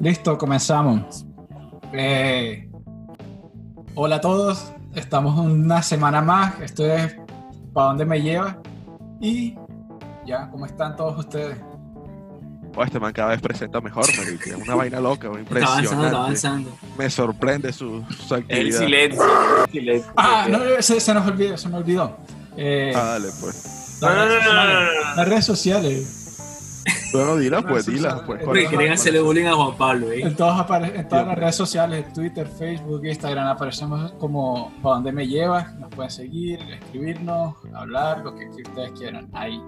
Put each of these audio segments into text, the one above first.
Listo, comenzamos. Eh, hola a todos, estamos una semana más. Esto es ¿Para dónde me lleva? Y ya, ¿cómo están todos ustedes? Oh, este man cada vez presenta mejor. Es una vaina loca, Está impresionante. avanzando, está avanzando. Me sorprende su, su El actividad. silencio. el silencio. Ah, no, se, se nos olvidó, se me olvidó. Eh, Ah, dale, pues. Las redes sociales. Bueno, dila, pues, dila. Pues, querían hacerle bullying a Juan Pablo, ¿eh? En todas, apare- en todas las redes sociales, Twitter, Facebook, Instagram, aparecemos como ¿Para dónde me llevas? Nos pueden seguir, escribirnos, hablar, lo que, que ustedes quieran. Ahí.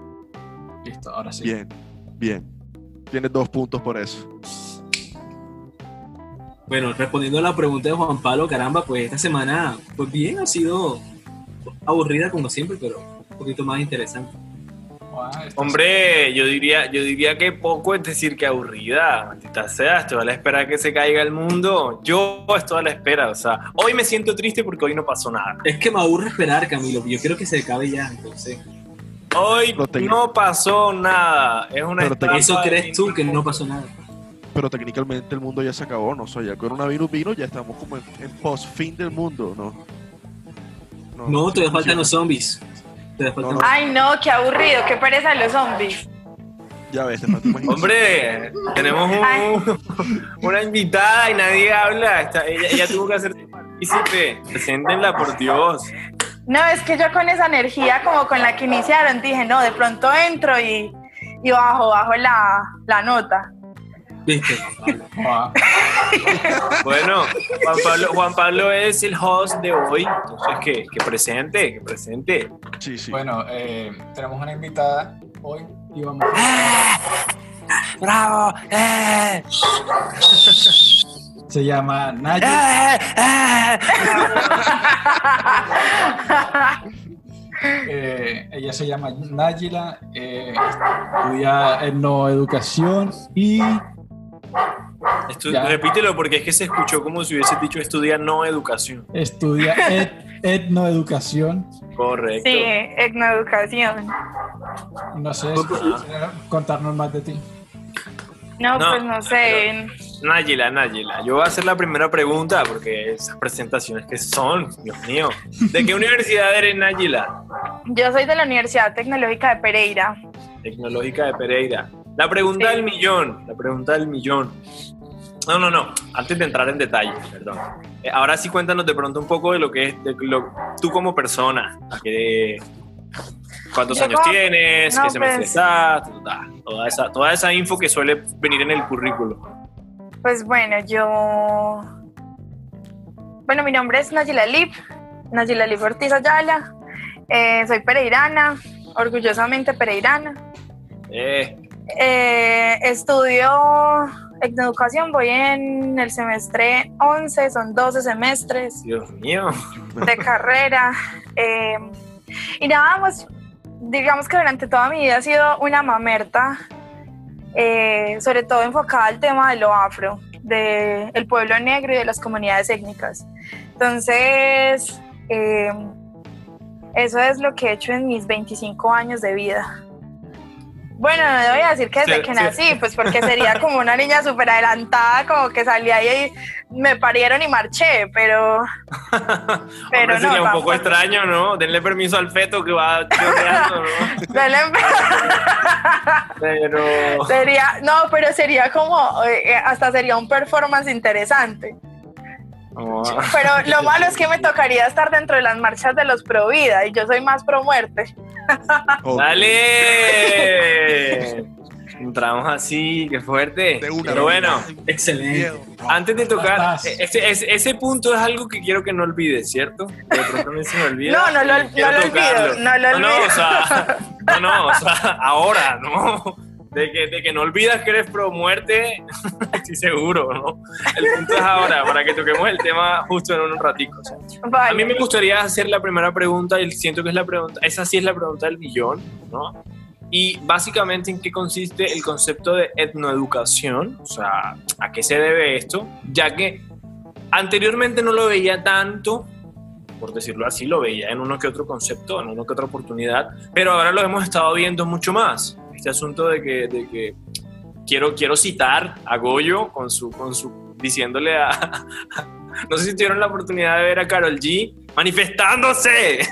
Listo, ahora sí. Bien, bien. Tienes dos puntos por eso. Bueno, respondiendo a la pregunta de Juan Pablo, caramba, pues esta semana, pues bien, ha sido aburrida como siempre, pero un poquito más interesante. Ah, Hombre, yo diría, yo diría que poco es decir que aburrida. Maldita sea, estoy a la espera de que se caiga el mundo. Yo estoy a la espera. O sea, hoy me siento triste porque hoy no pasó nada. Es que me aburre esperar, Camilo, yo quiero que se acabe ya, entonces. Hoy no pasó nada. Es una Eso crees tú que no pasó nada. Pero técnicamente el mundo ya se acabó, ¿no? O sea, ya el coronavirus vino, ya estamos como en, en post-fin del mundo, ¿no? No, sí todavía faltan los zombies. No, no. Ay, no, qué aburrido, qué pereza los zombies. Ya ves, te. Hombre, tenemos un- una invitada y nadie habla. Está- ella, ella tuvo que hacer partícipe. Preséntenla, por Dios. No, es que yo con esa energía como con la que iniciaron dije, no, de pronto entro y, y bajo, bajo la, la nota. ¿Viste, Juan Pablo? Bueno, Juan Pablo, Juan Pablo es el host de hoy. Entonces, que, que presente, que presente. Sí, sí. Bueno, eh, tenemos una invitada hoy y vamos ¡Bravo! ¡Eh! Se llama Naya. ¡Eh! ¡Eh! Eh, ella se llama Nájila, eh, estudia etnoeducación y Estu- Ya. repítelo porque es que se escuchó como si hubiese dicho estudia no educación. estudia et- etnoeducación. Correcto. Sí, etnoeducación. No sé, quieres contarnos más de ti. No, No, pues no sé. Náyela, Náyela, yo voy a hacer la primera pregunta porque esas presentaciones que son, Dios mío. ¿De qué universidad eres, Náyela? Yo soy de la Universidad Tecnológica de Pereira. Tecnológica de Pereira. La pregunta del millón, la pregunta del millón. No, no, no, antes de entrar en detalle, perdón. Eh, ahora sí cuéntanos de pronto un poco de lo que es de lo, tú como persona. ¿Cuántos Yo años como- tienes? no, ¿Qué semestre pues- estás? Toda esa, toda esa info que suele venir en el currículo. Pues bueno, yo. Bueno, mi nombre es Nayila Lip, Nayila Lip Ortiz Ayala. Eh, soy pereirana, orgullosamente pereirana. Eh, Eh, estudio educación, voy en el semestre 11, son 12 semestres Dios mío. de carrera. Eh, y nada, pues digamos que durante toda mi vida ha sido una mamerta, eh, sobre todo enfocada al tema de lo afro, del pueblo negro y de las comunidades étnicas. Entonces, eh, eso es lo que he hecho en mis 25 años de vida. Bueno, no voy a decir que desde Sí, que sí. nací, pues porque sería como una niña súper adelantada, como que salí ahí y me parieron y marché, pero... Pero Hombre, no, sería un poco extraño, ¿no? Denle permiso al feto que va chorreando, ¿no? Dale, Pero... sería, no, pero sería como, eh, hasta sería un performance interesante. Oh. Pero lo malo es que me tocaría estar dentro de las marchas de los pro vida y yo soy más pro muerte. Ok. ¡Dale! Entramos así, qué fuerte. Pero bueno, Excelente. Antes de tocar, Vas. ese, ese, ese punto es algo que quiero que no olvides, ¿cierto? De pronto se me olvida. No, no lo- no lo olvido, no lo No, no, olvido. o sea, no, no, o sea, ahora, ¿no? De que, de que no olvidas que eres pro muerte, estoy seguro, ¿no? El punto es ahora, para que toquemos el tema justo en un ratico. o sea. Vale. A mí me gustaría hacer la primera pregunta y siento que es la pregunta, esa sí es la pregunta del millón, ¿no? Y básicamente en qué consiste el concepto de etnoeducación, o sea, a qué se debe esto, ya que anteriormente no lo veía tanto, por decirlo así, lo veía en uno que otro concepto, en uno que otra oportunidad, pero ahora lo hemos estado viendo mucho más. Este asunto de que, de que quiero, quiero citar a Goyo con su, con su, diciéndole a, no sé si tuvieron la oportunidad de ver a Carol G manifestándose.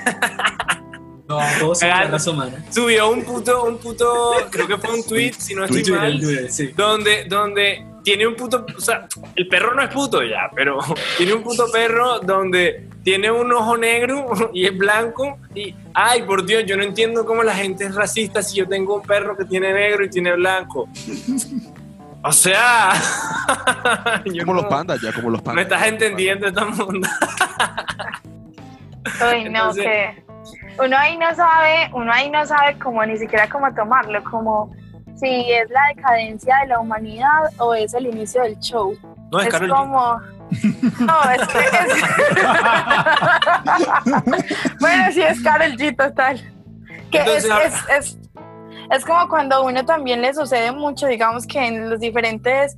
No, Todo se Real. la raza humana. Subió un puto, un puto, creo que fue un tweet, si no estoy Twitter, mal, sí. donde, donde tiene un puto, o sea, el perro no es puto ya, pero tiene un puto perro donde tiene un ojo negro y es blanco y, ay, por Dios, yo no entiendo cómo la gente es racista si yo tengo un perro que tiene negro y tiene blanco. O sea, yo Como los pandas, ya, como los No pandas. estás entendiendo esta mundo. Uy, no, Entonces- que uno ahí no sabe, uno ahí no sabe cómo ni siquiera cómo tomarlo, como si es la decadencia de la humanidad o es el inicio del show. No, es es como no, es que es- bueno, sí es Karol G total. Que Entonces, es, ahora- es, es, es como cuando a uno también le sucede mucho, digamos que en los diferentes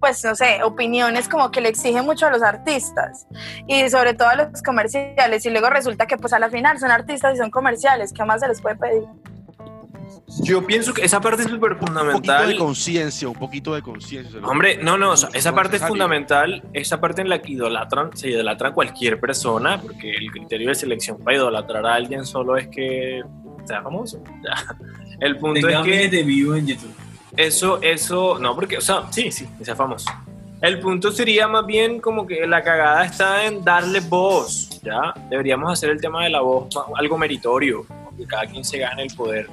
pues no sé, opiniones como que le exige mucho a los artistas y sobre todo a los comerciales y luego resulta que pues a la final son artistas y son comerciales, ¿qué más se les puede pedir? Yo pienso que esa parte es súper Un poquito fundamental. de conciencia, un poquito de conciencia. Hombre, no, no, o sea, esa parte es Necesario. fundamental, esa parte en la que idolatran, se idolatra cualquier persona, porque el criterio de selección para idolatrar a alguien solo es que sea famoso. ya. El punto Tenga es que de views en YouTube. eso, eso, no, porque, o sea, sí, sí, que sea famoso. El punto sería más bien como que la cagada está en darle voz, ¿ya? Deberíamos hacer el tema de la voz algo meritorio, que cada quien se gane el poder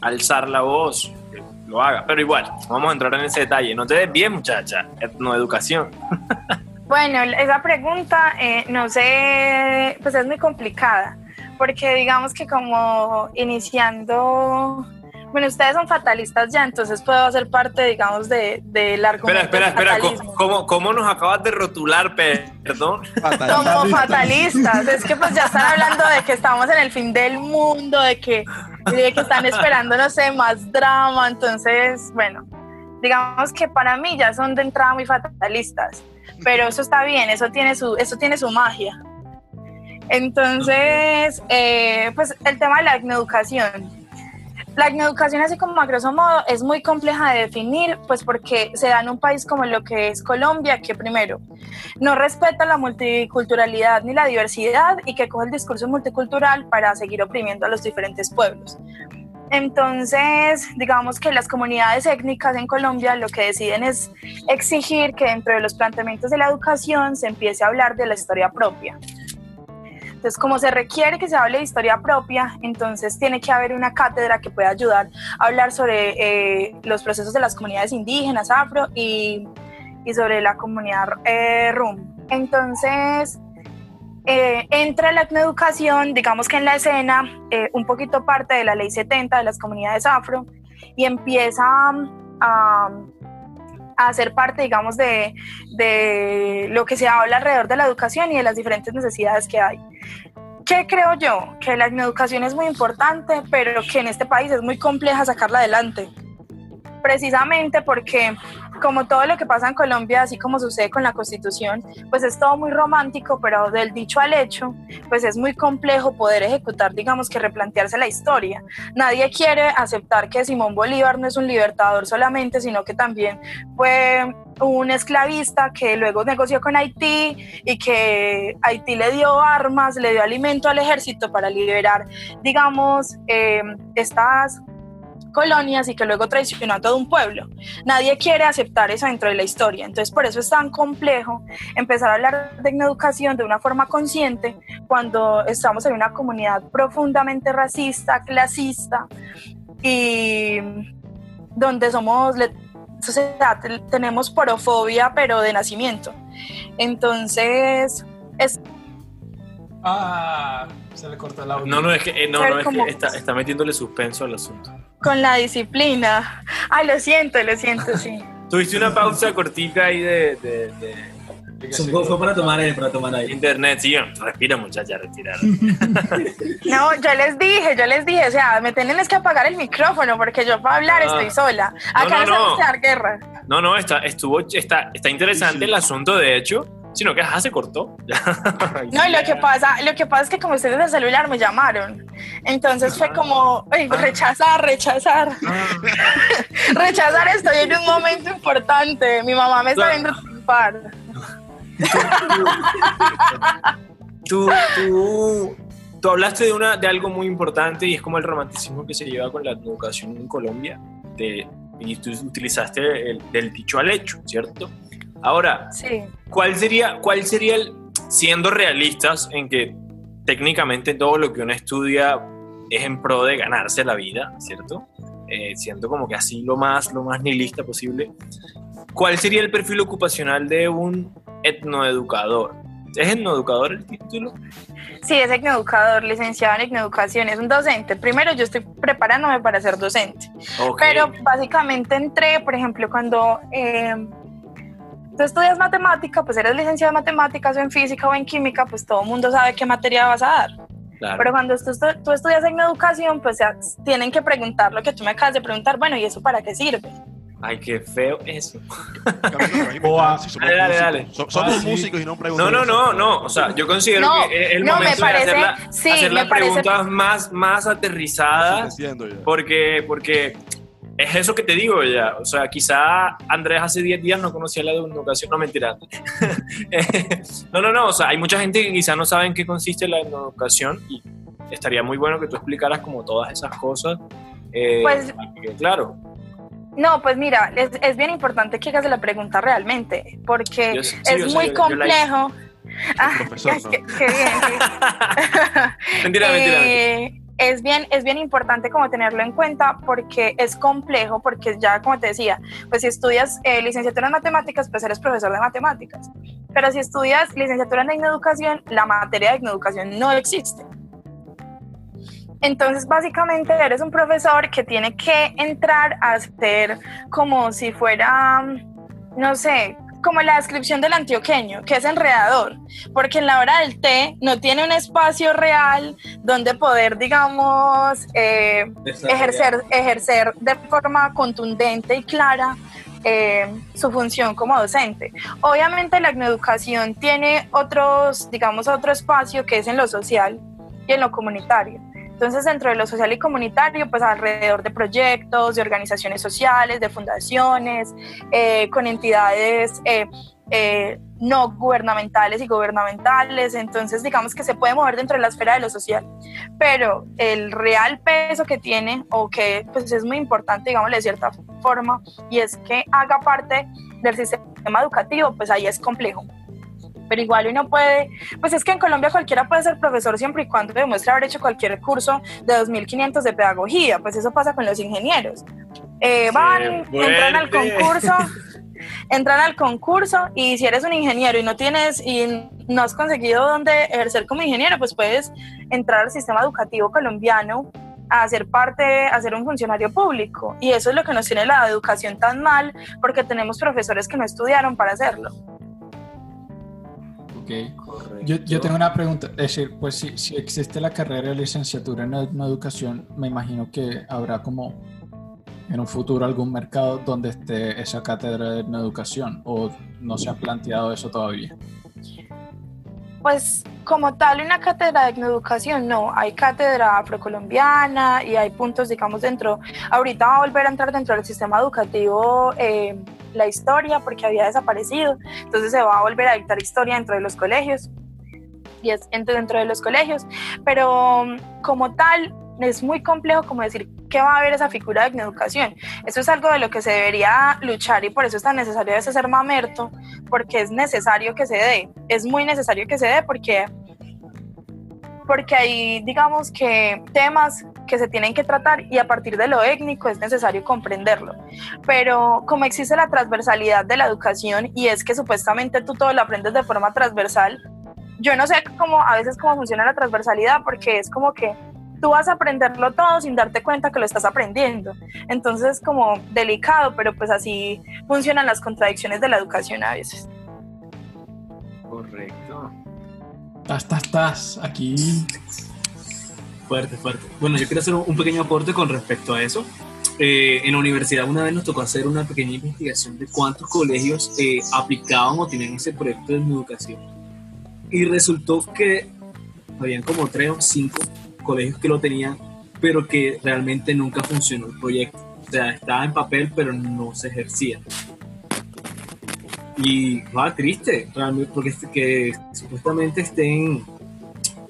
alzar la voz, que lo haga. Pero igual, vamos a entrar en ese detalle. No te des bien, muchacha, etnoeducación. Bueno, esa pregunta, eh, no sé, pues es muy complicada, porque digamos que como iniciando, bueno, ustedes son fatalistas ya, entonces puedo hacer parte, digamos, de, del argumento Espera, espera, del espera, ¿cómo, cómo, cómo nos acabas de rotular, perdón? Como fatalistas, es que pues ya están hablando de que estamos en el fin del mundo, de que, de que están esperando, no sé, más drama, entonces, bueno, digamos que para mí ya son de entrada muy fatalistas, pero eso está bien, eso tiene su, eso tiene su magia. Entonces, eh, pues el tema de la etnoeducación. La etnoeducación, así como a grosso modo, es muy compleja de definir, pues porque se da en un país como lo que es Colombia, que primero no respeta la multiculturalidad ni la diversidad y que coge el discurso multicultural para seguir oprimiendo a los diferentes pueblos. Entonces, digamos que las comunidades étnicas en Colombia lo que deciden es exigir que dentro de los planteamientos de la educación se empiece a hablar de la historia propia. Entonces, como se requiere que se hable de historia propia, entonces tiene que haber una cátedra que pueda ayudar a hablar sobre eh, los procesos de las comunidades indígenas, afro y, y sobre la comunidad eh, RUM. Entonces, eh, entra la etnoeducación, digamos que en la escena, eh, un poquito parte de la ley 70 de las comunidades afro y empieza a, a hacer parte, digamos, de, de lo que se habla alrededor de la educación y de las diferentes necesidades que hay. ¿Qué creo yo? Que la educación es muy importante, pero que en este país es muy compleja sacarla adelante. Precisamente porque, como todo lo que pasa en Colombia, así como sucede con la Constitución, pues es todo muy romántico, pero del dicho al hecho, pues es muy complejo poder ejecutar, digamos que replantearse la historia. Nadie quiere aceptar que Simón Bolívar no es un libertador solamente, sino que también fue un esclavista que luego negoció con Haití y que Haití le dio armas, le dio alimento al ejército para liberar, digamos, eh, estas colonias y que luego traicionó a todo un pueblo. Nadie quiere aceptar eso dentro de la historia. Entonces, por eso es tan complejo empezar a hablar de educación de una forma consciente cuando estamos en una comunidad profundamente racista, clasista y donde somos, o sea, tenemos porofobia, pero de nacimiento. Entonces, es Ah, se le cortó el audio. No, no, es que, eh, no, no, es que está, está metiéndole suspenso al asunto. Con la disciplina. Ay, lo siento, lo siento, sí. Tuviste una pausa cortita ahí de, de- de fue, para tomar aire, para tomar aire. internet. Sí, respira, muchacha, respira. No, yo les dije, yo les dije, o sea, me tienen es que apagar el micrófono porque yo para hablar Ah. estoy sola. Acá no, no, no. estamos a dar guerra. No, no, está, estuvo, está, está interesante el asunto, de hecho, Sino que ajá, se cortó. No, y lo que pasa, lo que pasa es que como ustedes del celular me llamaron. Entonces fue como, "Ay, Ah. rechazar, rechazar. rechazar, estoy en un momento importante. Mi mamá me está viendo triunfar. tú, tú, tú hablaste de, una, de algo muy importante y es como el romanticismo que se lleva con la educación en Colombia. De, y tú utilizaste el, del dicho al hecho, ¿cierto? Ahora, Sí. ¿cuál sería, cuál sería el, siendo realistas en que técnicamente todo lo que uno estudia es en pro de ganarse la vida, ¿cierto? Eh, siendo como que así lo más, lo más nihilista posible. ¿Cuál sería el perfil ocupacional de un etnoeducador? ¿Es etnoeducador el título? Sí, es etnoeducador, licenciado en etnoeducación, es un docente. Primero yo estoy preparándome para ser docente, Ok. pero básicamente entré, por ejemplo, cuando eh, tú estudias matemática, pues eres licenciado en matemáticas o en física o en química, pues todo el mundo sabe qué materia vas a dar. Claro. Pero cuando tú, tú estudias etnoeducación, pues ya tienen que preguntar lo que tú me acabas de preguntar, bueno, ¿y eso para qué sirve? Ay, qué feo eso. Boa. Dale, dale, dale. Somos Ah, sí. músicos y no No, preguntamos. no, no, no. O sea, yo considero No, que es el no, me momento parece- de hacer, la- sí, hacer las parece- preguntas más, más aterrizadas. Porque, porque es eso que te digo ya. O sea, quizá Andrés hace 10 días no conocía la educación. No, mentira. Eh, no, no, no. O sea, hay mucha gente que quizá no sabe en qué consiste la educación y estaría muy bueno que tú explicaras como todas esas cosas. eh, Pues- que, claro. No, pues mira, es, es bien importante que hagas la pregunta realmente, porque Yo- sí, es o sea, muy yo- yo complejo. Ah, profesor, ¿no? qué, qué bien. qué- mentira, mentira, mentira. Es bien, es bien importante como tenerlo en cuenta porque es complejo, porque ya como te decía, pues si estudias eh, licenciatura en matemáticas, pues eres profesor de matemáticas. Pero si estudias licenciatura en etnoeducación, la materia de etnoeducación no existe. Entonces, básicamente eres un profesor que tiene que entrar a hacer como si fuera, no sé, como la descripción del antioqueño, que es enredador, porque en la hora del té no tiene un espacio real donde poder, digamos, eh, ejercer, ejercer de forma contundente y clara eh, su función como docente. Obviamente la etnoeducación tiene otros, digamos, otro espacio que es en lo social y en lo comunitario. Entonces, dentro de lo social y comunitario, pues alrededor de proyectos, de organizaciones sociales, de fundaciones, eh, con entidades eh, eh, no gubernamentales y gubernamentales. Entonces, digamos que se puede mover dentro de la esfera de lo social. Pero el real peso que tiene, o que pues, es muy importante, digamos, de cierta forma, y es que haga parte del sistema educativo, pues ahí es complejo pero igual uno puede, pues es que en Colombia cualquiera puede ser profesor siempre y cuando demuestre haber hecho cualquier curso de 2.500 de pedagogía, pues eso pasa con los ingenieros. Eh, van, entran al concurso, entran al concurso y si eres un ingeniero y no tienes y no has conseguido dónde ejercer como ingeniero, pues puedes entrar al sistema educativo colombiano a ser parte, a ser un funcionario público. Y eso es lo que nos tiene la educación tan mal, porque tenemos profesores que no estudiaron para hacerlo. Ok. Yo, yo tengo una pregunta, es decir, pues si, si existe la carrera de licenciatura en ed- educación, me imagino que habrá como en un futuro algún mercado donde esté esa cátedra de educación o no se ha planteado eso todavía. Pues como tal una cátedra de educación, no, hay cátedra afrocolombiana y hay puntos, digamos, dentro, ahorita va a volver a entrar dentro del sistema educativo eh, la historia porque había desaparecido, entonces se va a volver a dictar historia dentro de los colegios. Y es dentro de los colegios, pero como tal es muy complejo como decir que va a haber esa figura de educación. Eso es algo de lo que se debería luchar y por eso es tan necesario ese ser mamerto, porque es necesario que se dé, es muy necesario que se dé porque porque hay digamos que temas que se tienen que tratar y a partir de lo étnico es necesario comprenderlo. Pero como existe la transversalidad de la educación y es que supuestamente tú todo lo aprendes de forma transversal, yo no sé cómo a veces cómo funciona la transversalidad porque es como que tú vas a aprenderlo todo sin darte cuenta que lo estás aprendiendo. Entonces es como delicado, pero pues así funcionan las contradicciones de la educación a veces. Correcto. Tas, tas, tas, aquí. Fuerte, fuerte. Bueno, yo quiero hacer un un pequeño aporte con respecto a eso. eh, en la universidad una vez nos tocó hacer una pequeña investigación de cuántos colegios eh, aplicaban o tenían ese proyecto de educación. Y resultó que habían como tres o cinco colegios que lo tenían, pero que realmente nunca funcionó el proyecto. O sea, estaba en papel, pero no se ejercía. Y va triste, realmente, porque que supuestamente estén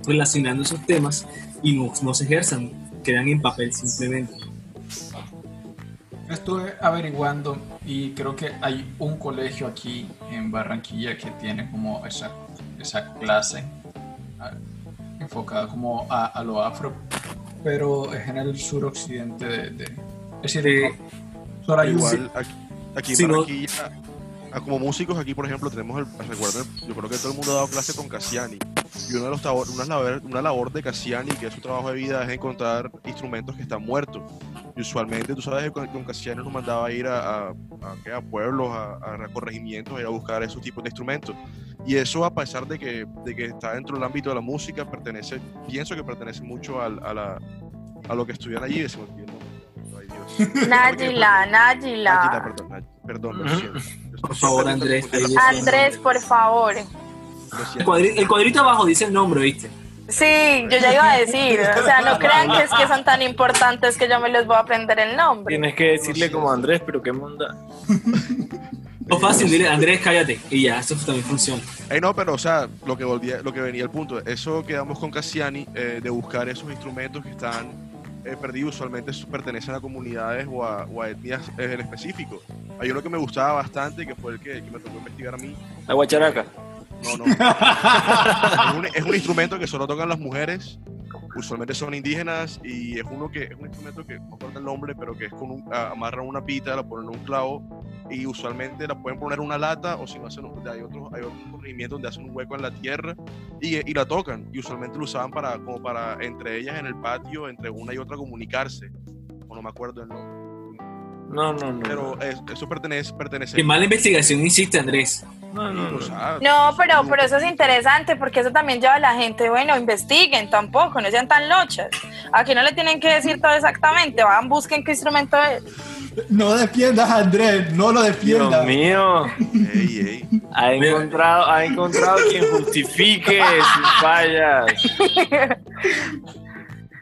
relacionando esos temas y no, no se ejerzan, quedan en papel simplemente. Estuve averiguando y creo que hay un colegio aquí en Barranquilla que tiene como esa, esa clase ah, enfocada como a, a lo afro, pero es en el suroccidente de... de es decir, Sí. no, Igual aquí, aquí en Sí, no- Barranquilla, ah, como músicos aquí, por ejemplo, tenemos el, recuerden, yo creo que todo el mundo ha dado clase con Cassiani. Y una, de los tabor- una, labor, una labor de Cassiani, que es su trabajo de vida, es encontrar instrumentos que están muertos. Y usualmente, tú sabes que con, con Cassiani nos mandaba a ir a, a, a- a pueblos, a, a corregimientos, a ir a buscar esos tipos de instrumentos. Y eso, a pesar de que, de que está dentro del ámbito de la música, pertenece, pienso que pertenece mucho al- a, la, a lo que estudian allí. Se me Nájila, Nájila. perdón, perdón, lo Ujú. siento. Por favor, Andrés, Andrés, por favor. El, cuadrito abajo dice el nombre, ¿viste? Sí, yo ya iba a decir. O sea, no crean que es que son tan importantes que yo me les voy a aprender el nombre. Tienes que decirle como Andrés, pero qué monda. O fácil, dile, Andrés, cállate. Y ya, eso también funciona. Eh, no, pero o sea, lo que volvía, lo que venía al punto, eso quedamos con Cassiani eh, de buscar esos instrumentos que están eh, perdidos, usualmente su- pertenecen a comunidades o a, o a etnias en específico. Hay uno que me gustaba bastante, que fue el que, que me tocó investigar a mí. La guacharaca. No, no. es, un, es un instrumento que solo tocan las mujeres, usualmente son indígenas y es uno que es un instrumento que no recuerdo el nombre, pero que es con un, a- amarran una pita, la ponen en un clavo y usualmente la pueden poner en una lata o si no hacen un- hay otros hay otros corregimientos donde hacen un hueco en la tierra y, y la tocan y usualmente lo usaban para como para entre ellas en el patio entre una y otra comunicarse o no me acuerdo el nombre No, no, no. pero es- eso pertenece pertenece Qué mala investigación hiciste, Andrés. No, no, no. No, pero, pero eso es interesante porque eso también lleva a la gente, bueno, investiguen tampoco, no sean tan lochas. Aquí no le tienen que decir todo exactamente, van, busquen qué instrumento es. No defiendas a Andrés, no lo Dios defiendas. mío. ey, ey. Ha encontrado, ha encontrado quien justifique sus fallas.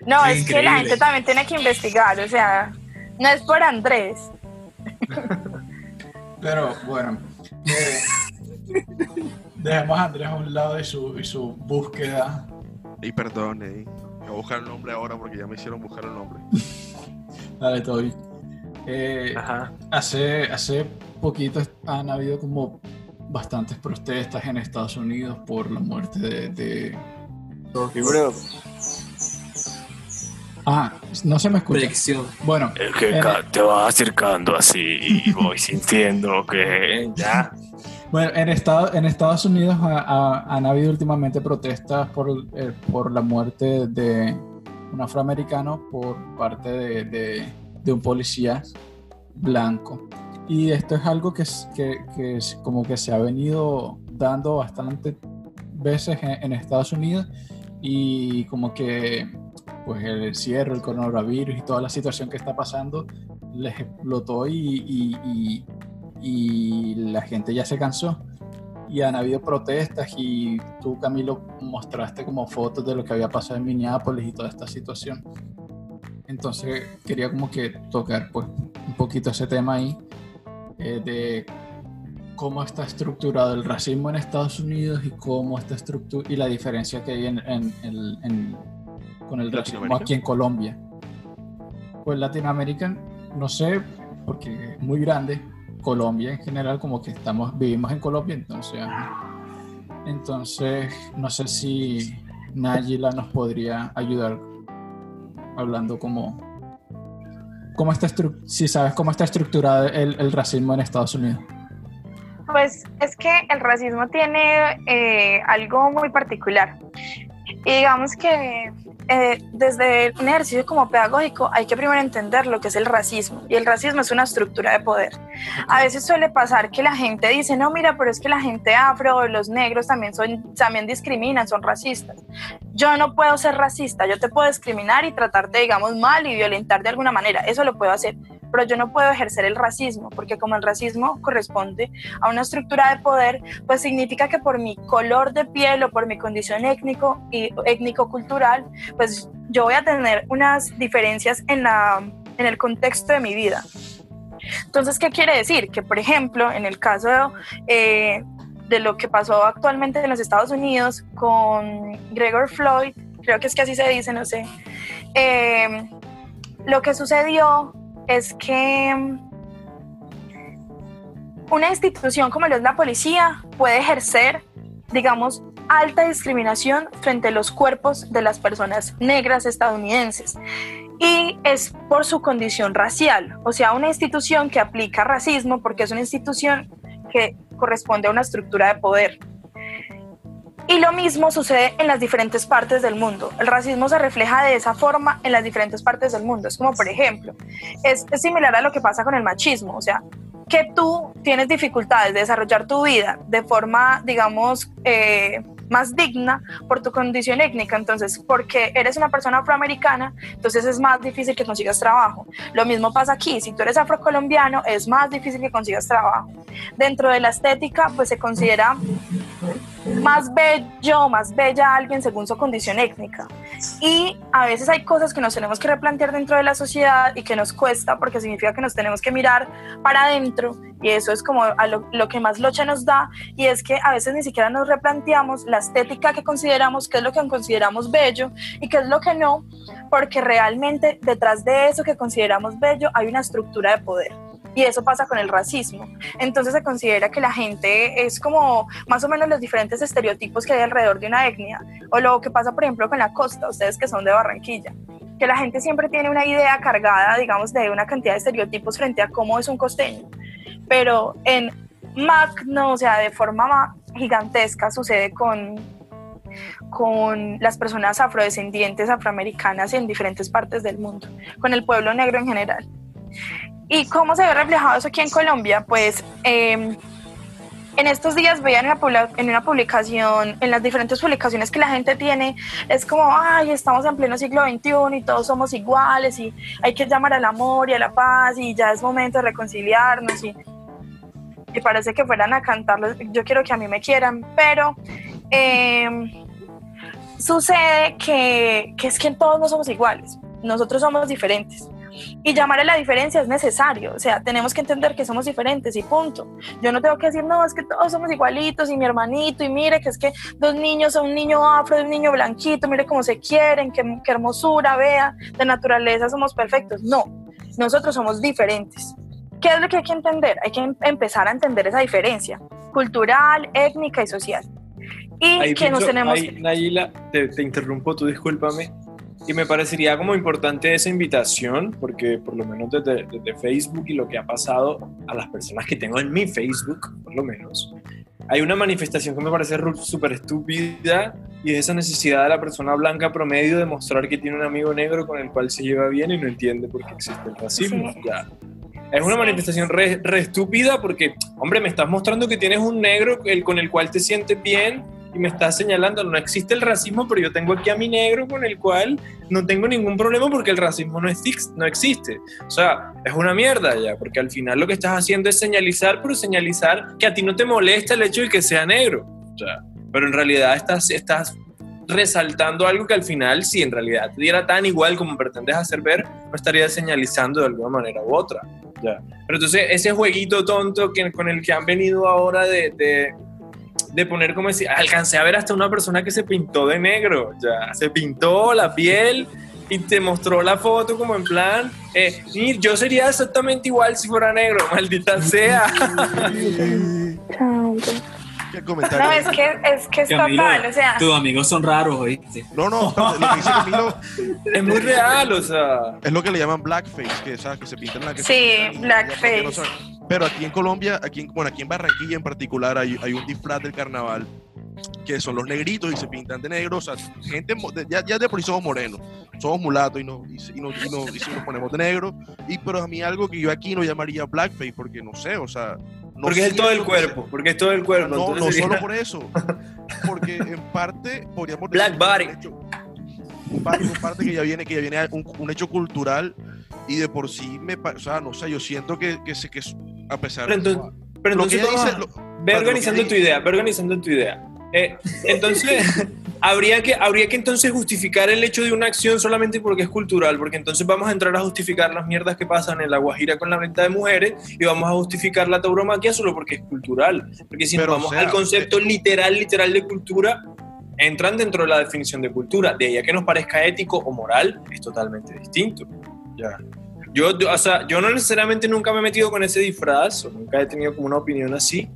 No, Qué es que la gente también tiene que investigar, o sea, no es por Andrés. Pero bueno, eh, dejemos a Andrés a un lado y su, y su búsqueda. y perdón ey. voy a buscar el nombre ahora porque ya me hicieron buscar el nombre Dale, todo bien. Eh, Ajá. hace, hace poquito han habido como bastantes protestas en Estados Unidos por la muerte de... de... Y bro, Ah, no se me escucha. Proyección. Bueno, es que te vas acercando así y voy sintiendo que ya. Bueno, en, Estado- en Estados Unidos ha- ha- han habido últimamente protestas por, eh, por la muerte de un afroamericano por parte de, de- de un policía blanco. Y esto es algo que, que, que como que se ha venido dando bastantes veces en, en Estados Unidos y como que pues el encierro, el coronavirus y toda la situación que está pasando les explotó y, y- y- y la gente ya se cansó. Y han habido protestas y tú, Camilo, mostraste como fotos de lo que había pasado en Minneapolis y toda esta situación. Entonces quería como que tocar pues un poquito ese tema ahí eh, de cómo está estructurado el racismo en Estados Unidos y cómo está estructurado y la diferencia que hay en, en- en- con el racismo aquí en Colombia. Pues Latinoamérica, no sé, porque es muy grande. Colombia en general, como que estamos, vivimos en Colombia, entonces, entonces no sé si Nayila nos podría ayudar hablando como, cómo está si sabes cómo está estructurado el, el racismo en Estados Unidos. Pues es que el racismo tiene eh, algo muy particular. Y digamos que eh, desde un ejercicio como pedagógico hay que primero entender lo que es el racismo. Y el racismo es una estructura de poder. A veces suele pasar que la gente dice, no, mira, pero es que la gente afro, los negros también, son, también discriminan, son racistas. Yo no puedo ser racista, yo te puedo discriminar y tratarte, digamos, mal y violentar de alguna manera. Eso lo puedo hacer pero yo no puedo ejercer el racismo, porque como el racismo corresponde a una estructura de poder, pues significa que por mi color de piel o por mi condición étnico y étnico-cultural, pues yo voy a tener unas diferencias en, la, en el contexto de mi vida. Entonces, ¿qué quiere decir? Que, por ejemplo, en el caso eh, de lo que pasó actualmente en los Estados Unidos con Gregor Floyd, creo que es que así se dice, no sé, eh, lo que sucedió es que una institución como lo es la policía puede ejercer, digamos, alta discriminación frente a los cuerpos de las personas negras estadounidenses. Y es por su condición racial, o sea, una institución que aplica racismo porque es una institución que corresponde a una estructura de poder. Y lo mismo sucede en las diferentes partes del mundo. El racismo se refleja de esa forma en las diferentes partes del mundo. Es como, por ejemplo, es, similar a lo que pasa con el machismo. O sea, que tú tienes dificultades de desarrollar tu vida de forma, digamos, eh, más digna por tu condición étnica. Entonces, porque eres una persona afroamericana, entonces es más difícil que consigas trabajo. Lo mismo pasa aquí. Si tú eres afrocolombiano, es más difícil que consigas trabajo. Dentro de la estética, pues se considera más bello más bella alguien según su condición étnica. Y a veces hay cosas que nos tenemos que replantear dentro de la sociedad y que nos cuesta porque significa que nos tenemos que mirar para adentro y eso es como lo, lo, que más locha nos da y es que a veces ni siquiera nos replanteamos la estética que consideramos, qué es lo que consideramos bello y qué es lo que no, porque realmente detrás de eso que consideramos bello hay una estructura de poder. Y eso pasa con el racismo. Entonces se considera que la gente es como más o menos los diferentes estereotipos que hay alrededor de una etnia. O lo que pasa, por ejemplo, con la costa, ustedes que son de Barranquilla. Que la gente siempre tiene una idea cargada, digamos, de una cantidad de estereotipos frente a cómo es un costeño. Pero en magno, o sea, de forma gigantesca, sucede con, con las personas afrodescendientes afroamericanas en diferentes partes del mundo, con el pueblo negro en general. ¿Y cómo se ve reflejado eso aquí en Colombia? Pues em, en estos días veía en en una publicación, en las diferentes publicaciones que la gente tiene, es como, ay, estamos en pleno siglo XXI y todos somos iguales y hay que llamar al amor y a la paz y ya es momento de reconciliarnos y, y parece que fueran a cantarlo, yo quiero que a mí me quieran, pero em, sucede que, que es que todos no somos iguales, nosotros somos diferentes. Y llamar a la diferencia es necesario, o sea, tenemos que entender que somos diferentes y punto. Yo no tengo que decir, no, es que todos somos igualitos y mi hermanito, y mire que es que dos niños, un niño afro y un niño blanquito, mire cómo se quieren, qué, qué hermosura, vea, de naturaleza somos perfectos. No, nosotros somos diferentes. ¿Qué es lo que hay que entender? Hay que em, empezar a entender esa diferencia cultural, étnica y social. Y que nos tenemos... Ahí, Nayila, te, te interrumpo, tú discúlpame y me parecería como importante esa invitación, porque por lo menos desde, desde, Facebook y lo que ha pasado a las personas que tengo en mi Facebook, por lo menos, hay una manifestación que me parece súper estúpida y es esa necesidad de la persona blanca promedio de mostrar que tiene un amigo negro con el cual se lleva bien y no entiende por qué existe el racismo. Sí. Ya. Es una manifestación re, re, estúpida porque, hombre, me estás mostrando que tienes un negro el, con el cual te sientes bien y me está señalando, no existe el racismo, pero yo tengo aquí a mi negro con el cual no tengo ningún problema porque el racismo no, es, no existe. O sea, es una mierda ya, porque al final lo que estás haciendo es señalizar, pero señalizar que a ti no te molesta el hecho de que sea negro. O sea, pero en realidad estás, estás resaltando algo que al final, si en realidad te diera tan igual como pretendes hacer ver, no estarías señalizando de alguna manera u otra. Ya. Pero entonces ese jueguito tonto que, con el que han venido ahora de, de de poner como decir, alcancé a ver hasta una persona que se pintó de negro, ya, se pintó la piel y te mostró la foto como en plan, eh, yo sería exactamente igual si fuera negro, maldita sea. ¿Qué comentario? No, es que es, que es total, o sea. Tus amigos son raros, ¿oíste? No, no, lo que dice Camilo es muy real, o sea. Es lo que le llaman blackface, que, ¿sabes? que se pintan la que Sí, blackface. No pero aquí en Colombia, aquí en, bueno, aquí en Barranquilla en particular, hay, hay un disfraz del carnaval que son los negritos y se pintan de negro. O sea, gente, ya, ya de por sí somos morenos, somos mulatos y, no, y, y, no, y, no, y nos ponemos de negro. Y, pero a mí algo que yo aquí no llamaría blackface, porque no sé, o sea. No porque es todo el cuerpo, porque es todo el cuerpo. No, no sería... solo por eso. Porque en parte podríamos Black body. Un hecho, un parte, un parte que ya viene, que ya viene un, un hecho cultural y de por sí me, o sea, no sé, yo siento que, que, que a pesar Pero entonces, pero lo que entonces dice, lo- Ve organizando tu idea, ve organizando tu idea. Eh, entonces, habría que, habría que entonces justificar el hecho de una acción solamente porque es cultural, porque entonces vamos a entrar a justificar las mierdas que pasan en la Guajira con la venta de mujeres y vamos a justificar la tauromaquia solo porque es cultural. Porque si Pero, nos vamos o sea, al concepto literal, literal de cultura, entran dentro de la definición de cultura. De ella que nos parezca ético o moral, es totalmente distinto. Ya. Yo, yo, o sea, yo no necesariamente nunca me he metido con ese disfraz, o nunca he tenido como una opinión así,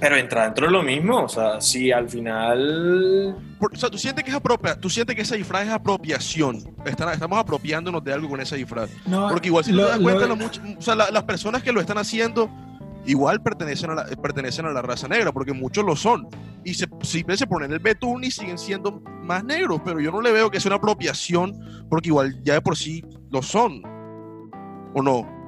pero entra dentro de lo mismo, o sea, si al final... por- o sea, tú sientes que es apropia, tú sientes que ese disfraz es apropiación. Están- estamos apropiándonos de algo con ese disfraz. No, Porque igual si lo- te das cuenta, lo- lo mucho- o sea, la- las personas que lo están haciendo igual pertenecen a la, pertenecen a la raza negra, porque muchos lo son. Y se, siempre se ponen el betún y siguen siendo más negros, pero yo no le veo que sea una apropiación, porque igual ya de por sí lo son. ¿O no?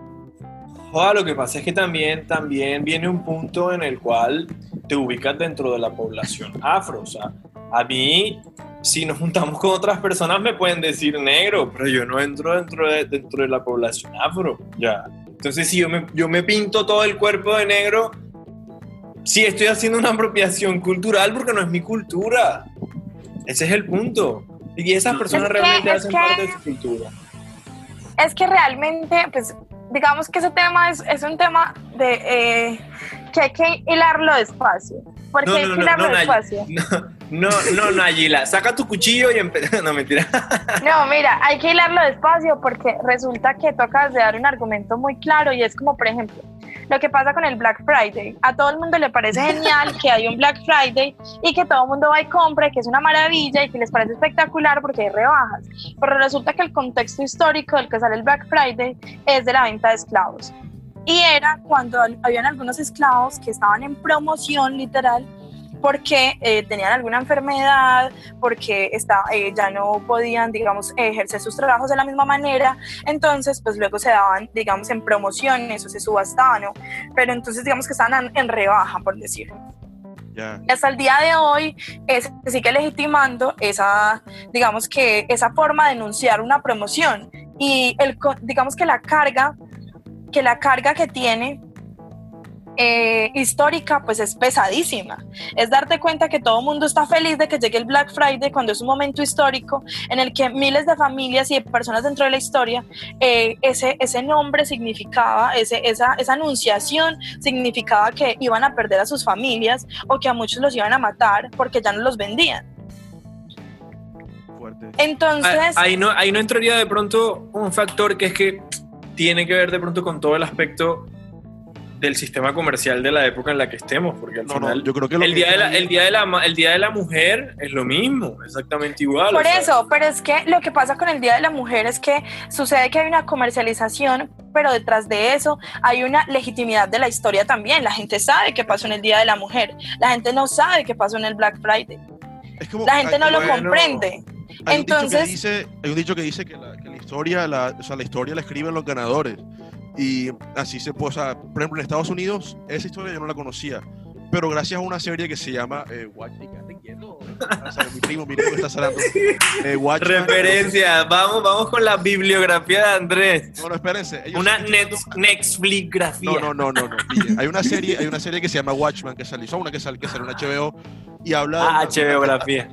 Joder, lo que pasa es que también, también viene un punto en el cual te ubicas dentro de la población afro, o sea, a mí, si nos juntamos con otras personas me pueden decir negro, pero yo no entro dentro de, dentro de la población afro, ya. Entonces, si yo me, yo me pinto todo el cuerpo de negro, sí estoy haciendo una apropiación cultural porque no es mi cultura. Ese es el punto. Y esas personas Es realmente es hacen que- parte de su cultura. Es que realmente, pues, digamos que ese tema es, es un tema de eh, que hay que hilarlo despacio. Porque No, hay no, que no, hilarlo no, despacio. No, no, no, Nayila, saca tu cuchillo y empieza. No, mentira. No, mira, hay que hilarlo despacio porque resulta que tú acabas de dar un argumento muy claro y es como, por ejemplo, lo que pasa con el Black Friday. A todo el mundo le parece genial que hay un Black Friday y que todo el mundo va y compre, que es una maravilla y que les parece espectacular porque hay rebajas. Pero resulta que el contexto histórico del que sale el Black Friday es de la venta de esclavos. Y era cuando habían algunos esclavos que estaban en promoción literal porque eh, tenían alguna enfermedad, porque está, eh, ya no podían, digamos, ejercer sus trabajos de la misma manera, entonces, pues luego se daban, digamos, en promociones o se subastaban, ¿no? Pero entonces, digamos que estaban en, rebaja, por decirlo. Ya. Y hasta el día de hoy eh, se sigue legitimando esa, digamos que esa forma de denunciar una promoción y el, digamos que la carga, que la carga que tiene eh, histórica pues es pesadísima. Es darte cuenta que todo el mundo está feliz de que llegue el Black Friday cuando es un momento histórico en el que miles de familias y de personas dentro de la historia, eh, ese, ese nombre significaba, ese, esa, esa anunciación significaba que iban a perder a sus familias o que a muchos los iban a matar porque ya no los vendían. Fuerte. Entonces, Ah, Ahí no, ahí no entraría de pronto un factor que es que tiene que ver de pronto con todo el aspecto del sistema comercial de la época en la que estemos, porque al No, no, final yo creo que el que día, de la, el, día de la, el día de la mujer es lo mismo, exactamente igual. Por o sea, eso, pero es que lo que pasa con el Día de la Mujer es que sucede que hay una comercialización, pero detrás de eso hay una legitimidad de la historia también. La gente sabe qué pasó en el Día de la Mujer, la gente no sabe qué pasó en el Black Friday, es como- la gente hay- no lo bueno. comprende. Hay un, dicho que Entonces- dice, hay un dicho que dice que la, que la historia, la, o sea, la historia la escriben los ganadores. Y así se puede, o sea, por ejemplo, en Estados Unidos, esa historia yo no la conocía. Pero gracias a una serie que se llama eh, Watchmen. Ah, Mi primo, mi primo está salando. Eh. Referencia, vamos, vamos con la bibliografía de Andrés. No, no, espérense. Una están net, escribiendo- Netflix-grafía. No, no, no, no, no. Hay una serie, hay una serie que se llama Watchmen que salió, una que sale, que salió en HBO y habla Ah, HBografía.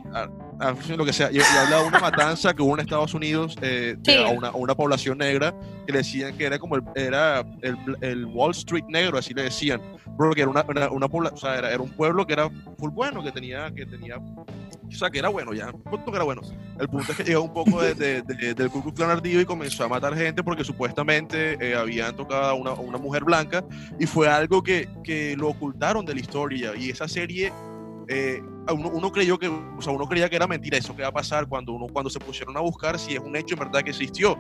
Lo que sea, y, y habla de una matanza que hubo en Estados Unidos eh, de- Sí. a, una, a una población negra que le decían que era como el, era el, el Wall Street negro, así le decían, porque era una, una, una o sea, era, era un pueblo que era full bueno, que tenía, que tenía, o sea, que era bueno ya, un punto que era bueno. El punto es que llegó un poco de, de- de- del Ku Klux Klan ardido y comenzó a matar gente porque supuestamente eh, habían tocado a una, una mujer blanca y fue algo que, que lo ocultaron de la historia y esa serie eh, uno, uno creyó que, o sea, uno creía que era mentira eso que va a pasar cuando uno cuando se pusieron a buscar si es un hecho en verdad que existió.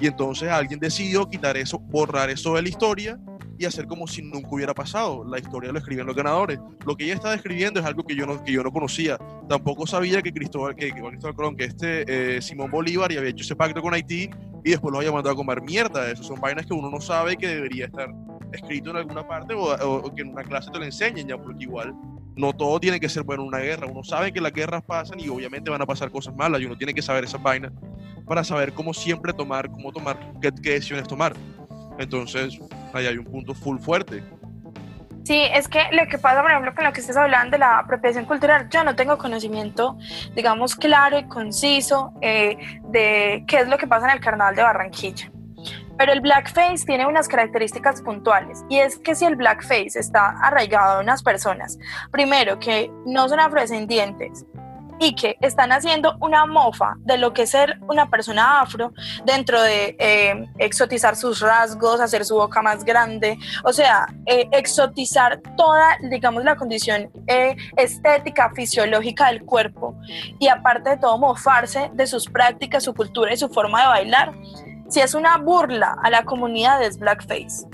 Y entonces alguien decidió quitar eso, borrar eso de la historia y hacer como si nunca hubiera pasado. La historia lo escriben los ganadores. Lo que ella está describiendo es algo que yo no, que yo no conocía. Tampoco sabía que Cristóbal, que, que Cristóbal Colón, que este eh, Simón Bolívar y había hecho ese pacto con Haití y después los había mandado a comer mierda. Eso son vainas que uno no sabe que debería estar escrito en alguna parte o, o- o que en una clase te lo enseñen ya, porque igual no todo tiene que ser bueno en una guerra. Uno sabe que las guerras pasan y obviamente van a pasar cosas malas y uno tiene que saber esas vainas. para saber cómo siempre tomar, cómo tomar, qué, decisiones tomar. Entonces, ahí hay un punto full fuerte. Sí, es que lo que pasa, por ejemplo, con lo que estás hablando de la apropiación cultural, yo no tengo conocimiento, digamos, claro y conciso eh, de qué es lo que pasa en el carnaval de Barranquilla. Pero el blackface tiene unas características puntuales y es que si el blackface está arraigado a unas personas, primero que no son afrodescendientes, y que están haciendo una mofa de lo que es ser una persona afro dentro de eh, exotizar sus rasgos, hacer su boca más grande, o sea, eh, exotizar toda, digamos, la condición eh, estética, fisiológica del cuerpo y aparte de todo mofarse de sus prácticas, su cultura y su forma de bailar. Si es una burla a la comunidad es blackface.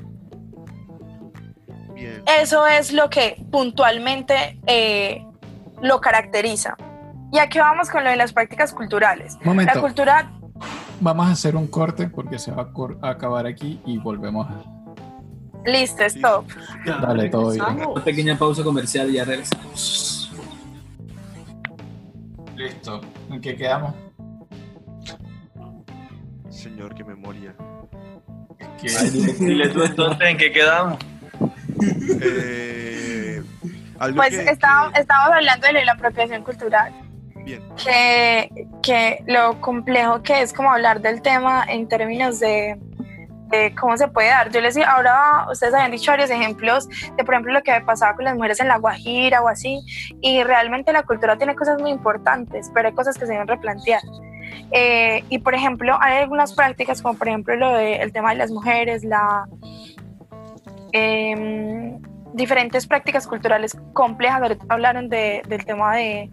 Bien. Eso es lo que puntualmente lo caracteriza. ¿Y aquí vamos con lo de las prácticas culturales? Momento. La cultura... Vamos a hacer un corte porque se va a, acabar aquí y volvemos. a- Listo, stop. Dale, todo bien. Una pequeña pausa comercial y ya regresamos. Listo. ¿En qué quedamos? Señor, qué memoria. Que- Dile tú entonces en qué quedamos. Eh, algo Pues que- estábamos, estábamos hablando de la apropiación cultural, que- bien. que, que lo complejo que es como hablar del tema en términos de, de cómo se puede dar. Yo les digo, ahora ustedes habían dicho varios ejemplos de, por ejemplo, lo que pasaba con las mujeres en La Guajira o así, y realmente la cultura tiene cosas muy importantes, pero hay cosas que se deben replantear. Eh, y por ejemplo, hay algunas prácticas, como por ejemplo lo del tema de las mujeres, la em, diferentes prácticas culturales complejas. Ahorita hablaron de, del tema de,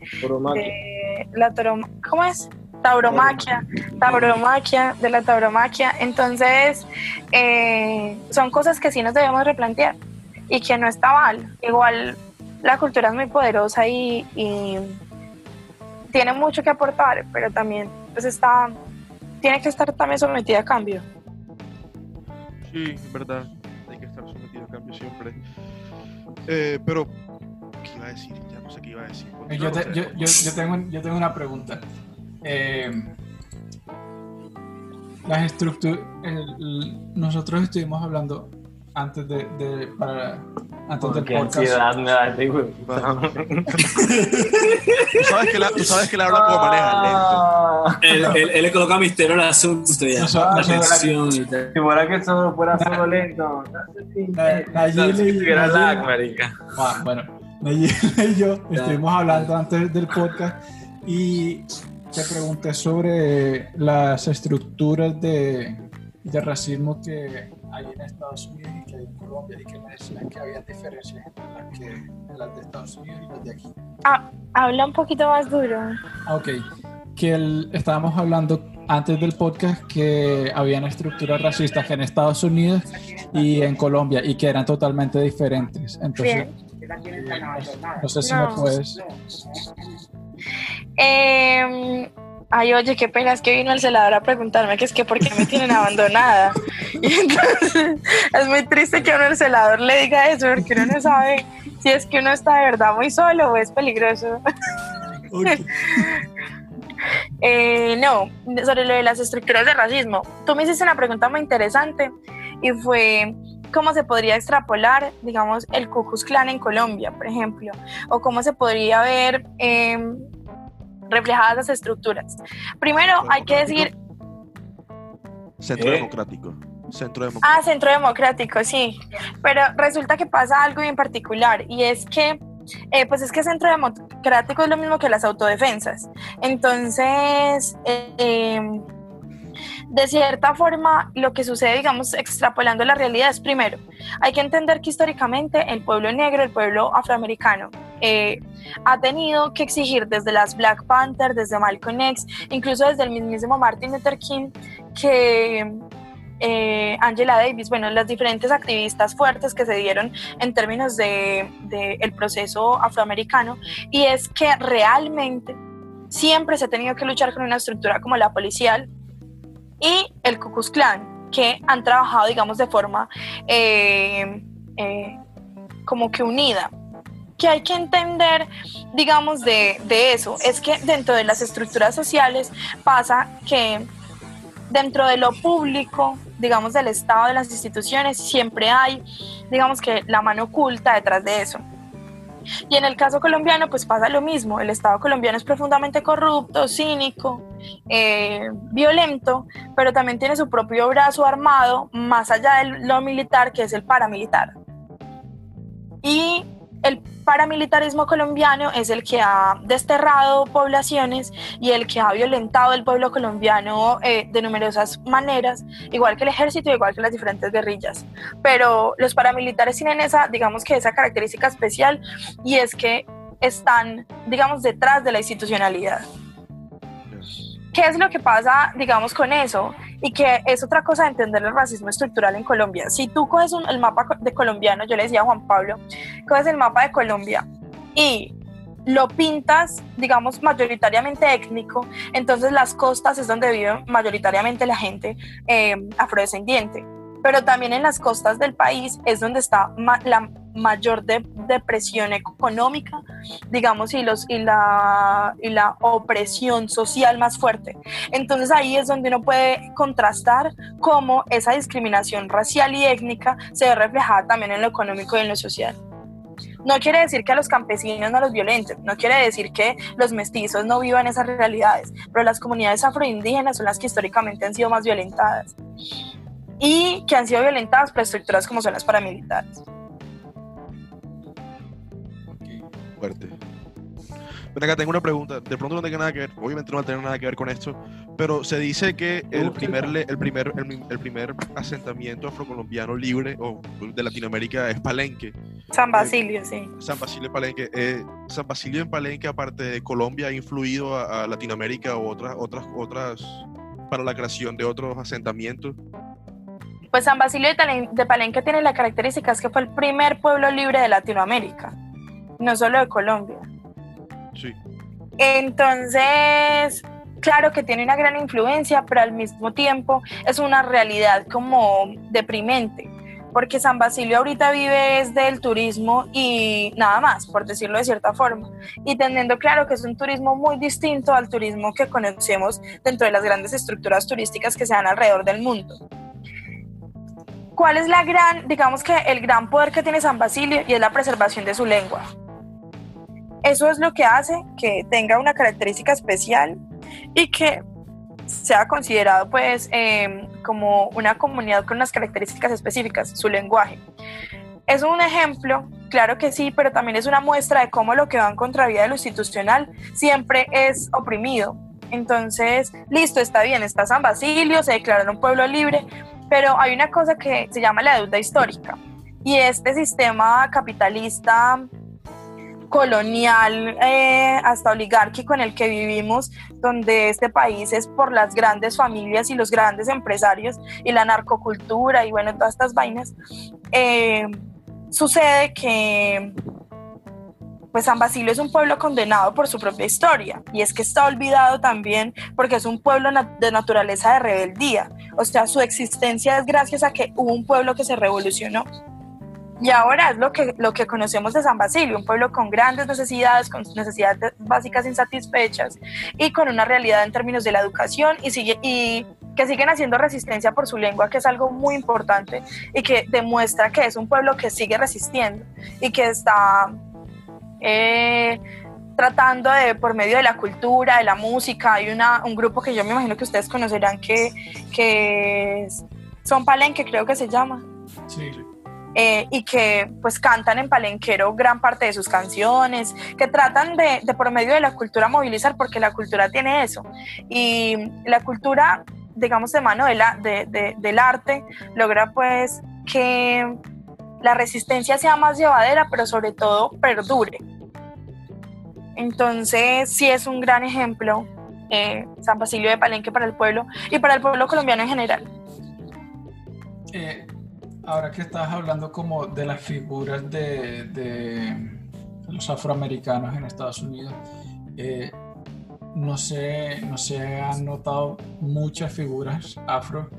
de la taurom- ¿cómo es? Tauromaquia, tauromaquia, de la tauromaquia. Entonces, eh, son cosas que sí nos debemos replantear y que no está mal. Igual la cultura es muy poderosa y, y tiene mucho que aportar, pero también pues está, tiene que estar también sometida a cambio. Sí, es verdad. Hay que estar sometido a cambio siempre. Eh, pero, ¿qué iba a decir? Ya no sé qué iba a decir. Eh, Yo, te- yo, yo, yo tengo, yo tengo una pregunta. Eh, las estructuras. Nosotros estuvimos hablando antes de, de- para, antes del Qué podcast. ansiedad me da este puta. Tú sabes que, la, tú sabes que él habla como maneja, lento. Ah. Él, él- él le coloca misterio al asunto ya. No, so- Atención y tal. Si fuera que solo fuera solo lento. Na- Nayeli- lag, marica. Ah, bueno, Nayeli y yo estuvimos hablando antes del podcast y te pregunté sobre las estructuras de, de racismo que hay en Estados Unidos y que hay en Colombia y que me decían que había diferencias entre las, que, las de Estados Unidos y las de aquí. Ah, habla un poquito más duro. Ok, que el- estábamos hablando antes del podcast que habían estructuras racistas en Estados Unidos y en Colombia y que eran totalmente diferentes. Entonces, Bien. no sé si No. me puedes... Eh, ay, oye, qué pena, es que vino el celador a preguntarme que es que por qué me tienen abandonada. Y entonces es muy triste que a uno el celador le diga eso porque uno no sabe si es que uno está de verdad muy solo o es peligroso. Eh, no, sobre lo de las estructuras de racismo. Tú me hiciste una pregunta muy interesante y fue cómo se podría extrapolar, digamos, el Ku Klux Klan en Colombia, por ejemplo, o cómo se podría ver eh, reflejadas las estructuras. Primero, hay que decir, Centro ¿Eh? Democrático. Centro Democrático. ah, Centro Democrático, sí, pero resulta que pasa algo bien particular y es que eh, pues es que Centro Democrático es lo mismo que las autodefensas. Entonces, eh, eh, de cierta forma, lo que sucede, digamos, extrapolando la realidad es primero, hay que entender que históricamente el pueblo negro, el pueblo afroamericano, eh, ha tenido que exigir desde las Black Panther, desde Malcolm X, incluso desde el mismísimo Martin Luther King, que eh, Angela Davis, bueno, las diferentes activistas fuertes que se dieron en términos de, de el proceso afroamericano, y es que realmente siempre se ha tenido que luchar con una estructura como la policial y el Ku Klux que han trabajado, digamos, de forma eh, eh, como que unida. Que hay que entender, digamos, de, de eso, es que dentro de las estructuras sociales pasa que dentro de lo público, digamos, del Estado, de las instituciones, siempre hay, digamos que la mano oculta detrás de eso. Y en el caso colombiano, pues pasa lo mismo. El Estado colombiano es profundamente corrupto, cínico, eh, violento, pero también tiene su propio brazo armado, más allá de lo militar, que es el paramilitar. Y el paramilitarismo colombiano es el que ha desterrado poblaciones y el que ha violentado el pueblo colombiano eh, de numerosas maneras, igual que el ejército, igual que las diferentes guerrillas. Pero los paramilitares tienen esa, digamos que esa característica especial y es que están, digamos, detrás de la institucionalidad. ¿Qué es lo que pasa, digamos, con eso? Y que es otra cosa de entender el racismo estructural en Colombia. Si tú coges el mapa de colombiano, yo le decía a Juan Pablo, coges el mapa de Colombia y lo pintas, digamos, mayoritariamente étnico, entonces las costas es donde vive mayoritariamente la gente eh, afrodescendiente pero también en las costas del país es donde está la mayor depresión económica, digamos, y, los, y, la, y la opresión social más fuerte. Entonces ahí es donde uno puede contrastar cómo esa discriminación racial y étnica se ve reflejada también en lo económico y en lo social. No quiere decir que a los campesinos no los violenten, no quiere decir que los mestizos no vivan esas realidades, pero las comunidades afroindígenas son las que históricamente han sido más violentadas y que han sido violentadas por estructuras como son las paramilitares. Fuerte. Acá tengo una pregunta. De pronto no tiene nada que ver, obviamente no va a tener nada que ver con esto, pero se dice que el primer, el primer, el, primer asentamiento afrocolombiano libre o de Latinoamérica es Palenque. San Basilio, sí. San Basilio Palenque. Eh, San Basilio en Palenque, aparte de Colombia, ha influido a, a Latinoamérica o otras, otras, otras para la creación de otros asentamientos. Pues San Basilio de Palenque tiene la característica es que fue el primer pueblo libre de Latinoamérica, no solo de Colombia. Sí. Entonces, claro que tiene una gran influencia, pero al mismo tiempo es una realidad como deprimente, porque San Basilio ahorita vive es del turismo y nada más, por decirlo de cierta forma, y teniendo claro que es un turismo muy distinto al turismo que conocemos dentro de las grandes estructuras turísticas que se dan alrededor del mundo. ¿Cuál es la gran, digamos que el gran poder que tiene San Basilio y es la preservación de su lengua? Eso es lo que hace que tenga una característica especial y que sea considerado pues em, como una comunidad con unas características específicas, su lenguaje. Es un ejemplo, claro que sí, pero también es una muestra de cómo lo que va en contravía de lo institucional siempre es oprimido. Entonces, listo, está bien, está San Basilio, se declaró un pueblo libre, pero hay una cosa que se llama la deuda histórica y este sistema capitalista colonial eh, hasta oligárquico en el que vivimos, donde este país es por las grandes familias y los grandes empresarios y la narcocultura y bueno, todas estas vainas, eh, sucede que pues San Basilio es un pueblo condenado por su propia historia y es que está olvidado también porque es un pueblo de naturaleza de rebeldía, o sea, su existencia es gracias a que hubo un pueblo que se revolucionó. Y ahora es lo que, lo que conocemos de San Basilio, un pueblo con grandes necesidades, con necesidades básicas insatisfechas y con una realidad en términos de la educación y, sigue, y que siguen haciendo resistencia por su lengua, que es algo muy importante y que demuestra que es un pueblo que sigue resistiendo y que está eh, tratando de, por medio de la cultura, de la música, hay una, un grupo que yo me imagino que ustedes conocerán que, que son Palenque, creo que se llama. Sí. Eh, y que pues cantan en palenquero gran parte de sus canciones, que tratan de, por medio de la cultura movilizar, porque la cultura tiene eso. Y la cultura, digamos, de mano de la, de, del arte, logra pues que la resistencia sea más llevadera, pero sobre todo perdure. Entonces, sí es un gran ejemplo eh, San Basilio de Palenque para el pueblo y para el pueblo colombiano en general. Eh, ahora que estás hablando como de las figuras de, de los afroamericanos en Estados Unidos, eh, no, sé, no se han notado muchas figuras afro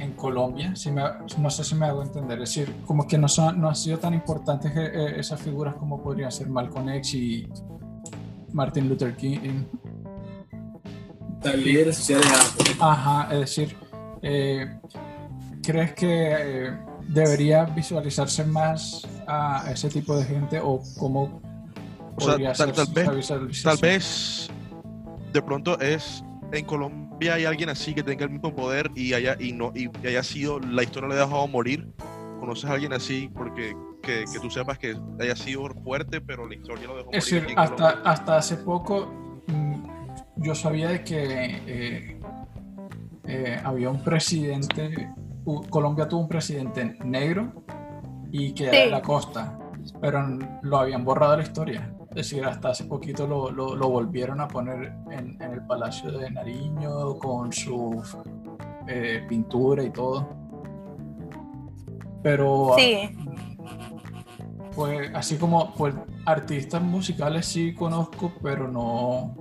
en Colombia, si no sé si me hago entender, es decir, como que no, son, no han sido tan importantes eh, esas figuras como podría ser Malcolm X y Martin Luther King. Líderes sociales afro. Ajá, es decir, eh, ¿crees que debería visualizarse más a ese tipo de gente o cómo O sea, podría tal- ser tal vez-? Tal vez de pronto es en Colombia hay alguien así que tenga el mismo poder y haya y no y haya sido la historia le ha dejado morir. ¿Conoces a alguien así porque que, que tú sepas que haya sido fuerte, pero la historia lo dejó Es morir? decir, hasta, Colombia? hasta hace poco mm, yo sabía de que eh, eh, había un presidente, Colombia tuvo un presidente negro y que era de Sí. la costa, pero lo habían borrado de la historia. Es decir, hasta hace poquito lo, lo- lo volvieron a poner en, en el Palacio de Nariño con su eh, pintura y todo. Pero Sí. pues así como pues artistas musicales sí conozco, pero no.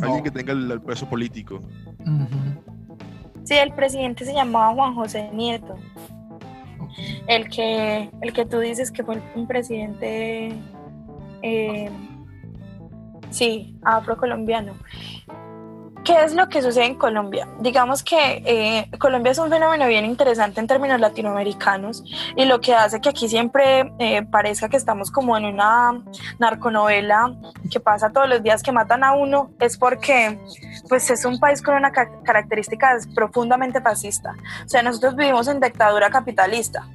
alguien no. que tenga el, el peso político. Sí, el presidente se llamaba Juan José Nieto. El que, el que tú dices que fue un presidente, eh, sí, afrocolombiano. ¿Qué es lo que sucede en Colombia? Digamos que eh, Colombia es un fenómeno bien interesante en términos latinoamericanos y lo que hace que aquí siempre eh, parezca que estamos como en una narconovela que pasa todos los días que matan a uno es porque pues es un país con una ca- característica profundamente fascista. O sea, nosotros vivimos en dictadura capitalista.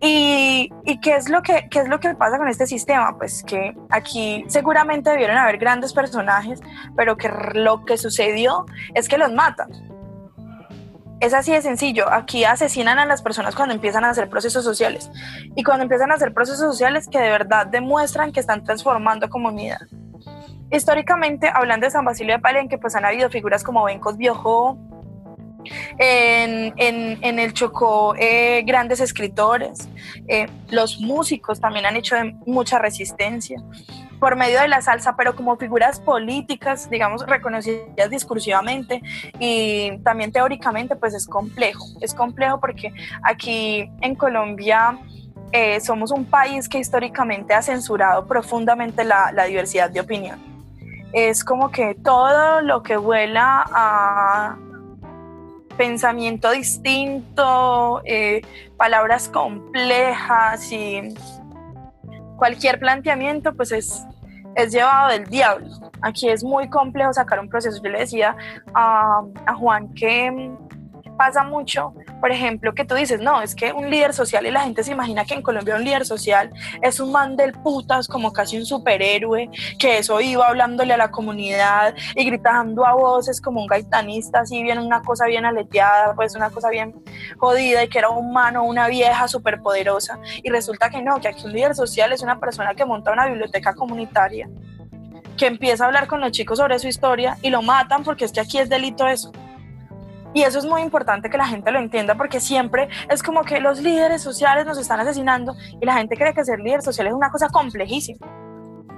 ¿Y, qué, es lo que, qué es lo que pasa con este sistema? Pues que aquí seguramente debieron haber grandes personajes, pero que lo que sucedió es que los matan. Es así de sencillo. Aquí asesinan a las personas cuando empiezan a hacer procesos sociales. Y cuando empiezan a hacer procesos sociales que de verdad demuestran que están transformando comunidad. Históricamente, hablando de San Basilio de Palenque, pues han habido figuras como Bencos Biojó, en, en, en el Chocó eh, grandes escritores, eh, los músicos también han hecho mucha resistencia por medio de la salsa, pero como figuras políticas, digamos, reconocidas discursivamente y también teóricamente, pues es complejo. Es complejo porque aquí en Colombia eh, somos un país que históricamente ha censurado profundamente la, la diversidad de opinión. Es como que todo lo que vuela a pensamiento distinto, eh, palabras complejas y cualquier planteamiento pues es, es llevado del diablo. Aquí es muy complejo sacar un proceso. Yo le decía a, a Juan que pasa mucho, por ejemplo, que tú dices, no, es que un líder social y la gente se imagina que en Colombia un líder social es un man del putas, como casi un superhéroe, que eso iba hablándole a la comunidad y gritando a voces como un gaitanista, así bien una cosa bien aleteada, pues una cosa bien jodida y que era un humano, una vieja súper poderosa. Y resulta que no, que aquí un líder social es una persona que monta una biblioteca comunitaria, que empieza a hablar con los chicos sobre su historia y lo matan porque es que aquí es delito eso. Y eso es muy importante que la gente lo entienda porque siempre es como que los líderes sociales nos están asesinando y la gente cree que ser líder social es una cosa complejísima.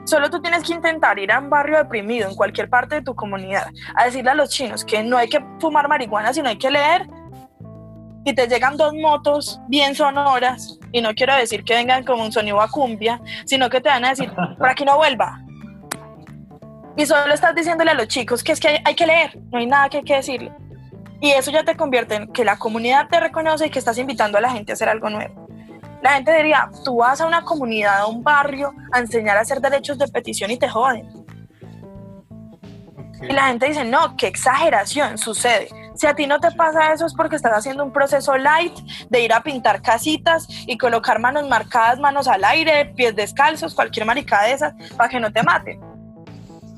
Solo tú tienes que intentar ir a un barrio deprimido en cualquier parte de tu comunidad a decirle a los chinos que no hay que fumar marihuana, sino hay que leer. Y te llegan dos motos bien sonoras, y no quiero decir que vengan como un sonido a cumbia, sino que te van a decir, por aquí no vuelva. Y solo estás diciéndole a los chicos que es que hay, hay que leer, no hay nada que hay que decirle. Y eso ya te convierte en que la comunidad te reconoce y que estás invitando a la gente a hacer algo nuevo. La gente diría, tú vas a una comunidad, a un barrio, a enseñar a hacer derechos de petición y te joden. Y la gente dice, no, qué exageración sucede. Si a ti no te pasa eso es porque estás haciendo un proceso light de ir a pintar casitas y colocar manos marcadas, manos al aire, pies descalzos, cualquier maricada de esas, para que no te maten.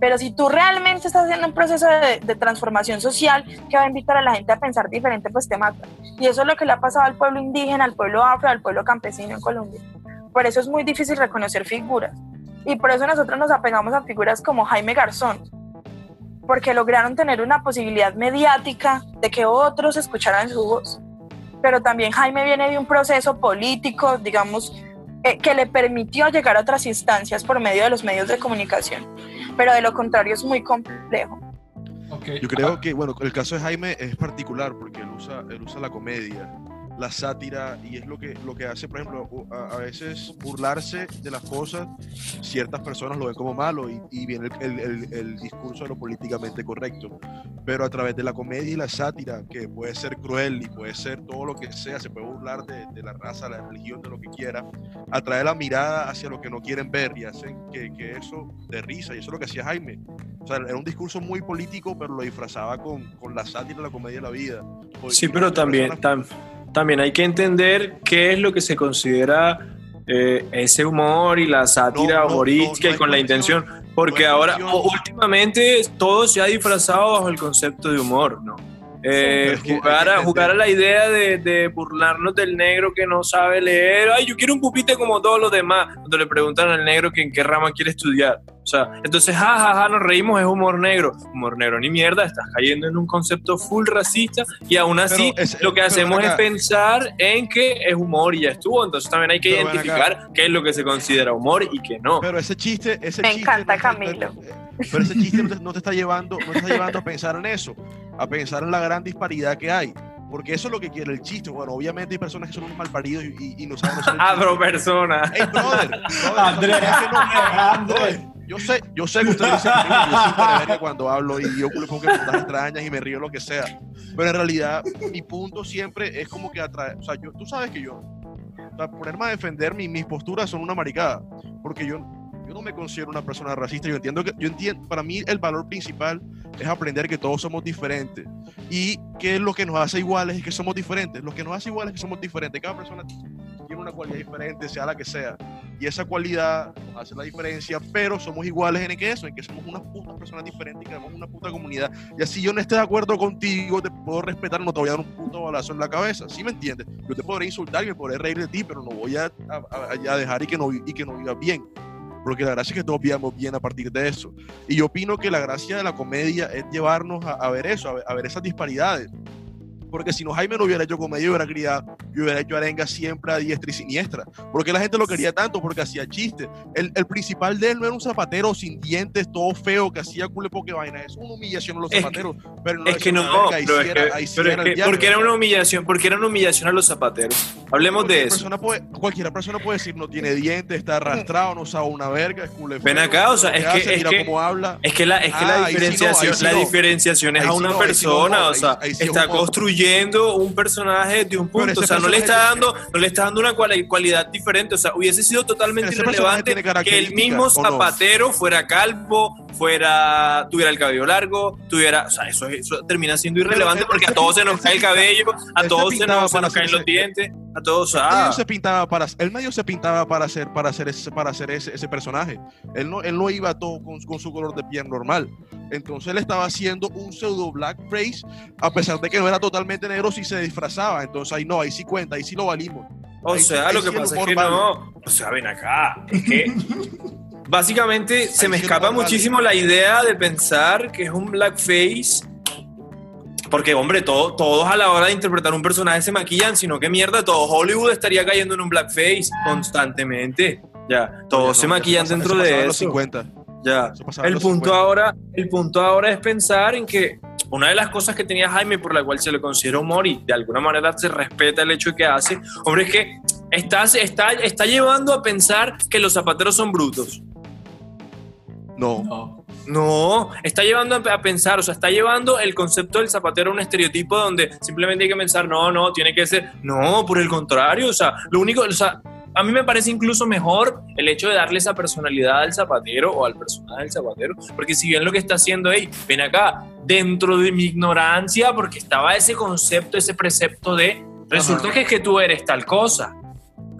Pero si tú realmente estás haciendo un proceso de, de transformación social que va a invitar a la gente a pensar diferente, pues te matan. Y eso es lo que le ha pasado al pueblo indígena, al pueblo afro, al pueblo campesino en Colombia. Por eso es muy difícil reconocer figuras. Y por eso nosotros nos apegamos a figuras como Jaime Garzón, porque lograron tener una posibilidad mediática de que otros escucharan su voz. Pero también Jaime viene de un proceso político, digamos, eh, que le permitió llegar a otras instancias por medio de los medios de comunicación. Pero de lo contrario es muy complejo. Ok. Yo creo que, bueno, el caso de Jaime es particular porque él usa, él usa la comedia. La sátira y es lo que, lo que hace, por ejemplo, a, a veces burlarse de las cosas, ciertas personas lo ven como malo y, y viene el, el- el- el discurso de lo políticamente correcto. Pero a través de la comedia y la sátira, que puede ser cruel y puede ser todo lo que sea, se puede burlar de, de la raza, la religión, de lo que quiera, atrae la mirada hacia lo que no quieren ver y hacen que, que eso de risa, y eso es lo que hacía Jaime. O sea, era un discurso muy político, pero lo disfrazaba con, con la sátira, la comedia de la vida. Sí, y pero también, personas- tam- también hay que entender qué es lo que se considera eh, ese humor y la sátira No, humorística no, con la intención. Porque ahora, últimamente, todo se ha disfrazado bajo el concepto de humor, ¿no? Eh, jugar, a, jugar a la idea de, de burlarnos del negro que no sabe leer. Ay, yo quiero un pupite como todos los demás. Cuando le preguntan al negro que en qué rama quiere estudiar. O sea, entonces, ja, ja, ja, nos reímos, es humor negro. Humor negro ni mierda, estás cayendo en un concepto full racista y aún así es- lo que hacemos es pensar en que es humor y ya estuvo. Entonces también hay que identificar qué es lo que se considera humor y qué no. Pero ese chiste, ese Me chiste encanta, no te- Camilo. Pero ese chiste no te, no te está llevando, no te está llevando a pensar en eso, a pensar en la gran disparidad que hay. Porque eso es lo que quiere el chiste. Bueno, obviamente hay personas que son unos malparidos y, y- y no saben. Abro persona. Hey, brother, brother, Andrés, es que no- Andrés. Yo sé, yo sé que usted dice que yo soy verga cuando hablo y yo le pongo putas extrañas y me río lo que sea. Pero en realidad, mi punto siempre es como que atrae. O sea, yo, tú sabes que yo, o sea, ponerme a defender mi- mis posturas son una maricada. Porque yo, yo no me considero una persona racista. Yo entiendo que, yo entiendo, para mí el valor principal es aprender que todos somos diferentes. Y que lo que nos hace iguales es que somos diferentes. Lo que nos hace iguales es que somos diferentes. Cada persona tiene una cualidad diferente, sea la que sea. Y esa cualidad nos hace la diferencia, pero somos iguales en que eso, en que somos unas putas personas diferentes y tenemos una puta comunidad. Y así yo no esté de acuerdo contigo, te puedo respetar, no te voy a dar un puto balazo en la cabeza. ¿Sí me entiendes? Yo te podré insultar y me podré reír de ti, pero no voy a, dejar y que, no, y que no vivas bien. Porque la gracia es que todos vivamos bien a partir de eso. Y yo opino que la gracia de la comedia es llevarnos a, a ver eso, a ver, a ver esas disparidades. Porque si no Jaime no hubiera hecho comedia, hubiera criado, hubiera hecho arenga siempre a diestra y siniestra. Porque la gente lo quería tanto, porque hacía chistes. El, el principal de él no era un zapatero sin dientes, todo feo, que hacía cule poque vaina. Es una humillación a los Es que- zapateros. pero no Es es que no, pero sí es que, pero es diablo. porque era una humillación, porque era una humillación a los zapateros. Hablemos de eso. persona puede, cualquiera persona puede decir no tiene dientes, está arrastrado, no sabe una verga, es cule Ven acá, o sea, es que- es que- habla. Es que la, es que la Ah, ahí sí no, ahí diferenciación, sí la diferenciación es Ahí a una ahí sí no, persona, o ahí- sea, ahí es está construyendo un personaje de un punto, o sea, no le está dando, no le está dando una cuali- cualidad diferente, o sea, hubiese sido totalmente irrelevante que el mismo zapatero fuera calvo, fuera, tuviera el cabello largo, tuviera, o sea, eso, eso termina siendo irrelevante él- porque a todos se nos cae el cabello, a todos se nos, se nos caen los dientes, a todos, El ah, medio se pintaba para el medio se pintaba para hacer para hacer ese para hacer ese, ese personaje. Él no él no iba todo con, con su color de piel normal. Entonces él estaba haciendo un pseudo blackface a pesar de que no era totalmente negro si se disfrazaba. Entonces ahí no, ahí sí cuenta, ahí sí lo valimos. O Ahí sea, lo que el pasa es que vale. no. O sea, ven acá. Es que básicamente se me escapa muchísimo la idea de pensar que es un blackface. Porque, hombre, todo- todos a la hora de interpretar un personaje se maquillan, sino que mierda, todo Hollywood estaría cayendo en un blackface constantemente. Ya, todos se no, maquillan eso pasa- dentro eso de en los eso. 50. Ya. Eso El punto 50. ahora, el punto ahora es pensar en que una de las cosas que tenía Jaime por la cual se le considera humor y de alguna manera se respeta el hecho que hace, hombre, es que está, está, está llevando a pensar que los zapateros son brutos. No. No. No, está llevando a pensar, o sea, está llevando el concepto del zapatero a un estereotipo donde simplemente hay que pensar, no, no, tiene que ser, no, por el contrario, o sea, lo único, o sea, a mí me parece incluso mejor el hecho de darle esa personalidad al zapatero o al personaje del zapatero, porque si bien lo que está haciendo, hey, ven acá, dentro de mi ignorancia, porque estaba ese concepto, ese precepto de, resulta Ajá. que es que tú eres tal cosa.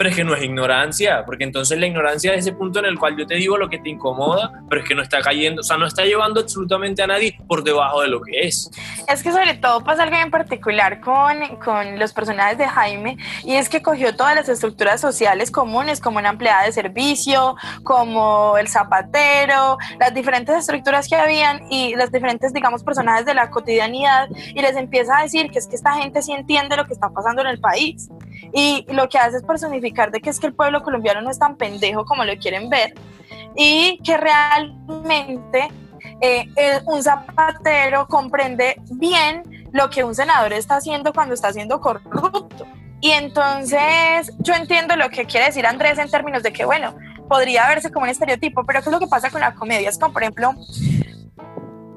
Pero es que no es ignorancia, porque entonces la ignorancia es ese punto en el cual yo te digo lo que te incomoda, pero es que no está cayendo, o sea, no está llevando absolutamente a nadie por debajo de lo que es. Es que sobre todo pasa algo en particular con, con los personajes de Jaime y es que cogió todas las estructuras sociales comunes como una empleada de servicio, como el zapatero, las diferentes estructuras que habían y las diferentes, digamos, personajes de la cotidianidad y les empieza a decir que es que esta gente sí entiende lo que está pasando en el país y lo que hace es personificar de que es que el pueblo colombiano no es tan pendejo como lo quieren ver y que realmente eh, eh, un zapatero comprende bien lo que un senador está haciendo cuando está siendo corrupto. Y entonces yo entiendo lo que quiere decir Andrés en términos de que, bueno, podría verse como un estereotipo, pero ¿qué es lo que pasa con la comedia? Es como, por ejemplo,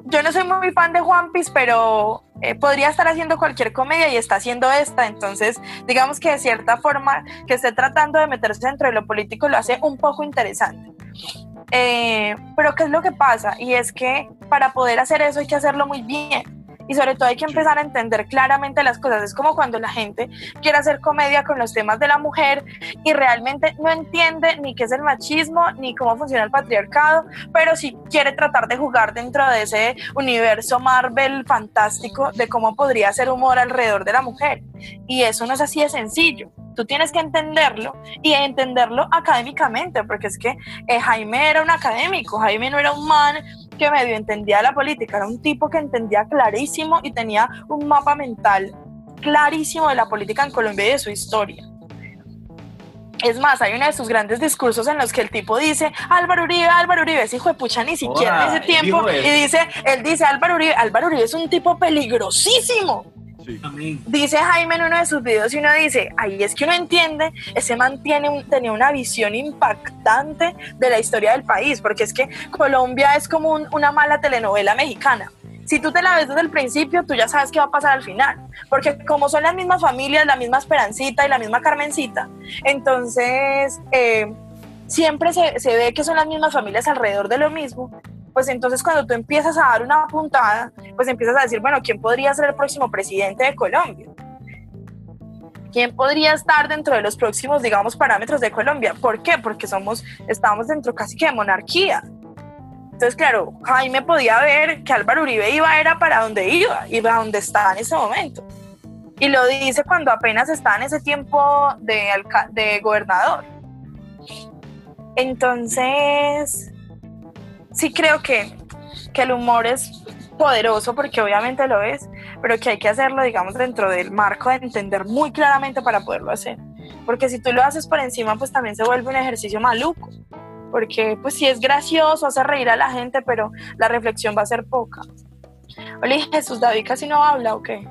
yo no soy muy fan de One Piece, pero eh, podría estar haciendo cualquier comedia y está haciendo esta. Entonces, digamos que de cierta forma que esté tratando de meterse dentro de lo político lo hace un poco interesante. Eh, pero ¿qué es lo que pasa? Y es que para poder hacer eso hay que hacerlo muy bien y sobre todo hay que empezar a entender claramente las cosas. Es como cuando la gente quiere hacer comedia con los temas de la mujer y realmente no entiende ni qué es el machismo ni cómo funciona el patriarcado, pero sí quiere tratar de jugar dentro de ese universo Marvel fantástico de cómo podría ser humor alrededor de la mujer. Y eso no es así de sencillo. Tú tienes que entenderlo y entenderlo académicamente, porque es que eh, Jaime era un académico, Jaime no era un man que medio entendía la política, era un tipo que entendía clarísimo y tenía un mapa mental clarísimo de la política en Colombia y de su historia. Es más, hay uno de sus grandes discursos en los que el tipo dice, Álvaro Uribe, Álvaro Uribe es hijo de pucha ni siquiera en ese tiempo. Y dice, él dice, Álvaro Uribe, Álvaro Uribe es un tipo peligrosísimo. Dice Jaime en uno de sus videos y uno dice, ahí es que uno entiende, ese man tiene tenía una visión impactante de la historia del país, porque es que Colombia es como una mala telenovela mexicana. Si tú te la ves desde el principio, tú ya sabes qué va a pasar al final, porque como son las mismas familias, la misma Esperancita y la misma Carmencita, entonces eh, siempre se, se ve que son las mismas familias alrededor de lo mismo, pues entonces cuando tú empiezas a dar una puntada, pues empiezas a decir, bueno, ¿quién podría ser el próximo presidente de Colombia? ¿Quién podría estar dentro de los próximos, digamos, parámetros de Colombia? ¿Por qué? Porque somos, estamos dentro casi que de monarquía. Entonces, claro, Jaime podía ver que Álvaro Uribe iba era para donde iba, iba a donde está en ese momento. Y lo dice cuando apenas está en ese tiempo de, de gobernador. Entonces, sí creo que, el humor es poderoso porque obviamente lo es, pero que hay que hacerlo, digamos, dentro del marco de entender muy claramente para poderlo hacer. Porque si tú lo haces por encima, pues también se vuelve un ejercicio maluco. Porque pues sí es gracioso, hace reír a la gente, pero la reflexión va a ser poca. Oye, Jesús David casi no habla, ¿o qué?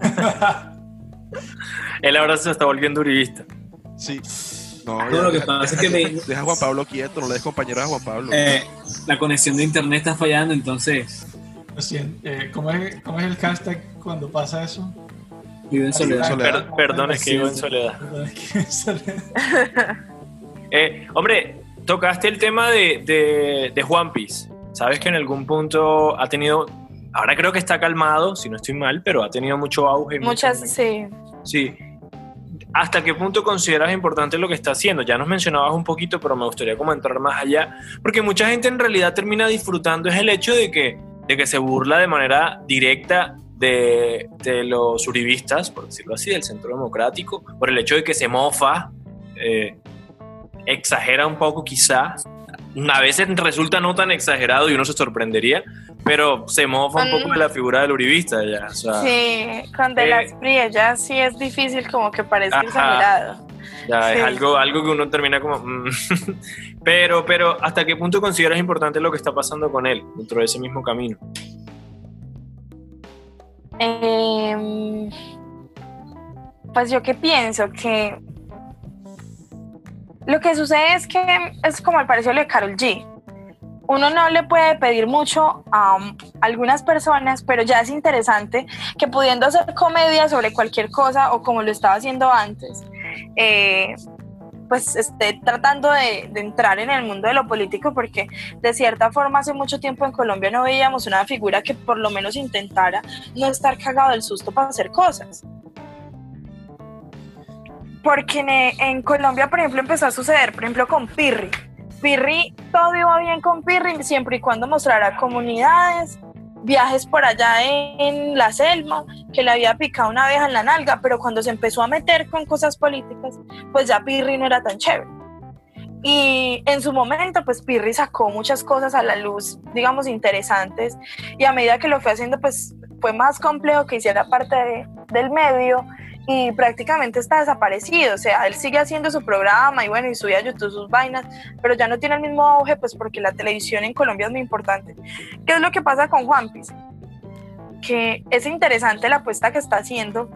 Él ahora se está volviendo uribista. Sí. No, lo que pasa es que me... Deja a Juan Pablo quieto, no le des compañero a Juan Pablo. Eh, la conexión de internet está fallando, entonces... Eh, ¿cómo, es, ¿Cómo es el hashtag cuando pasa eso? Vivo en soledad. perdón, es que vivo en soledad. eh, hombre, tocaste el tema de, de, de Juan Piece. Sabes que en algún punto ha tenido ahora creo que está calmado, si no estoy mal, pero ha tenido mucho auge. Muchas, sí. Sí, ¿Hasta qué punto consideras importante lo que está haciendo? Ya nos mencionabas un poquito, pero me gustaría como entrar más allá, porque mucha gente en realidad termina disfrutando es el hecho de que, de que se burla de manera directa de, de los uribistas, por decirlo así, del centro democrático, por el hecho de que se mofa, eh, exagera un poco quizás, a veces resulta no tan exagerado y uno se sorprendería, pero se mofa un poco de la figura del uribista ya. sí, con de las eh, ya sí es difícil como que parezca exagerado. Ya es algo, algo que uno termina como... Mm. pero, pero, ¿hasta qué punto consideras importante lo que está pasando con él dentro de ese mismo camino? Em, pues yo qué pienso que lo que sucede es que es como al parecer de Carol G uno no le puede pedir mucho a um, algunas personas, pero ya es interesante que pudiendo hacer comedia sobre cualquier cosa o como lo estaba haciendo antes, eh, pues esté tratando de, entrar en el mundo de lo político porque de cierta forma hace mucho tiempo en Colombia no veíamos una figura que por lo menos intentara no estar cagado del susto para hacer cosas. Porque en, en Colombia, por ejemplo, empezó a suceder, por ejemplo, con Pirri Pirri, todo iba bien con Pirri siempre y cuando mostrara comunidades, viajes por allá en la selva, que le había picado una abeja en la nalga, pero cuando se empezó a meter con cosas políticas, pues ya Pirri no era tan chévere. Y en su momento, pues Pirri sacó muchas cosas a la luz, digamos, interesantes, y a medida que lo fue haciendo, pues fue más complejo que hiciera parte del medio y prácticamente está desaparecido. O sea, él sigue haciendo su programa y bueno, y sube a YouTube sus vainas, pero ya no tiene el mismo auge, pues porque la televisión en Colombia es muy importante. ¿Qué es lo que pasa con Juan Piece? Que es interesante la apuesta que está haciendo,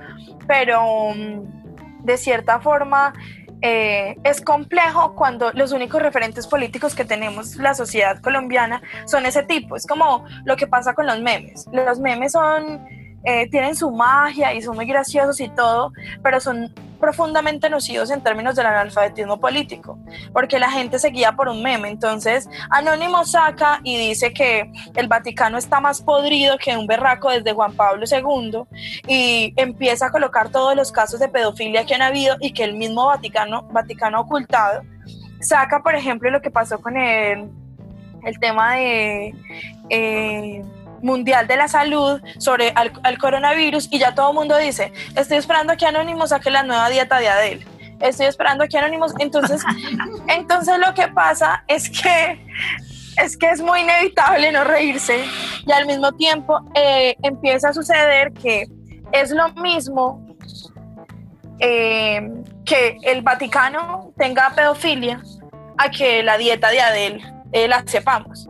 pero mm, de cierta forma eh, es complejo cuando los únicos referentes políticos que tenemos la sociedad colombiana son ese tipo. Es como lo que pasa con los memes. Los memes son eh, tienen su magia y son muy graciosos y todo, pero son profundamente nocivos en términos del analfabetismo político, porque la gente se guía por un meme. Entonces, Anónimo saca y dice que el Vaticano está más podrido que un berraco desde Juan Pablo II y empieza a colocar todos los casos de pedofilia que han habido y que el mismo Vaticano, Vaticano ocultado, saca, por ejemplo, lo que pasó con el, el tema de... Eh, Mundial de la Salud sobre el, coronavirus y ya todo el mundo dice, estoy esperando que Anónimos saque la nueva dieta de Adele. Estoy esperando a que Anónimos... Entonces, entonces lo que pasa es que es que es muy inevitable no reírse y al mismo tiempo eh, empieza a suceder que es lo mismo eh, que el Vaticano tenga pedofilia a que la dieta de Adele eh, la sepamos.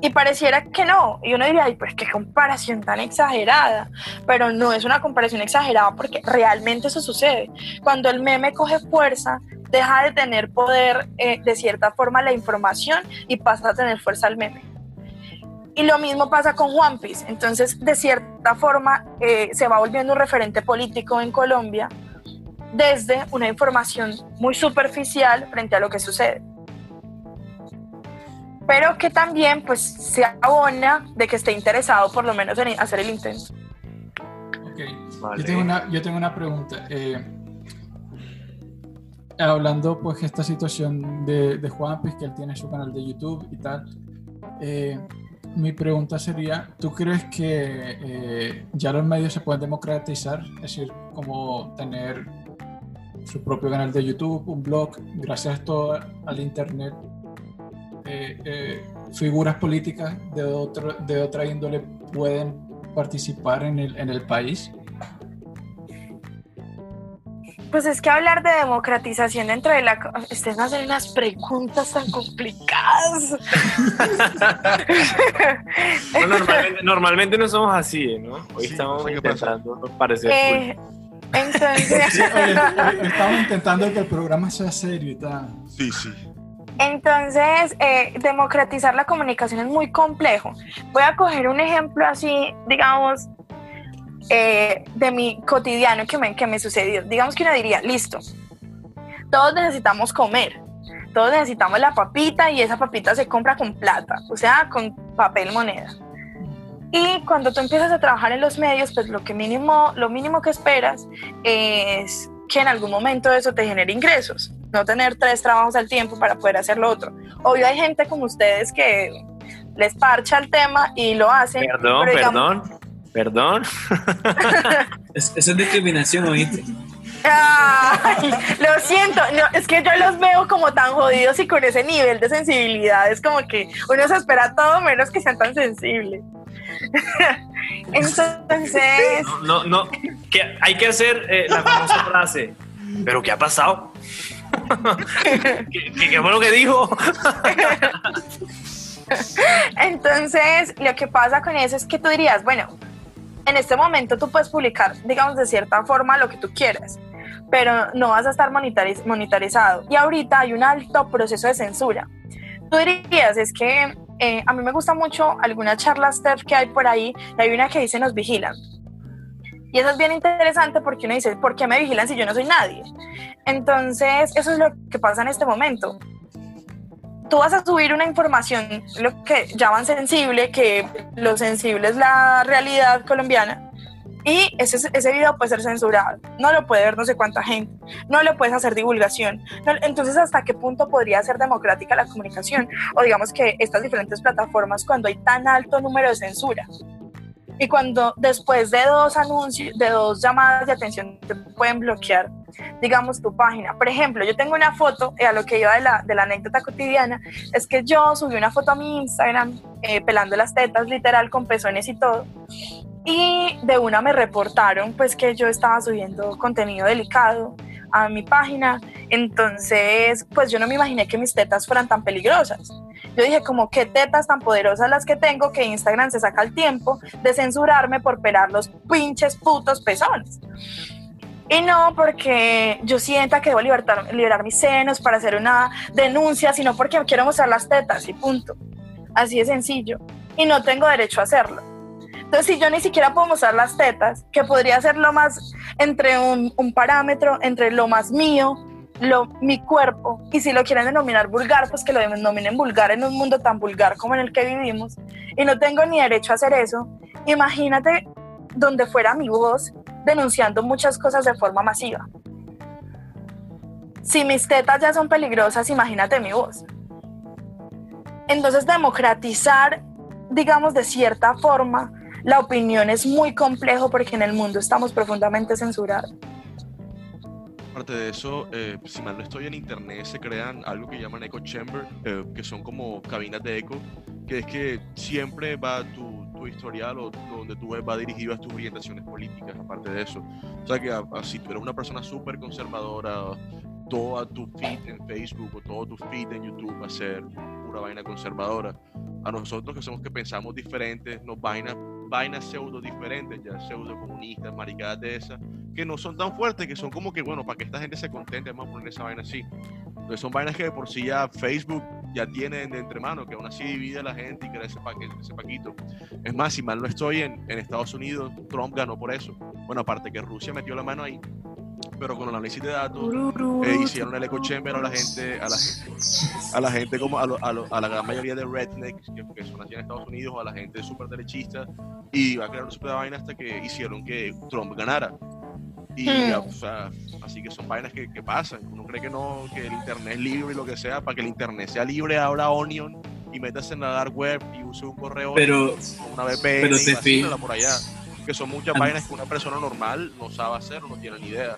Y pareciera que no. Y uno diría, ay, pues qué comparación tan exagerada. Pero no es una comparación exagerada porque realmente eso sucede. Cuando el meme coge fuerza, deja de tener poder eh, de cierta forma la información y pasa a tener fuerza el meme. Y lo mismo pasa con One Piece. Entonces, de cierta forma, eh, se va volviendo un referente político en Colombia desde una información muy superficial frente a lo que sucede pero que también pues se abona de que esté interesado por lo menos en hacer el intento. Ok, yo, tengo una, yo tengo una pregunta. Eh, hablando pues esta situación de, de Juan, pues que él tiene su canal de YouTube y tal, eh, mi pregunta sería, ¿tú crees que eh, ya los medios se pueden democratizar? Es decir, como tener su propio canal de YouTube, un blog, gracias a todo al Internet, eh, eh, figuras políticas de, otro, de otra índole pueden participar en el, en el país? Pues es que hablar de democratización dentro de la... Ustedes hacen unas preguntas tan complicadas. normalmente, no somos así, ¿no? Hoy estamos intentando parecer... Eh, entonces... estamos intentando que el programa sea serio y tal. Sí, sí. Entonces, eh, democratizar la comunicación es muy complejo. Voy a coger un ejemplo así, digamos, eh, de mi cotidiano que me, que me sucedió. Digamos que uno diría, listo, todos necesitamos comer, todos necesitamos la papita y esa papita se compra con plata, o sea, con papel moneda. Y cuando tú empiezas a trabajar en los medios, pues lo, que mínimo, lo mínimo que esperas es que en algún momento eso te genere ingresos no tener tres trabajos al tiempo para poder hacer lo otro. Obvio hay gente como ustedes que les parcha el tema y lo hacen. Perdón, perdón, perdón. eso es discriminación, oíste. lo siento, es que yo los veo como tan jodidos y con ese nivel de sensibilidad. Es como que uno se espera todo menos que sean tan sensibles. Entonces. No, no, que hay que hacer eh, la famosa frase. ¿Pero qué ha pasado? ¿Qué, fue lo que dijo? Entonces, lo que pasa con eso es que tú dirías, bueno, en este momento tú puedes publicar, digamos, de cierta forma lo que tú quieras, pero no vas a estar monitorizado. Y ahorita hay un alto proceso de censura. Tú dirías, es que eh, a mí me gusta mucho algunas charlas TED que hay por ahí, y hay una que dice nos vigilan. Y eso es bien interesante porque uno dice, ¿por qué me vigilan si yo no soy nadie? Entonces, eso es lo que pasa en este momento. Tú vas a subir una información, lo que llaman sensible, que lo sensible es la realidad colombiana, y ese, ese video puede ser censurado, no lo puede ver no sé cuánta gente, no le puedes hacer divulgación. entonces, ¿hasta qué punto podría ser democrática la comunicación? O digamos que estas diferentes plataformas, cuando hay tan alto número de censura, y cuando después de dos anuncios, de dos llamadas de atención, te pueden bloquear, digamos, tu página. Por ejemplo, yo tengo una foto, eh, a lo que iba de la, de la anécdota cotidiana, es que yo subí una foto a mi Instagram eh, pelando las tetas, literal, con pezones y todo. Y de una me reportaron pues que yo estaba subiendo contenido delicado a mi página. Entonces, pues yo no me imaginé que mis tetas fueran tan peligrosas. Yo dije, como qué tetas tan poderosas las que tengo que Instagram se saca el tiempo de censurarme por pelar los pinches putos pezones. Y no porque yo sienta que debo libertar, liberar mis senos para hacer una denuncia, sino porque quiero mostrar las tetas y punto. Así de sencillo. Y no tengo derecho a hacerlo. Entonces, si yo ni siquiera puedo mostrar las tetas, que podría ser lo más entre un, parámetro, entre lo más mío, lo, mi cuerpo, y si lo quieren denominar vulgar, pues que lo denominen vulgar en un mundo tan vulgar como en el que vivimos, y no tengo ni derecho a hacer eso, imagínate donde fuera mi voz denunciando muchas cosas de forma masiva. Si mis tetas ya son peligrosas, imagínate mi voz. Entonces, democratizar, digamos, de cierta forma, la opinión es muy complejo porque en el mundo estamos profundamente censurados. Aparte de eso, eh, si mal no estoy en internet, se crean algo que llaman echo chamber, eh, que son como cabinas de eco, que es que siempre va tu, tu historial o donde tú ves va dirigido a tus orientaciones políticas, aparte de eso. O sea que a- a- si tú eres una persona súper conservadora, toda tu feed en Facebook o todo tu feed en YouTube va a ser pura vaina conservadora. A nosotros que somos que pensamos diferentes, nos vainas, vainas pseudo diferentes, ya pseudo comunistas, maricadas de esas, que no son tan fuertes, que son como que, bueno, para que esta gente se contente, vamos a poner esa vaina así. Entonces son vainas que de por sí ya Facebook ya tiene de entre manos, que aún así divide a la gente y crea ese, paque- ese paquito. Es más, si mal no estoy en, en Estados Unidos, Trump ganó por eso. Bueno, aparte que Rusia metió la mano ahí, pero con el análisis de datos eh, hicieron el eco chamber a la gente, a la gente, a la gente como a, lo- a, lo- a la gran mayoría de rednecks que, que son aquí en Estados Unidos o a la gente súper derechista y va a crear una super vaina hasta que hicieron que Trump ganara. Y Hmm. ya, o sea, así que son vainas que, que pasan. Uno cree que no, que el internet es libre y lo que sea, para que el internet sea libre ahora Onion y metas en la dark web y use un correo Pero, con una VPN pero y te fijas- por allá. Que son muchas vainas que una persona normal no sabe hacer o no tiene ni idea.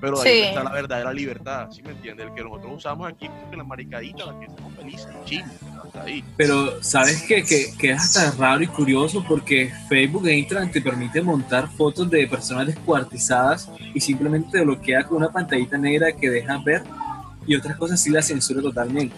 Pero de Sí. ahí está la verdadera libertad, ¿sí me entiendes? El que nosotros usamos aquí es como que la maricadita, la que estamos felices, chill, hasta ahí. pero ¿sabes qué? Que, que es hasta raro y curioso porque Facebook e Instagram te permite montar fotos de personas descuartizadas y simplemente te bloquea con una pantallita negra que deja ver y otras cosas sí la censura totalmente.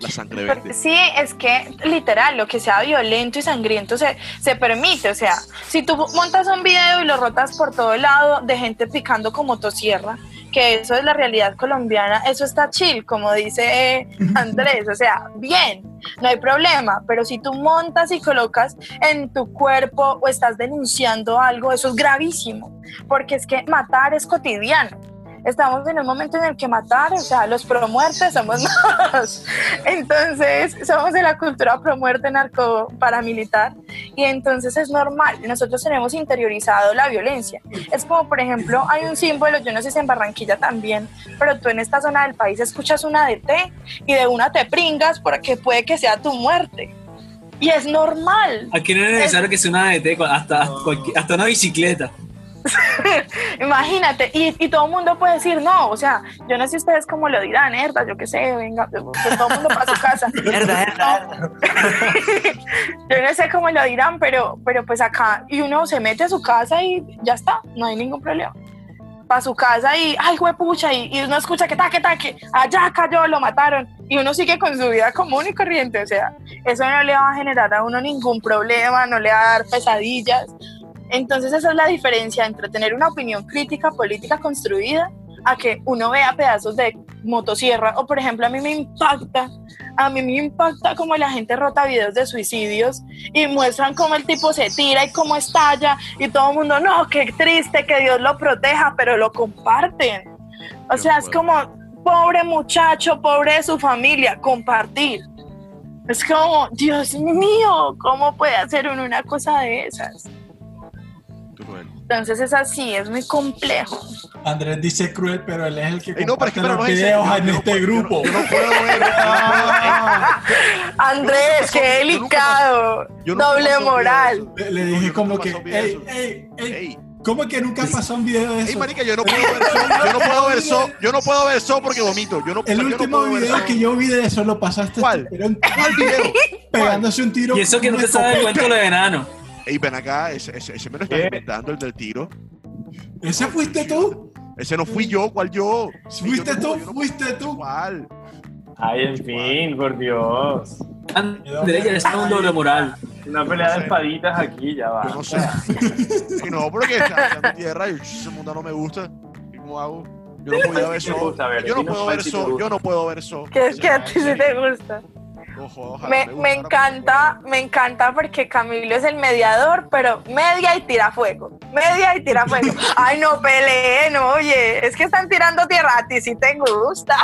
La sangre verde. Sí, es que literal, lo que sea violento y sangriento se, se permite. O sea, si tú montas un video y lo rotas por todo lado de gente picando con motosierra, que eso es la realidad colombiana, eso está chill, como dice Andrés. O sea, bien, no hay problema. Pero si tú montas y colocas en tu cuerpo o estás denunciando algo, eso es gravísimo. Porque es que matar es cotidiano. Estamos en un momento en el que matar, o sea, los promuertes somos más. Entonces, somos de la cultura promuerte narco paramilitar y entonces es normal. Nosotros tenemos interiorizado la violencia. Es como, por ejemplo, hay un símbolo, yo no sé si en Barranquilla también, pero tú en esta zona del país escuchas una de té y de una te pringas porque puede que sea tu muerte. Y es normal. Aquí no es necesario que sea una ADT, hasta, cualquier- hasta una bicicleta. Imagínate, y, y todo el mundo puede decir no, o sea, yo no sé ustedes cómo lo dirán, herda, yo qué sé, venga, pues todo el mundo para su casa. Herda, herda, yo no sé cómo lo dirán, pero, pero pues acá, y uno se mete a su casa y ya está, no hay ningún problema. Para su casa y, ay, huepucha, y, y uno escucha que taque, taque, allá cayó, lo mataron, y uno sigue con su vida común y corriente, o sea, eso no le va a generar a uno ningún problema, no le va a dar pesadillas. Entonces esa es la diferencia entre tener una opinión crítica política construida a que uno vea pedazos de motosierra o por ejemplo a mí me impacta, a mí me impacta como la gente rota videos de suicidios y muestran cómo el tipo se tira y cómo estalla y todo el mundo, no, qué triste, que Dios lo proteja, pero lo comparten. O sea, es como, pobre muchacho, pobre de su familia, compartir. Es como, Dios mío, ¿cómo puede hacer uno una cosa de esas? Entonces es así, es muy complejo. Andrés dice cruel, pero él es el que Ey, no, pero es que en videos en no este puedo- grupo. Yo, no- yo no puedo ver. Andrés, qué delicado. Doble un moral. eso. le, dije como que, un ey, eso. ey, ey, Ey, ¿cómo que nunca pasó un video de ey, eso? marica, yo no puedo ver so, yo no puedo ver so, yo no puedo ver so porque vomito. Yo no, El yo no último video que yo vi de eso lo pasaste ¿Cuál? pero en- ¿Cuál video? pegándose un tiro. Y eso que no te sabe el cuento de enano. Ey, ven acá, ese, ese, ese me lo estás ¿Qué? inventando, el del tiro. ¿Ese fuiste tú? Ese no fui yo, ¿cuál yo? ¿Fuiste yo tú? juro, yo no- ¿Fuiste tú? ¿Cuál? Ay, en fin, por Dios. Andrés ya está en un doble moral. Una pelea de espaditas aquí, ya va. Yo no sé. Y no, porque está echando tierra y ese mundo no me gusta. Y ¿Cómo hago? Yo no podía ver ¿Qué eso. Yo no puedo ver eso. Yo no puedo ver eso. Que es que a ti sí te gusta. Ojo, ojalá Me, me encanta, me encanta porque Camilo es el mediador, pero media y tira fuego. Media y tira fuego. Ay, no peleen, oye, es que están tirando tierra a ti, sí te gusta.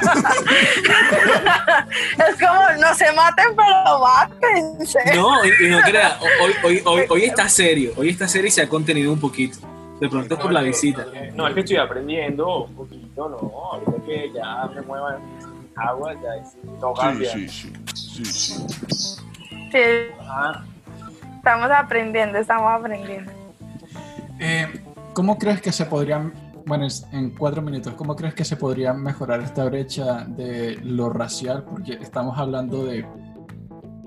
es como, no se maten, pero mátense. No, y, y no crea, hoy, hoy, hoy, hoy está serio, hoy está serio y se ha contenido un poquito. De pronto por la visita. No, es que estoy aprendiendo un poquito, no. Ahorita que ya me muevan agua, ya sí, todo cambia. Sí, sí, sí. sí, sí. Sí, Ah, estamos aprendiendo, estamos aprendiendo. Eh, ¿Cómo crees que se podrían, bueno, es- en cuatro minutos, cómo crees que se podría mejorar esta brecha de lo racial? Porque estamos hablando de,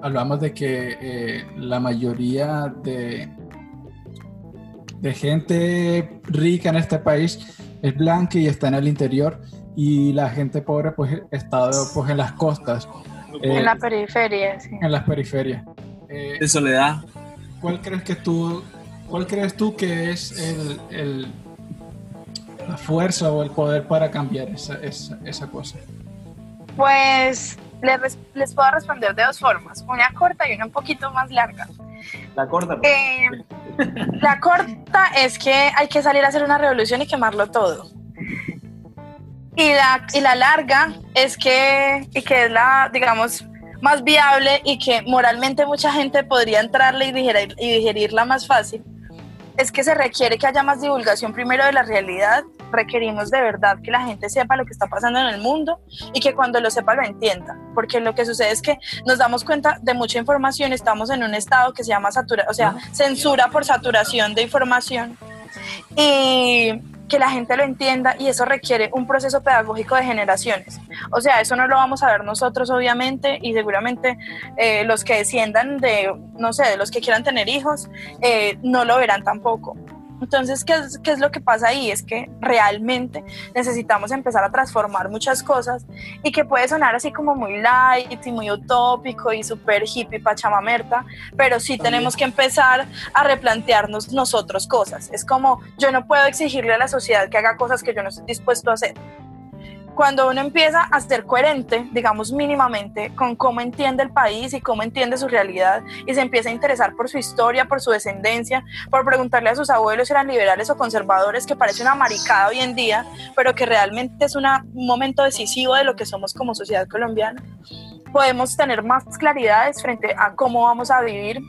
hablamos de que eh, la mayoría de, de gente rica en este país es blanca y está en el interior y la gente pobre pues está pues en las costas, Eh, En la periferia, sí. en las periferias. Eh, De soledad. ¿Cuál crees que tú, cuál crees tú que es el, el- la fuerza o el poder para cambiar esa, esa, esa cosa? Pues les, les puedo responder de dos formas, una corta y una un poquito más larga. la corta. pues. Eh, la corta es que hay que salir a hacer una revolución y quemarlo todo. Y la, y la larga es que, y que es la, digamos, más viable y que moralmente mucha gente podría entrarle y, digerir, y digerirla más fácil, es que se requiere que haya más divulgación primero de la realidad. Requerimos de verdad que la gente sepa lo que está pasando en el mundo y que cuando lo sepa lo entienda. Porque lo que sucede es que nos damos cuenta de mucha información, estamos en un estado que se llama satura, o sea, censura por saturación de información y que la gente lo entienda y eso requiere un proceso pedagógico de generaciones. O sea, eso no lo vamos a ver nosotros obviamente y seguramente eh, los que desciendan de, no sé, de los que quieran tener hijos, eh, no lo verán tampoco. Entonces, ¿qué es, ¿qué es lo que pasa ahí? Es que realmente necesitamos empezar a transformar muchas cosas y que puede sonar así como muy light y muy utópico y súper hippie pachamamerta, pero sí tenemos que empezar a replantearnos nosotros cosas. Es como yo no puedo exigirle a la sociedad que haga cosas que yo no estoy dispuesto a hacer. Cuando uno empieza a ser coherente, digamos mínimamente, con cómo entiende el país y cómo entiende su realidad y se empieza a interesar por su historia, por su descendencia, por preguntarle a sus abuelos si eran liberales o conservadores, que parece una maricada hoy en día, pero que realmente es una- un momento decisivo de lo que somos como sociedad colombiana, podemos tener más claridades frente a cómo vamos a vivir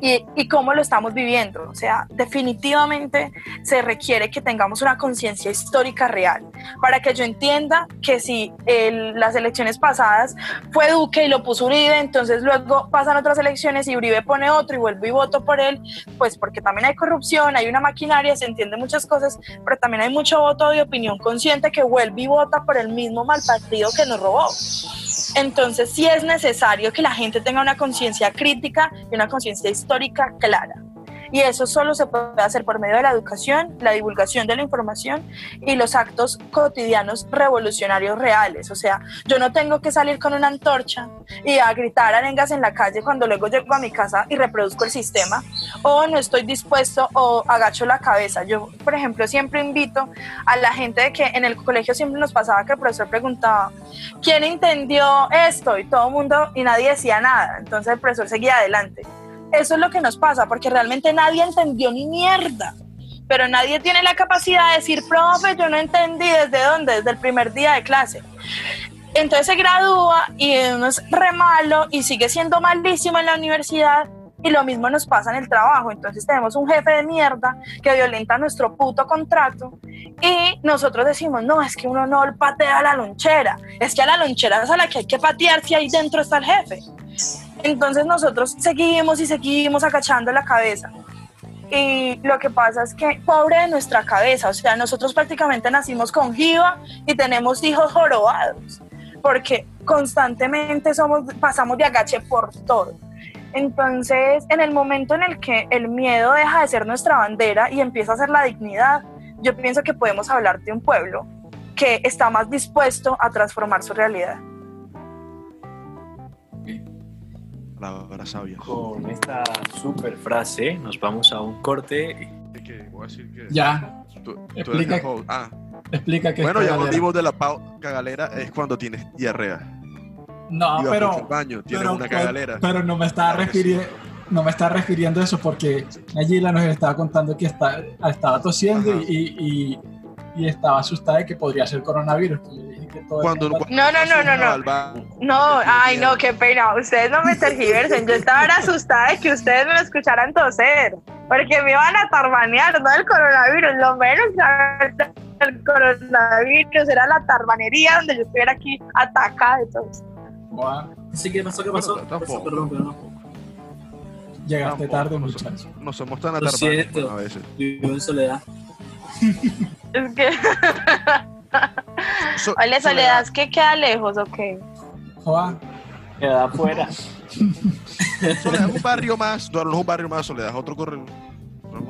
y, cómo lo estamos viviendo. O sea, definitivamente se requiere que tengamos una conciencia histórica real para que yo entienda que si el- las elecciones pasadas fue Duque y lo puso Uribe, entonces luego pasan otras elecciones y Uribe pone otro y vuelvo y voto por él, pues porque también hay corrupción, hay una maquinaria, se entiende muchas cosas, pero también hay mucho voto de opinión consciente que vuelve y vota por el mismo mal partido que nos robó. Entonces sí es necesario que la gente tenga una conciencia crítica y una conciencia histórica clara. Y eso solo se puede hacer por medio de la educación, la divulgación de la información y los actos cotidianos revolucionarios reales. O sea, yo no tengo que salir con una antorcha y a gritar arengas en la calle cuando luego llego a mi casa y reproduzco el sistema. O no estoy dispuesto o agacho la cabeza. Yo, por ejemplo, siempre invito a la gente de que en el colegio siempre nos pasaba que el profesor preguntaba, ¿quién entendió esto? Y todo el mundo, y nadie decía nada. Entonces el profesor seguía adelante. Eso es lo que nos pasa, porque realmente nadie entendió ni mierda. Pero nadie tiene la capacidad de decir, profe, yo no entendí desde dónde, desde el primer día de clase. Entonces se gradúa y uno es re malo y sigue siendo malísimo en la universidad. Y lo mismo nos pasa en el trabajo. Entonces tenemos un jefe de mierda que violenta nuestro puto contrato. Y nosotros decimos, no, es que uno no patea a la lonchera. Es que a la lonchera es a la que hay que patear si ahí dentro está el jefe. Entonces nosotros seguimos y seguimos agachando la cabeza. Y lo que pasa es que, pobre de nuestra cabeza, o sea, nosotros prácticamente nacimos con jiba y tenemos hijos jorobados, porque constantemente somos, pasamos de agache por todo. Entonces, en el momento en el que el miedo deja de ser nuestra bandera y empieza a ser la dignidad, yo pienso que podemos hablar de un pueblo que está más dispuesto a transformar su realidad. Palabra sabia. Con esta super frase nos vamos a un corte. Que voy a decir que. Ya, Tú, tú eres Explica-. Ah, Explica que bueno, ya volvimos de la pau- cagalera. Es cuando tienes diarrea. No, Ibas pero, baño, tienes pero, una cagalera. pero no me estaba sí. refiriendo. No me estaba refiriendo a eso porque Nayila nos estaba contando que está, estaba tosiendo y, y estaba asustada de que podría ser coronavirus. que yo le dije que todo el Cuando, cuando No, no, no, no, no. No, ay, no, qué pena. Ustedes no me tergiversen. Yo estaba asustada de que ustedes me lo escucharan toser. Porque me iban a tarbanear, no el coronavirus. Lo menos el coronavirus era la tarbanería donde yo estuviera aquí atacada de todos. Buah, Así que pasó, ¿qué pasó? Bueno, ¿Qué pasó? tampoco. Perdón, perdón. llegaste Tampoco, tarde, no muchacho. No somos tan siento. a veces. Vivo en soledad. Es que, So- oye, Soledad, ¿es que queda lejos o qué? Joa, Queda afuera. Soledad es un barrio más, no, no es un barrio más, Soledad es otro correo.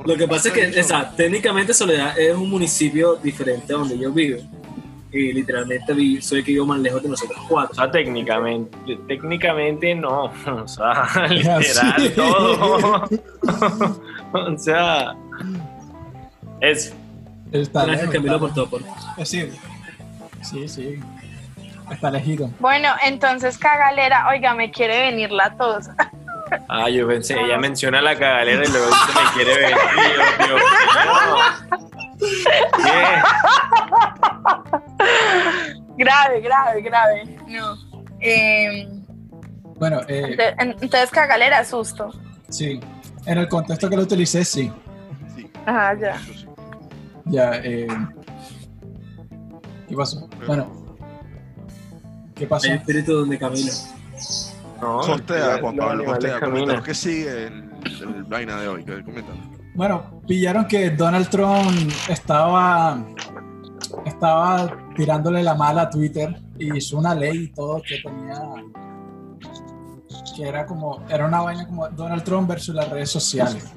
Lo que pasa es que, esa, técnicamente Soledad es un municipio diferente a donde yo vivo. Y literalmente vi- soy que vivo más lejos de nosotros O cuatro. sea, técnicamente, técnicamente no. O sea, literal, todo. o sea, es está Gracias lejos, Camilo está por todo. Por... lejos. Es decir, sí, sí. Está elegido. Bueno, entonces cagalera, oiga, me quiere venir la tos. Ah, yo pensé, ella menciona la cagalera y luego dice me quiere. Y yo. ¿Qué? grave, grave, grave. No. Eh, Bueno, eh, entonces cagalera, susto. sí. En el contexto que lo utilicé, sí. Sí, Ajá, ya. Ya, eh, ¿Qué pasó? Bueno, ¿qué pasó? Hay espíritu donde camino. No, Costea, Juan los Pablo, costea. Coméntanos qué sigue el, el vaina de hoy. que- Coméntanos. Bueno, pillaron que Donald Trump estaba, estaba tirándole la mala a Twitter y hizo una ley y todo que tenía que era como era una vaina como Donald Trump versus las redes sociales.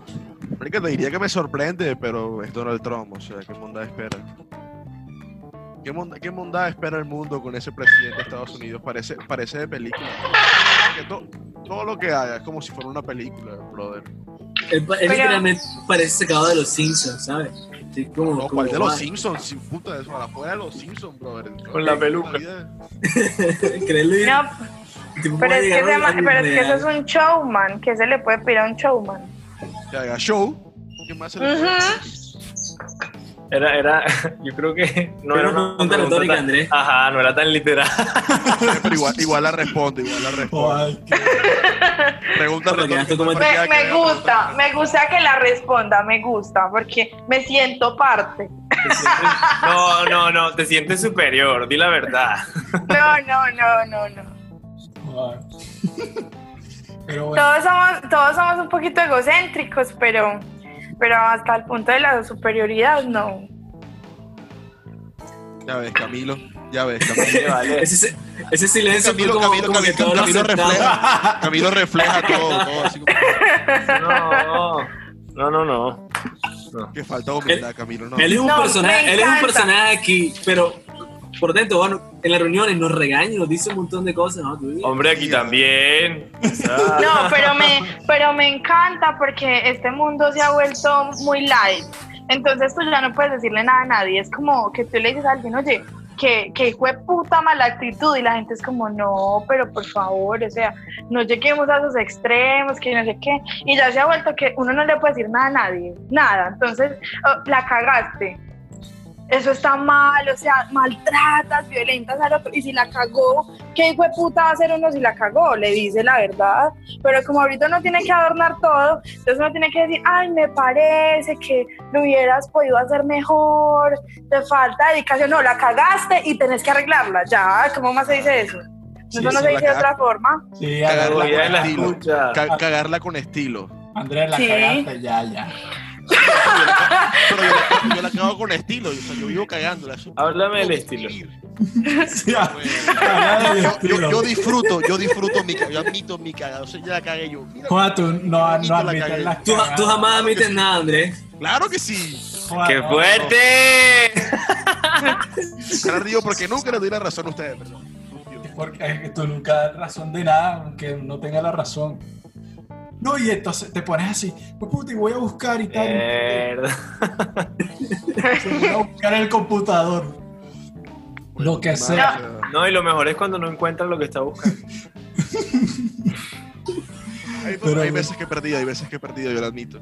Marica, te diría que me sorprende, pero es Donald Trump, o sea, ¿qué bondad espera? ¿Qué, monda- qué bondad espera el mundo con ese presidente de Estados Unidos? Parece, parece de película. Que to- todo lo que haga es como si fuera una película, brother. Pero- literalmente parece sacado de los Simpsons, ¿sabes? Sí, como, No, como ¿cuál de los va- Simpsons? Sin puta, eso, afuera de los Simpsons, brother. Con la peluca. Creerle- No, pero es que, se pero es que eso es un showman. ¿Qué se le puede pedir a un showman? Que haga show. ¿Qué más se le puede. Era, era, yo creo que no Pero era una pregunta retórica, tan- Andrés. Ajá, no era tan literal. Pero igual, igual la responde, igual la responde. Ay, qué- Pregunta retórica, Me, me haga gusta, me gusta que la responda, me gusta, porque me siento parte. No, no, no, te sientes superior, di la verdad. No, no, no, no, no. ay. Pero bueno, Todos somos, todos somos un poquito egocéntricos, pero, pero hasta el punto de la superioridad, no. Ya ves, Camilo. Ya ves, Camilo. Vale. Ese, ese silencio Camilo, como, Camilo, como Camilo, Camilo refleja, Camilo refleja todo, todo así como No, no, no, no. que falta humildad, Camilo, no. Él es un No, personaje, él es un personaje aquí, pero por dentro, bueno, en las reuniones nos regaña, nos dice un montón de cosas, ¿no? Tú- Hombre, aquí también. No, pero me, pero me encanta porque este mundo se ha vuelto muy light. Entonces tú ya no puedes decirle nada a nadie. Es como que tú le dices a alguien, oye, que, que fue puta mala actitud y la gente es como, no, pero por favor, o sea, no lleguemos a esos extremos, que no sé qué. Y ya se ha vuelto que uno no le puede decir nada a nadie, nada. Entonces, oh, la cagaste. Eso está mal, o sea, maltratas, violentas al otro. Y si la cagó, ¿qué hijo de puta va a hacer uno si la cagó? Le dice la verdad. Pero como ahorita uno tiene que adornar todo, entonces uno tiene que decir, ay, me parece que lo hubieras podido hacer mejor, te falta dedicación. No, la cagaste y tenés que arreglarla. Ya, ¿cómo más se dice eso? Sí, eso no se dice de otra forma. sí, Cagarla con la estilo. cagarla con estilo. Andrés, la Sí. cagaste, ya, ya. Pero yo, la- yo la cago con estilo, o sea, yo vivo cagándola. Háblame del estilo. Sí, ah, Bueno. Yo, yo- estilo. yo disfruto, yo disfruto mi cagada, yo admito mi cagada, o sea, ya la cagué yo. Mira, Joder, tú no, Admito no la admites las Tú, tú jamás admites nada, Andrés. claro que sí. Joder, ¡Qué fuerte! Ahora digo porque nunca le doy la razón a ustedes, perdón. Porque tú nunca das razón de nada, aunque no tenga la razón. No, y entonces te pones así, pues puta, y voy a buscar y tal. Mierda. voy a buscar el computador. Lo que sea. No, y lo mejor es cuando no encuentras lo que está buscando. Hay, Pero- hay veces que he perdido, hay veces que he perdido, yo lo admito.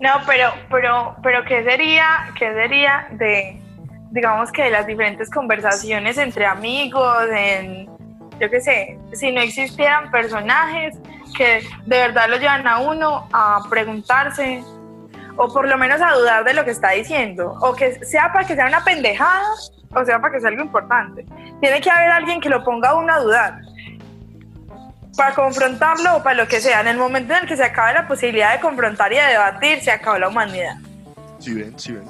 No, pero, pero, pero ¿qué sería, qué sería de, digamos que de las diferentes conversaciones entre amigos, en, yo qué sé, si no existieran personajes que de verdad lo llevan a uno a preguntarse o por lo menos a dudar de lo que está diciendo, o que sea para que sea una pendejada o sea para que sea algo importante. Tiene que haber alguien que lo ponga a uno a dudar para confrontarlo o para lo que sea. En el momento en el que se acabe la posibilidad de confrontar y de debatir, se acabó la humanidad. Si ven, si ven.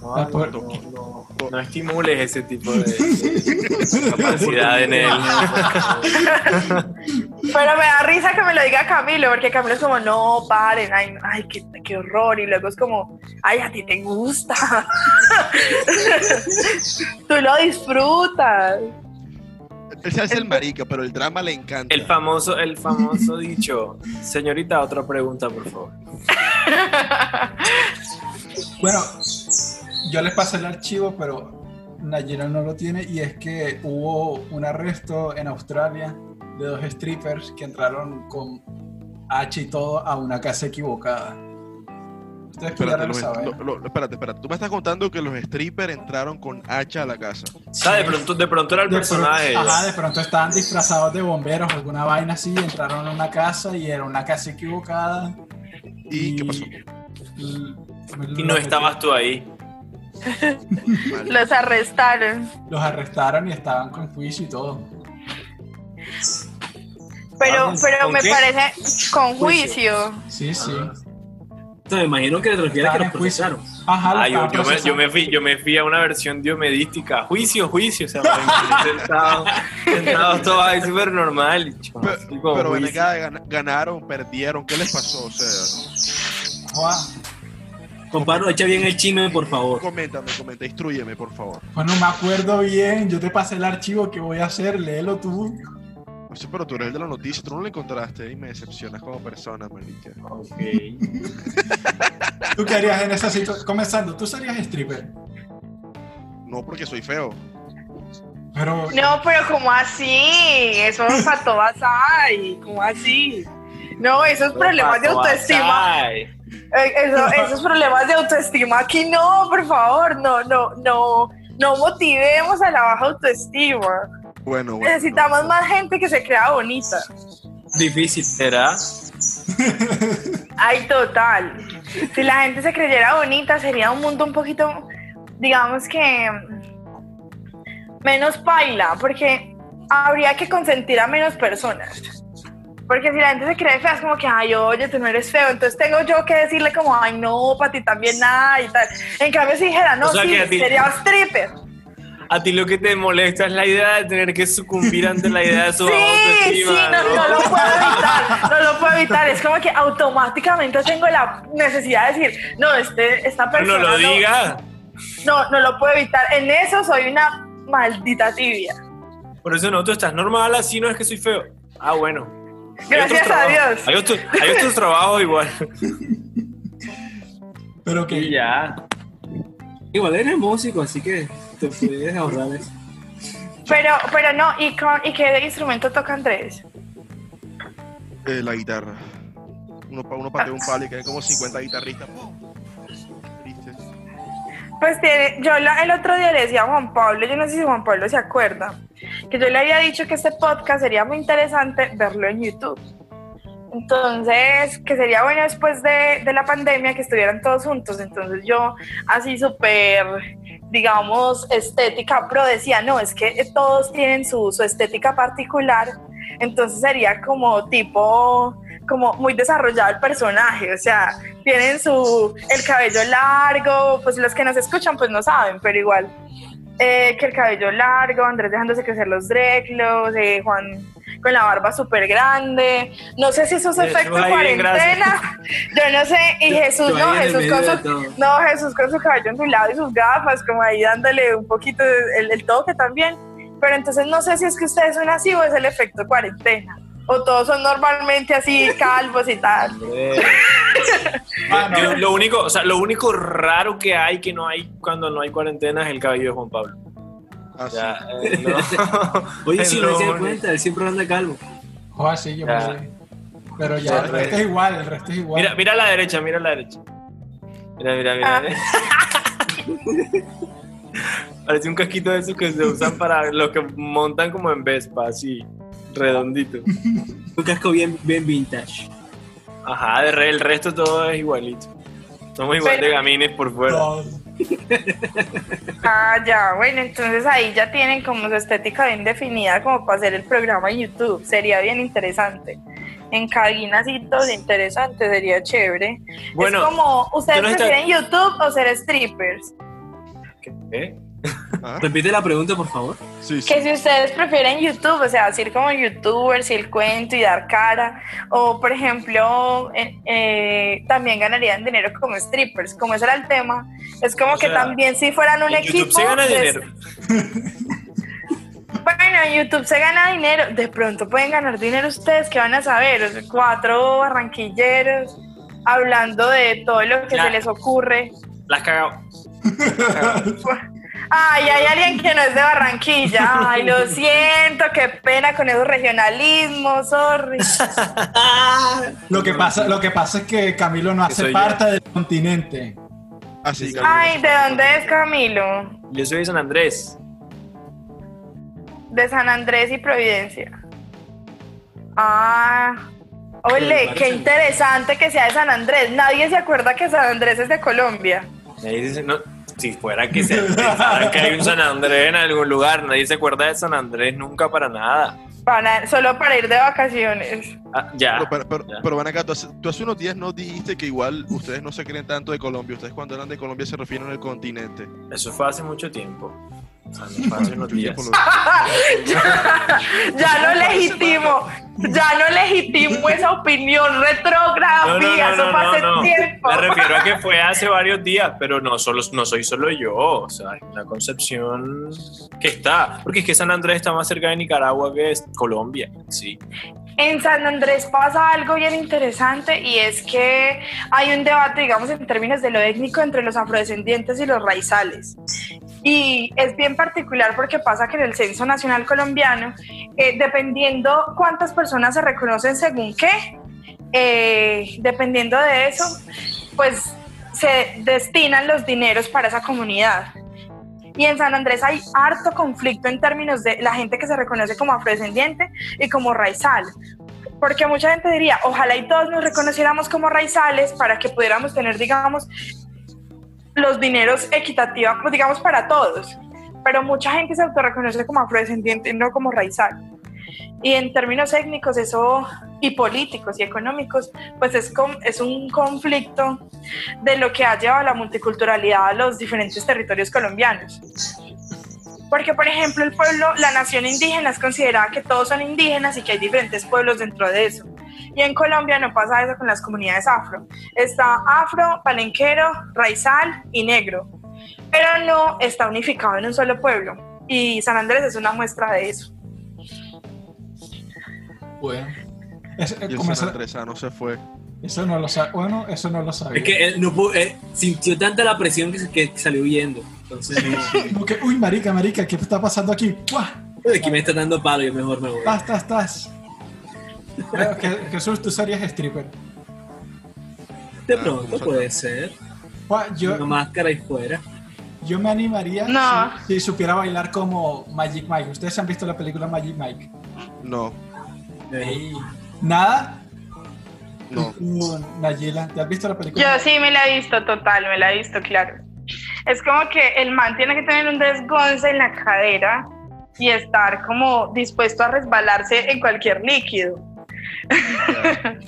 No, Ah, no, no, no estimules ese tipo de, de capacidad en él. Pero me da risa que me lo diga Camilo, porque Camilo es como, no, paren, ay, ay qué, qué horror. Y luego es como, ay, a ti te gusta. Tú lo disfrutas. Él se hace el marica, pero el drama le encanta. El famoso, el famoso dicho. Señorita, otra pregunta, por favor. Bueno, yo les pasé el archivo, pero Nayera no lo tiene y es que hubo un arresto en Australia de dos strippers que entraron con H y todo a una casa equivocada. Ustedes Espérate, saber. lo- lo- espérate, espérate. Tú me estás contando que los strippers entraron con hacha a la casa. O sea, de pronto, de pronto era el De personaje. pronto- ajá, de pronto estaban disfrazados de bomberos, alguna vaina así, entraron a una casa y era una casa equivocada. ¿Y qué pasó? y- Y no estabas tú ahí. Los arrestaron. Los arrestaron y estaban con juicio y todo. Pero, Ah, pero ¿con me qué? parece con juicio. Sí, sí. Me imagino que te refieres a que los procesaron. Ajá, lo Ah, yo, yo me, yo, me fui, yo me fui a una versión diomedística. Juicio, juicio. O sea, sentados, sentados todos ahí súper normal. Pero, pero ven acá, ganaron, perdieron, ¿qué les pasó? O sea, Comparo, echa bien el chisme, por favor. coméntame, comenta, instruyeme, por favor. Pues no me acuerdo bien, yo te pasé el archivo que voy a hacer, léelo tú. No sé, pero tú eres el de la noticia, tú no lo encontraste y me decepcionas como persona, marica. Ok. ¿Tú qué harías en esa situación? Comenzando, ¿tú serías stripper? No porque soy feo. Pero No, pero como así? Eso es para todas hay. ¿Cómo así? No, esos problemas de autoestima. Ay. Eso- esos problemas de autoestima aquí no, por favor. No, no, no. No motivemos a la baja autoestima. Bueno, bueno. Necesitamos no, más gente que se crea bonita. Difícil. ¿Será? Ay, total. Si la gente se creyera bonita, sería un mundo un poquito, digamos que menos paila, porque habría que consentir a menos personas. Porque si la gente se cree fea, es como que, ay, oye, tú no eres feo. Entonces tengo yo que decirle como, ay, no, para ti también nada y tal. En cambio, si dijera, no, O sea, sí, ti- sería stripper. A ti lo que te molesta es la idea de tener que sucumbir ante la idea de su Sí, autoestima. sí, no, no lo puedo evitar, no lo puedo evitar. Es como que automáticamente tengo la necesidad de decir, no, este, esta No persona lo diga. No, no lo puedo evitar. En eso soy una maldita tibia. Por eso no, tú estás normal, así no es que soy feo. Ah, bueno. Gracias a. Dios. Hay otros, hay otros trabajos igual. pero que Y ya. Igual eres músico, así que te puedes ahorrar eso. Pero, pero no, ¿y, con, ¿y qué instrumento toca Andrés? Eh, la guitarra. Uno, uno patea un palo y caen como 50 guitarristas. Pues tiene, yo la- el otro día le decía a Juan Pablo, yo no sé si Juan Pablo se acuerda, que yo le había dicho que este podcast sería muy interesante verlo en YouTube. Entonces, que sería bueno después de, de la pandemia que estuvieran todos juntos. Entonces yo así súper, digamos, estética, pero decía, no, es que todos tienen su, su estética particular. Entonces sería como tipo, como muy desarrollado el personaje. O sea, tienen su, el cabello largo, pues los que nos escuchan pues no saben, pero igual. Eh, que el cabello largo, Andrés dejándose crecer los dreadlocks, eh, Juan con la barba súper grande. No sé si eso es efecto cuarentena. Yo no sé. Y Jesús, Tú no, Jesús con su, no, Jesús con su cabello ondulado y sus gafas, como ahí dándole un poquito el, el toque también. Pero entonces no sé si es que ustedes son así o es el efecto cuarentena. O todos son normalmente así calvos y tal. Lo, único, o sea, lo único raro que hay que no hay cuando no hay cuarentena es el cabello de Juan Pablo. Ah, sí. Eh, no. Oye, si lo no se da cuenta, él siempre anda calvo. Joder, sí, yo Ya. Pero ya, el resto es igual, el resto es igual. Mira, mira a la derecha, mira a la derecha. Mira, mira, mira. Ah. Parece un casquito de esos que se usan para los que montan como en Vespa, así, redondito. Un casco bien, bien vintage. Ajá, de re- el resto todo es igualito. Somos igual Pero- de gamines por fuera. Ah, ya, bueno, entonces ahí ya tienen como su estética bien definida como para hacer el programa en YouTube. Sería bien interesante. En cabina así todo interesante, sería chévere. Bueno, es como, ¿ustedes prefieren YouTube o ser strippers? ¿qué? Ah, Repite la pregunta, por favor. sí, sí. Que si ustedes prefieren YouTube, o sea, decir como youtubers y el cuento y dar cara, o por ejemplo, eh, eh, también ganarían dinero como strippers, como ese era el tema, es como O que sea, también si fueran un En equipo... YouTube se gana de- dinero. Bueno, en YouTube se gana dinero, de pronto pueden ganar dinero ustedes, que van a saber? O sea, cuatro barranquilleros hablando de todo lo que Ya. se les ocurre. Las cagado. Ay, hay alguien que no es de Barranquilla. Ay, lo siento, qué pena con esos regionalismos, sorry. Lo que, pasa, lo que pasa es que Camilo no hace yo. parte del continente. Así que Ay, ¿de dónde es Camilo? Yo soy de San Andrés. De San Andrés y Providencia. Ah, ole, qué interesante que sea de San Andrés. Nadie se acuerda que San Andrés es de Colombia. No, si fuera que se pensaran que hay un San Andrés en algún lugar, nadie se acuerda de San Andrés nunca para nada. Para, solo para ir de vacaciones. Ah, ya. Pero, pero, pero, Ya. pero ven acá, tú hace, tú hace unos días no dijiste que igual ustedes no se creen tanto de Colombia. Ustedes cuando hablan de Colombia se refieren al continente. Eso fue hace mucho tiempo. Ya no legitimo, ya no legitimo esa opinión retrógrada, No, no, no, eso no, fue hace no, no. tiempo. Me refiero a que fue hace varios días, pero no, solo, no soy solo yo, o sea, una concepción que está, porque es que San Andrés está más cerca de Nicaragua que es Colombia, sí. En San Andrés pasa algo bien interesante y es que hay un debate, digamos, en términos de lo étnico entre los afrodescendientes y los raizales. Y es bien particular porque pasa que en el Censo Nacional Colombiano, eh, dependiendo cuántas personas se reconocen según qué, eh, dependiendo de eso, pues se destinan los dineros para esa comunidad. Y en San Andrés hay harto conflicto en términos de la gente que se reconoce como afrodescendiente y como raizal. Porque mucha gente diría, ojalá y todos nos reconociéramos como raizales para que pudiéramos tener, digamos, los dineros equitativos, pues, digamos, para todos. Pero mucha gente se autorreconoce como afrodescendiente, no como raizal. Y en términos étnicos eso, y políticos y económicos, pues es, com- es un conflicto de lo que ha llevado la multiculturalidad a los diferentes territorios colombianos. Porque, por ejemplo, el pueblo, la nación indígena es considerada que todos son indígenas y que hay diferentes pueblos dentro de eso. Y en Colombia no pasa eso con las comunidades afro. Está afro, palenquero, raizal y negro. Pero no está unificado en un solo pueblo. Y San Andrés es una muestra de eso. Bueno. Es- eh, Y el San Andresano se fue. eso no lo sabe. Bueno, eso no lo sabía. Es que él no pudo- él sintió tanta la presión que, que salió huyendo. Entonces, Como que, uy, marica, marica, ¿qué está pasando aquí? ¡Buah! aquí me está dando palo, yo mejor me voy. Estás, estás, estás. Jesús, tú serías stripper. De Ah, pronto ¿cómo puede ser. Yo, Una máscara y fuera. yo me animaría No. si, si supiera bailar como Magic Mike. ¿Ustedes han visto la película Magic Mike? No, ¿Nada? no. Tú, Nayela, ¿te has visto la película? Yo sí me la he visto, total, me la he visto, claro. Es como que el man tiene que tener un desgonce en la cadera y estar como dispuesto a resbalarse en cualquier líquido.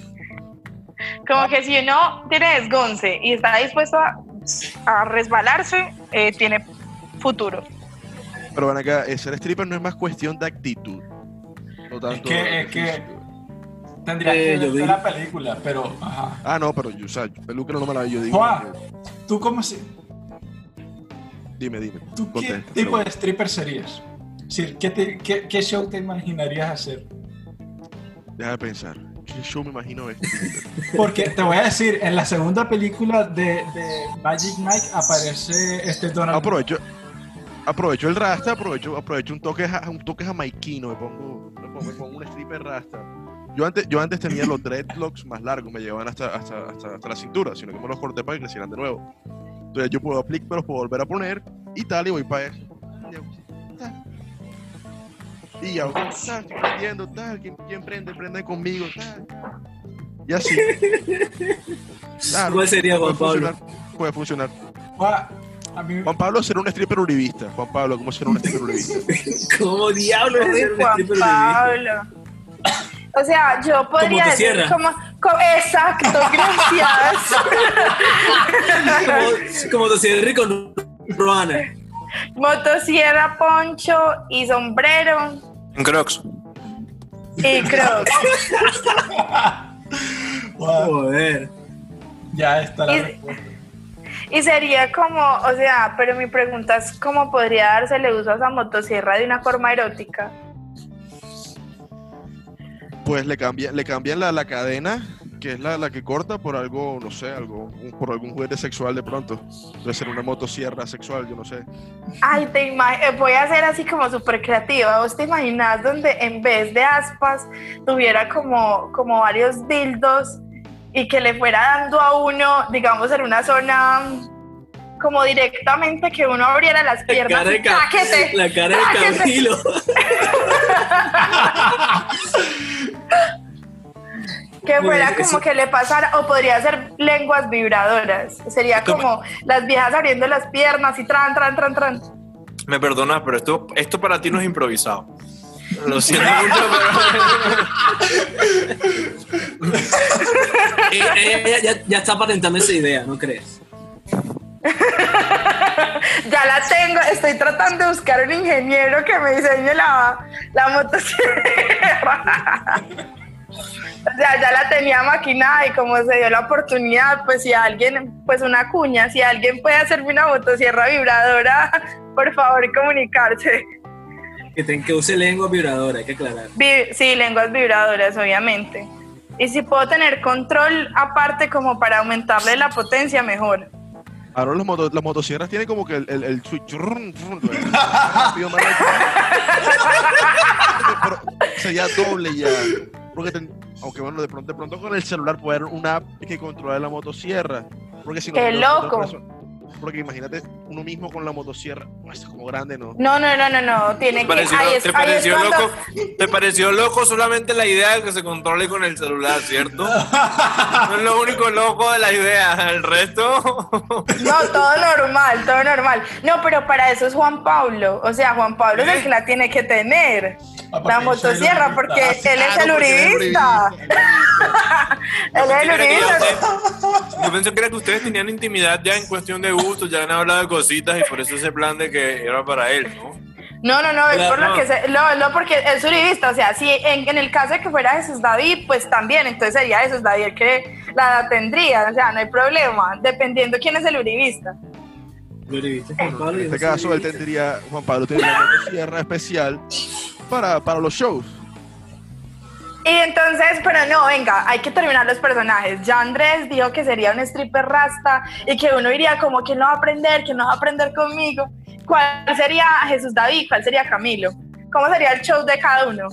Como que si uno tiene desgonce y está dispuesto a, a resbalarse, eh, tiene futuro. Pero ven acá, ser stripper no es más cuestión de actitud. No Es tanto que, de es que tendría Eh, que yo ver la película, pero ajá. Ah, no, pero yo, o sea, película no me la vi, yo digo. Juan. que- ¿Tú cómo si, Dime, dime. tú qué tipo de stripper serías? Es decir, ¿qué, te- qué, qué show te imaginarías hacer? Deja de pensar. ¿Qué show me imagino esto? Porque te voy a decir, en la segunda película de, de Magic Mike aparece este Donald. Aprovecho, aprovecho el rasta, aprovecho, aprovecho un toque, un toque jamaiquino, me pongo, me pongo, me pongo un stripper rasta. Yo antes, yo antes tenía los dreadlocks más largos, me llevaban hasta, hasta, hasta, hasta la cintura, sino que me los corté para que crecieran de nuevo. Entonces yo puedo aplicar, me los puedo volver a poner y tal, y voy para eso. Y hago, tal. Estoy prendiendo, tal, ¿quién, quién prende? Prende conmigo, tal. Y así. Claro, ¿Cuál sería, puede Juan Pablo? funcionar, Puede funcionar. Gua- A mí, Juan Pablo será un stripper uribista. Juan Pablo, ¿cómo será un stripper uribista? ¿Cómo diablos es Uy, el Juan stripper Pablo. O sea, yo podría decir como, como- exacto, gracias. Como, como Tocierri con Roana. Motosierra, poncho y sombrero Crocs. y crocs. Joder. ya está la Y- respuesta. Y sería como, o sea, pero mi pregunta es cómo podría dársele uso a esa motosierra de una forma erótica. Pues le cambian, le cambian la, la cadena, que es la, la que corta, por algo, no sé, algo, un- por algún juguete sexual de pronto. Puede ser una motosierra sexual, yo no sé. Ay, te eh, voy a ser así como súper creativa. ¿Vos te imaginas donde en vez de aspas tuviera como, como varios dildos y que le fuera dando a uno, digamos, en una zona como directamente que uno abriera las La piernas cara de, ¡táquete! la cara de. Camilo. Que fuera como eso- que le pasara, o podría ser lenguas vibradoras. Sería Esto me- como las viejas abriendo las piernas y tran, tran, tran, tran. Me perdonas, pero esto, esto para ti no es improvisado. Lo siento mucho, pero. Eh, eh, ya, ya está patentando esa idea, ¿no crees? Ya la tengo, estoy tratando de buscar un ingeniero que me diseñe la, la motosierra. O sea, ya la tenía maquinada y como se dio la oportunidad, pues si alguien, pues una cuña, si alguien puede hacerme una motosierra vibradora, por favor comunicarse. Que, ten- que use lengua vibradora, hay que aclarar. Vi- sí, lenguas vibradoras, obviamente. Y si puedo tener control aparte como para aumentarle la potencia, mejor. Ahora los moto- las motosierras tienen como que el, el, el switch. sería doble ya. Porque ten- aunque bueno, de pronto, de pronto con el celular puede haber una app que controle la motosierra. Porque si no, ¡Qué no- no- loco! no- Porque imagínate uno mismo con la motosierra. Oh, es como grande, ¿no? No, no, no, no, no, tiene ¿Te que... pareció, ahí es- te pareció cuando- loco, ¿Te pareció loco solamente la idea de que se controle con el celular, cierto? No es lo único loco de la idea. El resto. No, todo normal, todo normal. No, pero para eso es Juan Pablo. O sea, Juan Pablo es el que la tiene que tener. Ah, La motosierra, el porque él es el uribista. Él es el que uribista. Yo pensé que era que ustedes tenían intimidad ya en cuestión de gustos, ya han hablado de cositas y por eso ese plan de que era para él, ¿no? No, no, no, es por lo no. que se, no, no, porque es uribista. O sea, si en, en el caso de que fuera Jesús David, pues también, entonces sería Jesús David el que la tendría. O sea, no hay problema, dependiendo quién es el uribista. ¿Lo viste, Juan Pablo? En este caso, él tendría, Juan Pablo tendría una motosierra especial para, para los shows. Y entonces, pero no, venga, hay que terminar los personajes. Ya Andrés dijo que sería un stripper rasta y que uno iría como, ¿quién no va a aprender? ¿Quién no va a aprender conmigo? ¿Cuál sería Jesús David? ¿Cuál sería Camilo? ¿Cómo sería el show de cada uno?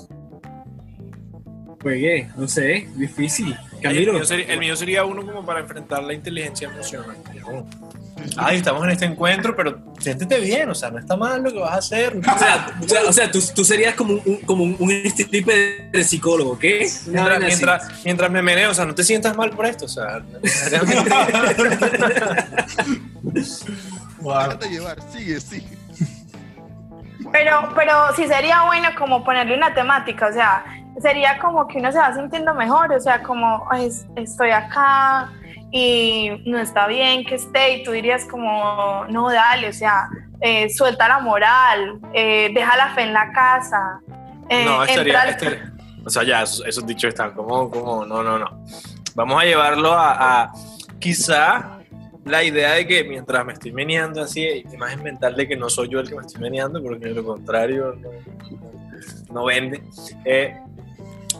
Juegué, no sé, difícil. El Camilo. mío, sería, el mío sería uno como para enfrentar la inteligencia emocional. Ay, estamos en este encuentro, pero siéntete bien, o sea, no está mal lo que vas a hacer. O sea, o sea, o sea, tú, tú serías como un, como un, stripper de psicólogo, ¿qué? Mientras, mientras, mientras me meneo, o sea, no te sientas mal por esto, o sea. Wow. Déjate llevar, sigue, sigue. Pero, pero sí sería bueno como ponerle una temática, o sea, sería como que uno se va sintiendo mejor, o sea, como "Ay, es- estoy acá y no está bien que esté, y tú dirías como, no, dale, o sea, eh, suelta la moral, eh, deja la fe en la casa. eh, No, estaría, al- estaría- O sea, ya, esos, esos dichos están como, como, no, no, no. Vamos a llevarlo a, a quizá la idea de que mientras me estoy meneando así, imagen mental de que no soy yo el que me estoy meneando, porque de lo contrario no, no- no vende.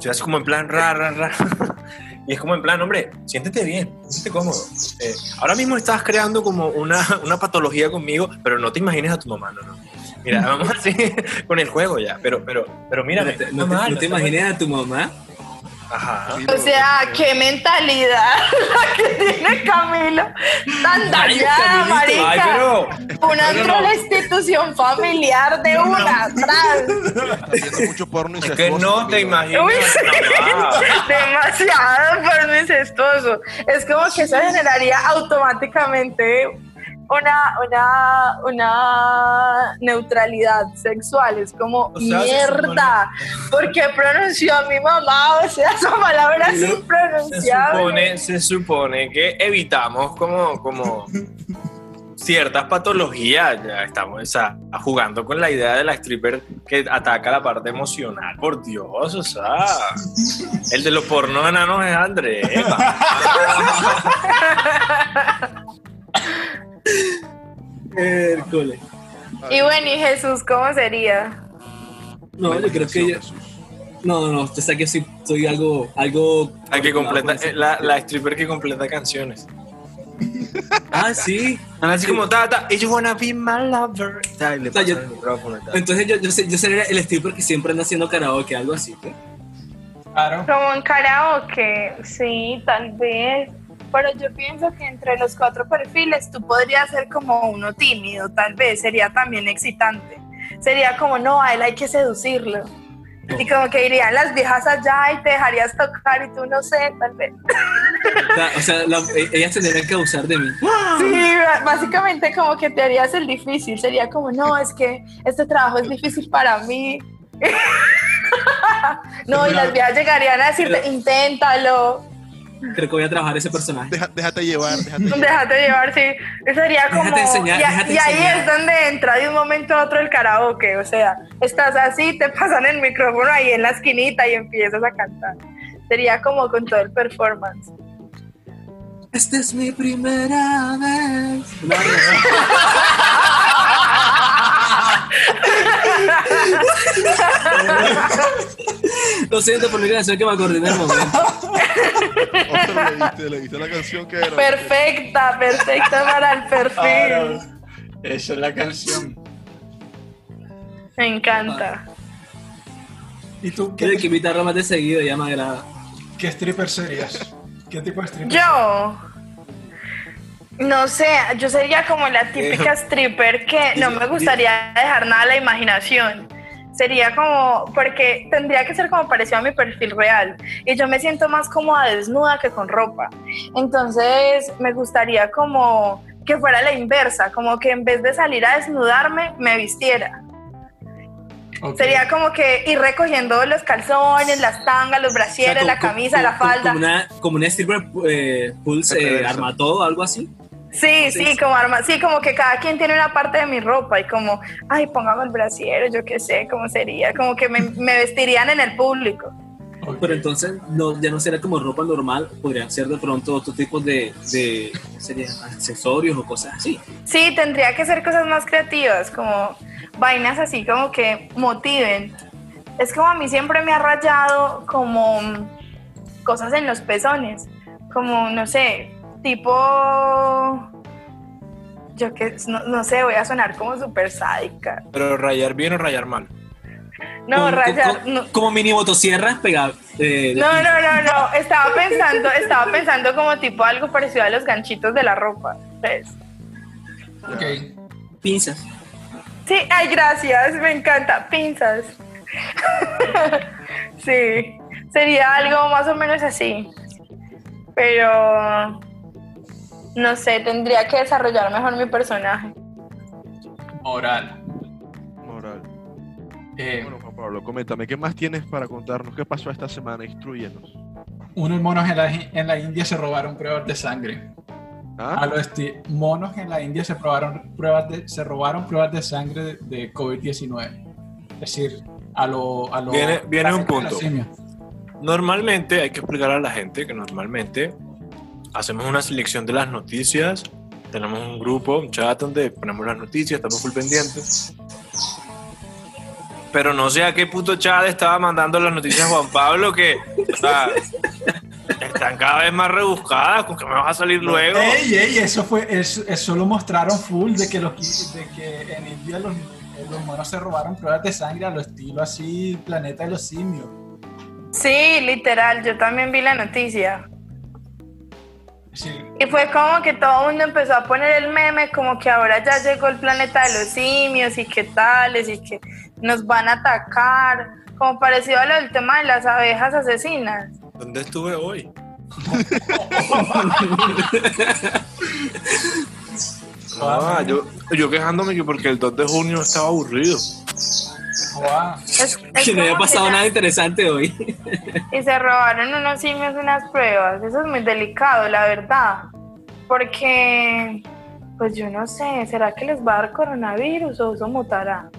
Así como en plan ra, ra, ra. Y es como en plan, hombre, siéntete bien, siéntete cómodo. Eh, ahora mismo estás creando como una, una patología conmigo, pero no te imagines a tu mamá, no, no. Mira, vamos así con el juego ya, pero, pero, pero mira, No te, no te- no te imaginas a tu mamá. Ajá. O sea, qué mentalidad la que tiene Camilo. Tan dañada, Ay, marica. pero, Una entró a la institución familiar de una atrás. Estás viendo mucho porno es que no te imaginas Uy. Demasiado porno incestuoso. Es como que eso generaría automáticamente una, una, una neutralidad sexual. Es como, O sea, se mierda, ¿por qué pronunció a mi mamá? O sea, esa palabra es Se supone, se supone que evitamos como, como ciertas patologías. Ya estamos o sea, jugando con la idea de la stripper que ataca la parte emocional. Por Dios, o sea, el de los pornos enanos es Andrés. Hércules. Y bueno, ¿y Jesús cómo sería? No, yo creo que yo. Jesús. No, no, usted sabe que soy, soy algo. algo La que completa, eh, la, la stripper que completa canciones. Ah, sí. Así como, ta, ta, you wanna be my lover. Ta, y le O sea, pasa yo- el micrófono. ta. Entonces yo, yo, sé- yo sería el stripper que siempre anda haciendo karaoke, algo así. ¿qué? Claro. Como en karaoke, sí, tal vez. Pero yo pienso que entre los cuatro perfiles tú podrías ser como uno tímido, tal vez, sería también excitante. Sería como, no, a él hay que seducirlo. Y como que irían las viejas allá y te dejarías tocar y tú no sé, tal vez. O sea, la- e- ellas tendrían que abusar de mí. Sí, básicamente como que te harías el difícil. Sería como, no, es que este trabajo es difícil para mí. no, y las viejas llegarían a decirte, inténtalo. Creo que voy a trabajar ese personaje. Deja- déjate llevar, déjate llevar. Déjate llevar, sí. Sería como. Déjate enseñar, y, a- déjate y ahí enseñar. es donde entra de un momento a otro el karaoke. O sea, estás así, te pasan el micrófono ahí en la esquinita y empiezas a cantar. Sería como con todo el performance. Esta es mi primera vez. Lo siento por mi canción que me acordé en el momento. Le diste, le diste la canción que era. Perfecta, perfecta para el perfil. Claro. Esa es la canción. Me encanta. ¿Y tú Quiero qué, que invitarlo más de seguido, ya me agrada. qué stripper serías? ¿Qué tipo de stripper? Yo. No sé, yo sería como la típica stripper que no me gustaría dejar nada a la imaginación. Sería como, porque tendría que ser como parecido a mi perfil real. Y yo me siento más cómoda desnuda que con ropa. Entonces me gustaría como que fuera la inversa, como que en vez de salir a desnudarme, me vistiera. Sería como que ir recogiendo los calzones, las tangas, los brasieres, O sea, la camisa, como- la falda. Como una, como una stripper eh, pulse, eh, Reversa. arma todo, algo así. Sí, Sí, como arma, sí, como que cada quien tiene una parte de mi ropa y como, ay, póngame el brasiero, yo qué sé, cómo sería, como que me, me vestirían en el público. Pero entonces no, ya no sería como ropa normal, podrían ser de pronto otro tipo de, de ¿cómo serían? accesorios o cosas así. Sí, tendría que ser cosas más creativas, como vainas así como que motiven. Es como a mí siempre me ha rayado como cosas en los pezones, como, no sé, tipo, yo que, no, no sé, voy a sonar como súper sádica. Pero rayar bien o rayar mal. No, Como- rayar, como, no. como mini motosierras pegadas. eh, No, no, no, no. Estaba pensando, estaba pensando como tipo algo parecido a los ganchitos de la ropa. ¿ves? Ok. Pinzas. Sí, ay, gracias, me encanta. Pinzas. sí, sería algo más o menos así. Pero no sé, tendría que desarrollar mejor mi personaje. Moral. Moral. Eh, Bueno, Juan Pablo, coméntame, ¿qué más tienes para contarnos? ¿Qué pasó esta semana? Instruyenos. unos monos en la, en la India se robaron pruebas de sangre. A ¿Ah? los esti- monos en la India se, probaron pruebas de, se robaron pruebas de sangre de, de COVID-19. Es decir, a lo... A lo Viene- viene un punto. Normalmente hay que explicar a la gente que normalmente hacemos una selección de las noticias, tenemos un grupo, un chat donde ponemos las noticias, estamos full pendientes. pero no sé a qué puto chat estaba mandando las noticias Juan Pablo que o sea, están cada vez más rebuscadas, con que me vas a salir luego. Ey, ey, eso fue, eso, eso lo mostraron full de que los de que en India los, los monos se robaron pruebas de sangre a lo estilo así planeta de los simios. Sí, literal, yo también vi la noticia. Sí, Y fue como que todo el mundo empezó a poner el meme como que ahora ya llegó el planeta de los simios y qué tales y que nos van a atacar, como parecido a lo del tema de las abejas asesinas. ¿Dónde estuve hoy? Ah, yo, yo quejándome que porque el 2 de junio estaba aburrido. Guau. Es- es Que no había pasado nada interesante hoy. Y se robaron unos simios unas pruebas. Eso es muy delicado, la verdad. Porque, pues yo no sé, ¿será que les va a dar coronavirus o eso mutará?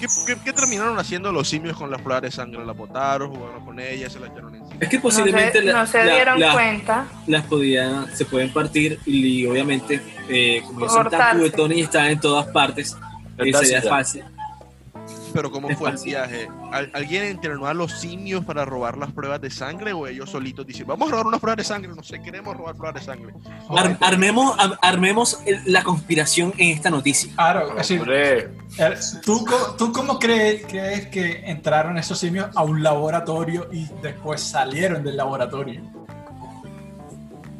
¿Qué, qué, qué terminaron haciendo los simios con las pruebas de sangre? ¿La botaron, jugaron con ellas, se las echaron encima? Es que No posiblemente se, la- no se la- dieron la- cuenta. las podían, se pueden partir y, obviamente, eh, como son tan juguetones y están en todas partes, eh, sería fácil. Pero ¿cómo fue el viaje? ¿Al- ¿Alguien entrenó a los simios para robar las pruebas de sangre o ellos solitos dicen, vamos a robar unas pruebas de sangre? No sé, queremos robar pruebas de sangre. Ar- armemos, ar- armemos el- la conspiración en esta noticia. Claro, Hombre, eh, ¿tú, ¿tú cómo crees, crees que entraron esos simios a un laboratorio y después salieron del laboratorio?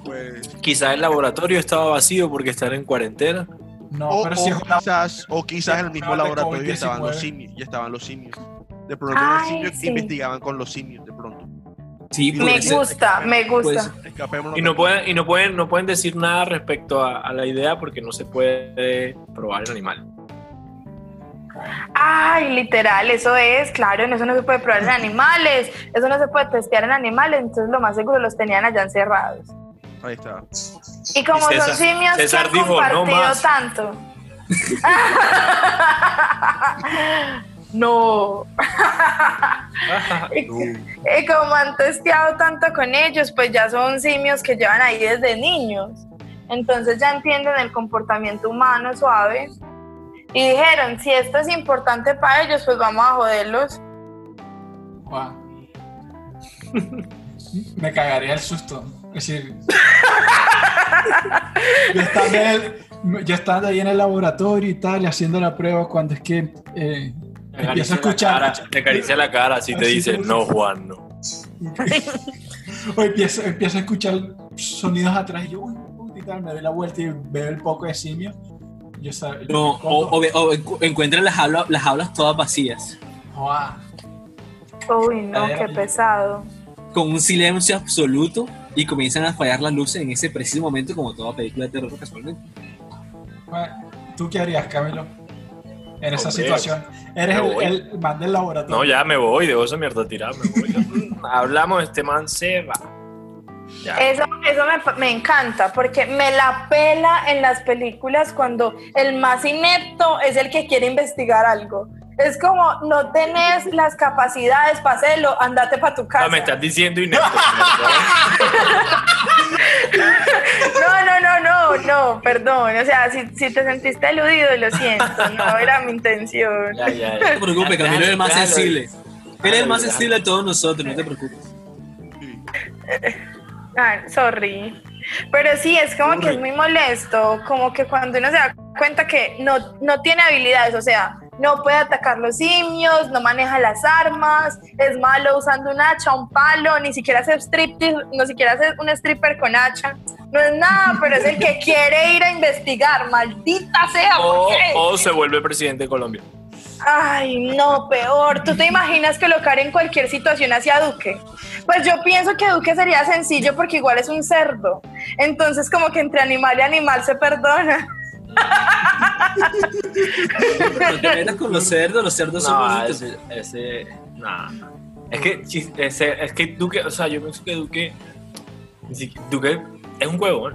Pues, quizás el laboratorio estaba vacío porque están en cuarentena. No, o, pero o si es una- quizás, o quizás en el mismo laboratorio ya estaban los COVID-19. simios, ya estaban los simios. De pronto Ay, los simios sí. investigaban con los simios, de pronto. Sí, Me gusta, me gusta. Pues. Y no pueden, y no pueden, no pueden decir nada respecto a, a la idea porque no se puede probar en animal. Ay, literal, eso es, claro, eso no se puede probar en animales, eso no se puede testear en animales, entonces lo más seguro los tenían allá encerrados. Ahí está. Y como Y César- son simios César que han dijo, "No compartido más". tanto. no. y, y como han testeado tanto con ellos, pues ya son simios que llevan ahí desde niños. Entonces ya entienden el comportamiento humano suave. Y dijeron, si esto es importante para ellos, pues vamos a joderlos. Me cagaría el susto. Es decir, yo estando, el- yo estando ahí en el laboratorio y tal, y haciendo la prueba, cuando es que eh, empiezo a escuchar. Te acaricia la cara, así te dice, no, Juan, no. o empiezo, empiezo a escuchar sonidos atrás y yo, uy, uy, y tal, me doy la vuelta y veo el poco de simio. Yo sab- yo no, o, o, encuentran las aulas, las aulas todas vacías, "Joa". Uy, no, qué pesado. con un silencio absoluto y comienzan a fallar las luces en ese preciso momento, como toda película de terror casualmente. Bueno, ¿Tú qué harías, Camilo? En esa Hombre, situación. Eres el, el man del laboratorio. No, ya me voy, debo esa mierda tirar, me voy. Hablamos, este man se va. Ya. Eso, eso me, me encanta porque me la pela en las películas cuando el más inepto es el que quiere investigar algo. Es como, no tenés las capacidades para hacerlo, andate para tu casa. Ah, me estás diciendo inepto. No, no, no, no, no, perdón. O sea, si, si te sentiste aludido, lo siento. No era mi intención. ya, ya, No te preocupes, Camilo es el más sensible. Él es el más sensible de todos nosotros, no te preocupes. Ah, sorry. Pero sí, es como que es muy molesto, como que cuando uno se da cuenta que no, no tiene habilidades, o sea, no puede atacar los simios, no maneja las armas, es malo usando un hacha, un palo, ni siquiera hace striptease, no siquiera hace un stripper con hacha, no es nada, pero es el que quiere ir a investigar, maldita sea, ¿por O, o se vuelve presidente de Colombia. Ay, no, peor. ¿Tú te imaginas colocar en cualquier situación hacia Duque? Pues yo pienso que Duque sería sencillo porque igual es un cerdo. Entonces, como que entre animal y animal se perdona. Con los cerdos, los cerdos son No, bonitos. ese, ese, nah. Es que, ese- es que Duque, o sea, yo pienso que Duque, Duque es un huevón.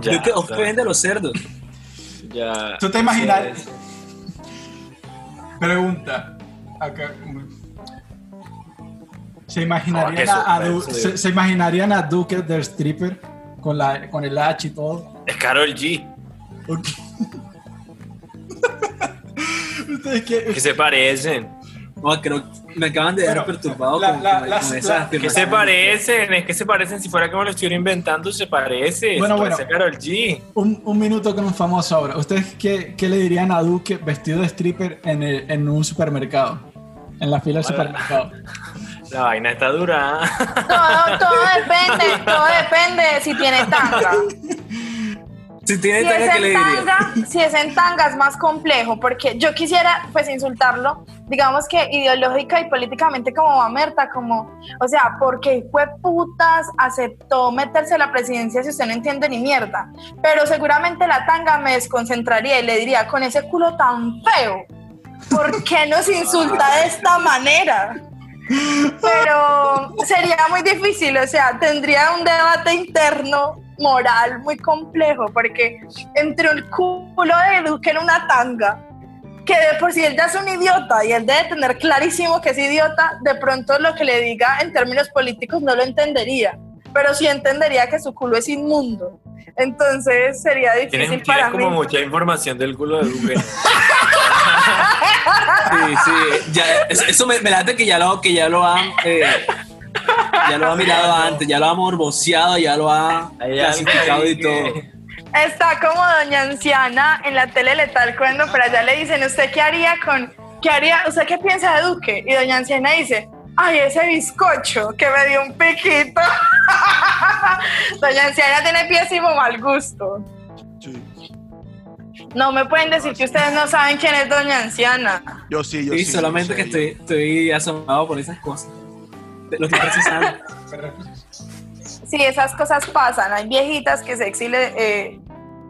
Ya, Duque ofende a los cerdos. ya. ¿Tú te imaginas? Pregunta. Acá. ¿Se No, imaginarían, qué a, a Du- suspenso, se, se imaginarían a Duque del stripper con, la, con el H y todo? Es Carol G. Ustedes que- Que se parecen. No, creo me acaban de Bueno, perturbado la- con, la- con- la- con la- esas Que se parecen, es que se parecen. Si fuera que me lo estuviera inventando, se parece. Bueno, se bueno. parece Karol G. Un, un minuto con un famoso ahora. ¿Ustedes qué, qué le dirían a Duque vestido de stripper en, el- en un supermercado? En la fila del supermercado. La vaina está dura. Todo, todo depende, todo depende de si tiene tanga. Si tiene Si tanga, es ¿qué le en diría? tanga, si es en tanga es más complejo, porque yo quisiera pues insultarlo, digamos que ideológica y políticamente como Mamerta, como, o sea, porque fue putas aceptó meterse a la presidencia si usted no entiende ni mierda, pero seguramente la tanga me desconcentraría y le diría, con ese culo tan feo, ¿por qué nos insulta de esta manera? Pero sería muy difícil, o sea, tendría un debate interno moral muy complejo, porque entre el culo de Duque en una tanga, que de por sí él ya es un idiota y él debe tener clarísimo que es idiota, de pronto lo que le diga en términos políticos no lo entendería, pero sí entendería que su culo es inmundo. Entonces sería Tienes, difícil tienes para como mí. mucha información del culo de Duque. Sí, sí. Ya, eso eso me, me late que ya lo, que ya lo han. eh, ya lo ha mirado antes, ya lo ha morboseado, ya lo ha clasificado y todo. Está como doña anciana en la tele letal cuando por allá le dicen, ¿usted qué haría con, qué haría, usted qué piensa de Duque? Y doña anciana dice, ay, ese bizcocho que me dio un piquito. doña anciana tiene pésimo mal gusto. Sí. No me pueden decir que ustedes no saben quién es doña anciana. Yo sí, yo Sí, sí. solamente yo que estoy, estoy asombrado por esas cosas. Lo estoy procesando. Sí, esas cosas pasan. Hay viejitas que sexy, le, eh,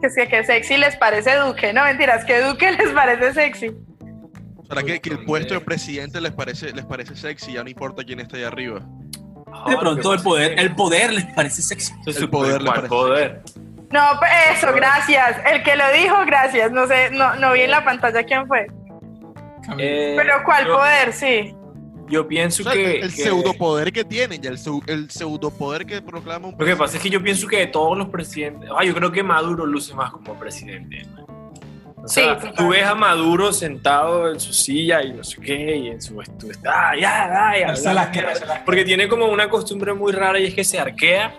que, que sexy les parece Duque. No, mentiras, que Duque les parece sexy. ¿Será que, que el puesto de presidente les parece, les parece sexy? Ya no importa quién está allá arriba. De pronto el poder, el poder les parece sexy. El poder le ¿cuál parece poder. No, pues eso, gracias. El que lo dijo, gracias. No sé, no, no vi en la pantalla quién fue. Eh, Pero ¿cuál yo- poder? Sí. Yo pienso O sea, que. el que- pseudopoder que tienen, ya el, el pseudopoder que proclama un Lo que pasa es que yo pienso que de todos los presidentes. Ah, yo creo que Maduro luce más como presidente. Man. O sea, Sí, tú ves a Maduro sentado en su silla y no sé qué, y en su ah, ya, ya, ya. Porque tiene como una costumbre muy rara y es que se arquea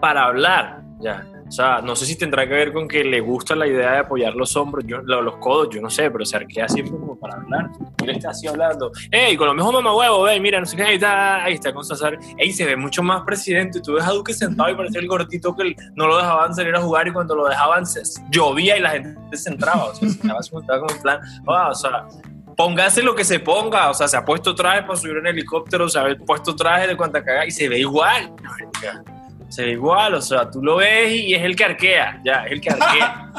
para hablar. Ya. O sea, no sé si tendrá que ver con que le gusta la idea de apoyar los hombros, yo, lo- los codos, yo no sé, pero se arquea siempre como para hablar. Y él está así hablando. ¡Ey, con lo mismo mamá huevo! ¡Ey, mira, no sé qué! Ahí está, ahí está con César. ¡Ey, se ve mucho más presidente! Tú ves a Duque sentado y parecía el gordito que no lo dejaban salir a jugar y cuando lo dejaban se, llovía y la gente se entraba. O sea, se estaba, como en plan, ah, o sea, póngase lo que se ponga. O sea, se ha puesto traje para subir en helicóptero, se ha puesto traje de cuanta caga y se ve igual. Se ve igual, o sea, tú lo ves y es el que arquea, ya, es el que arquea.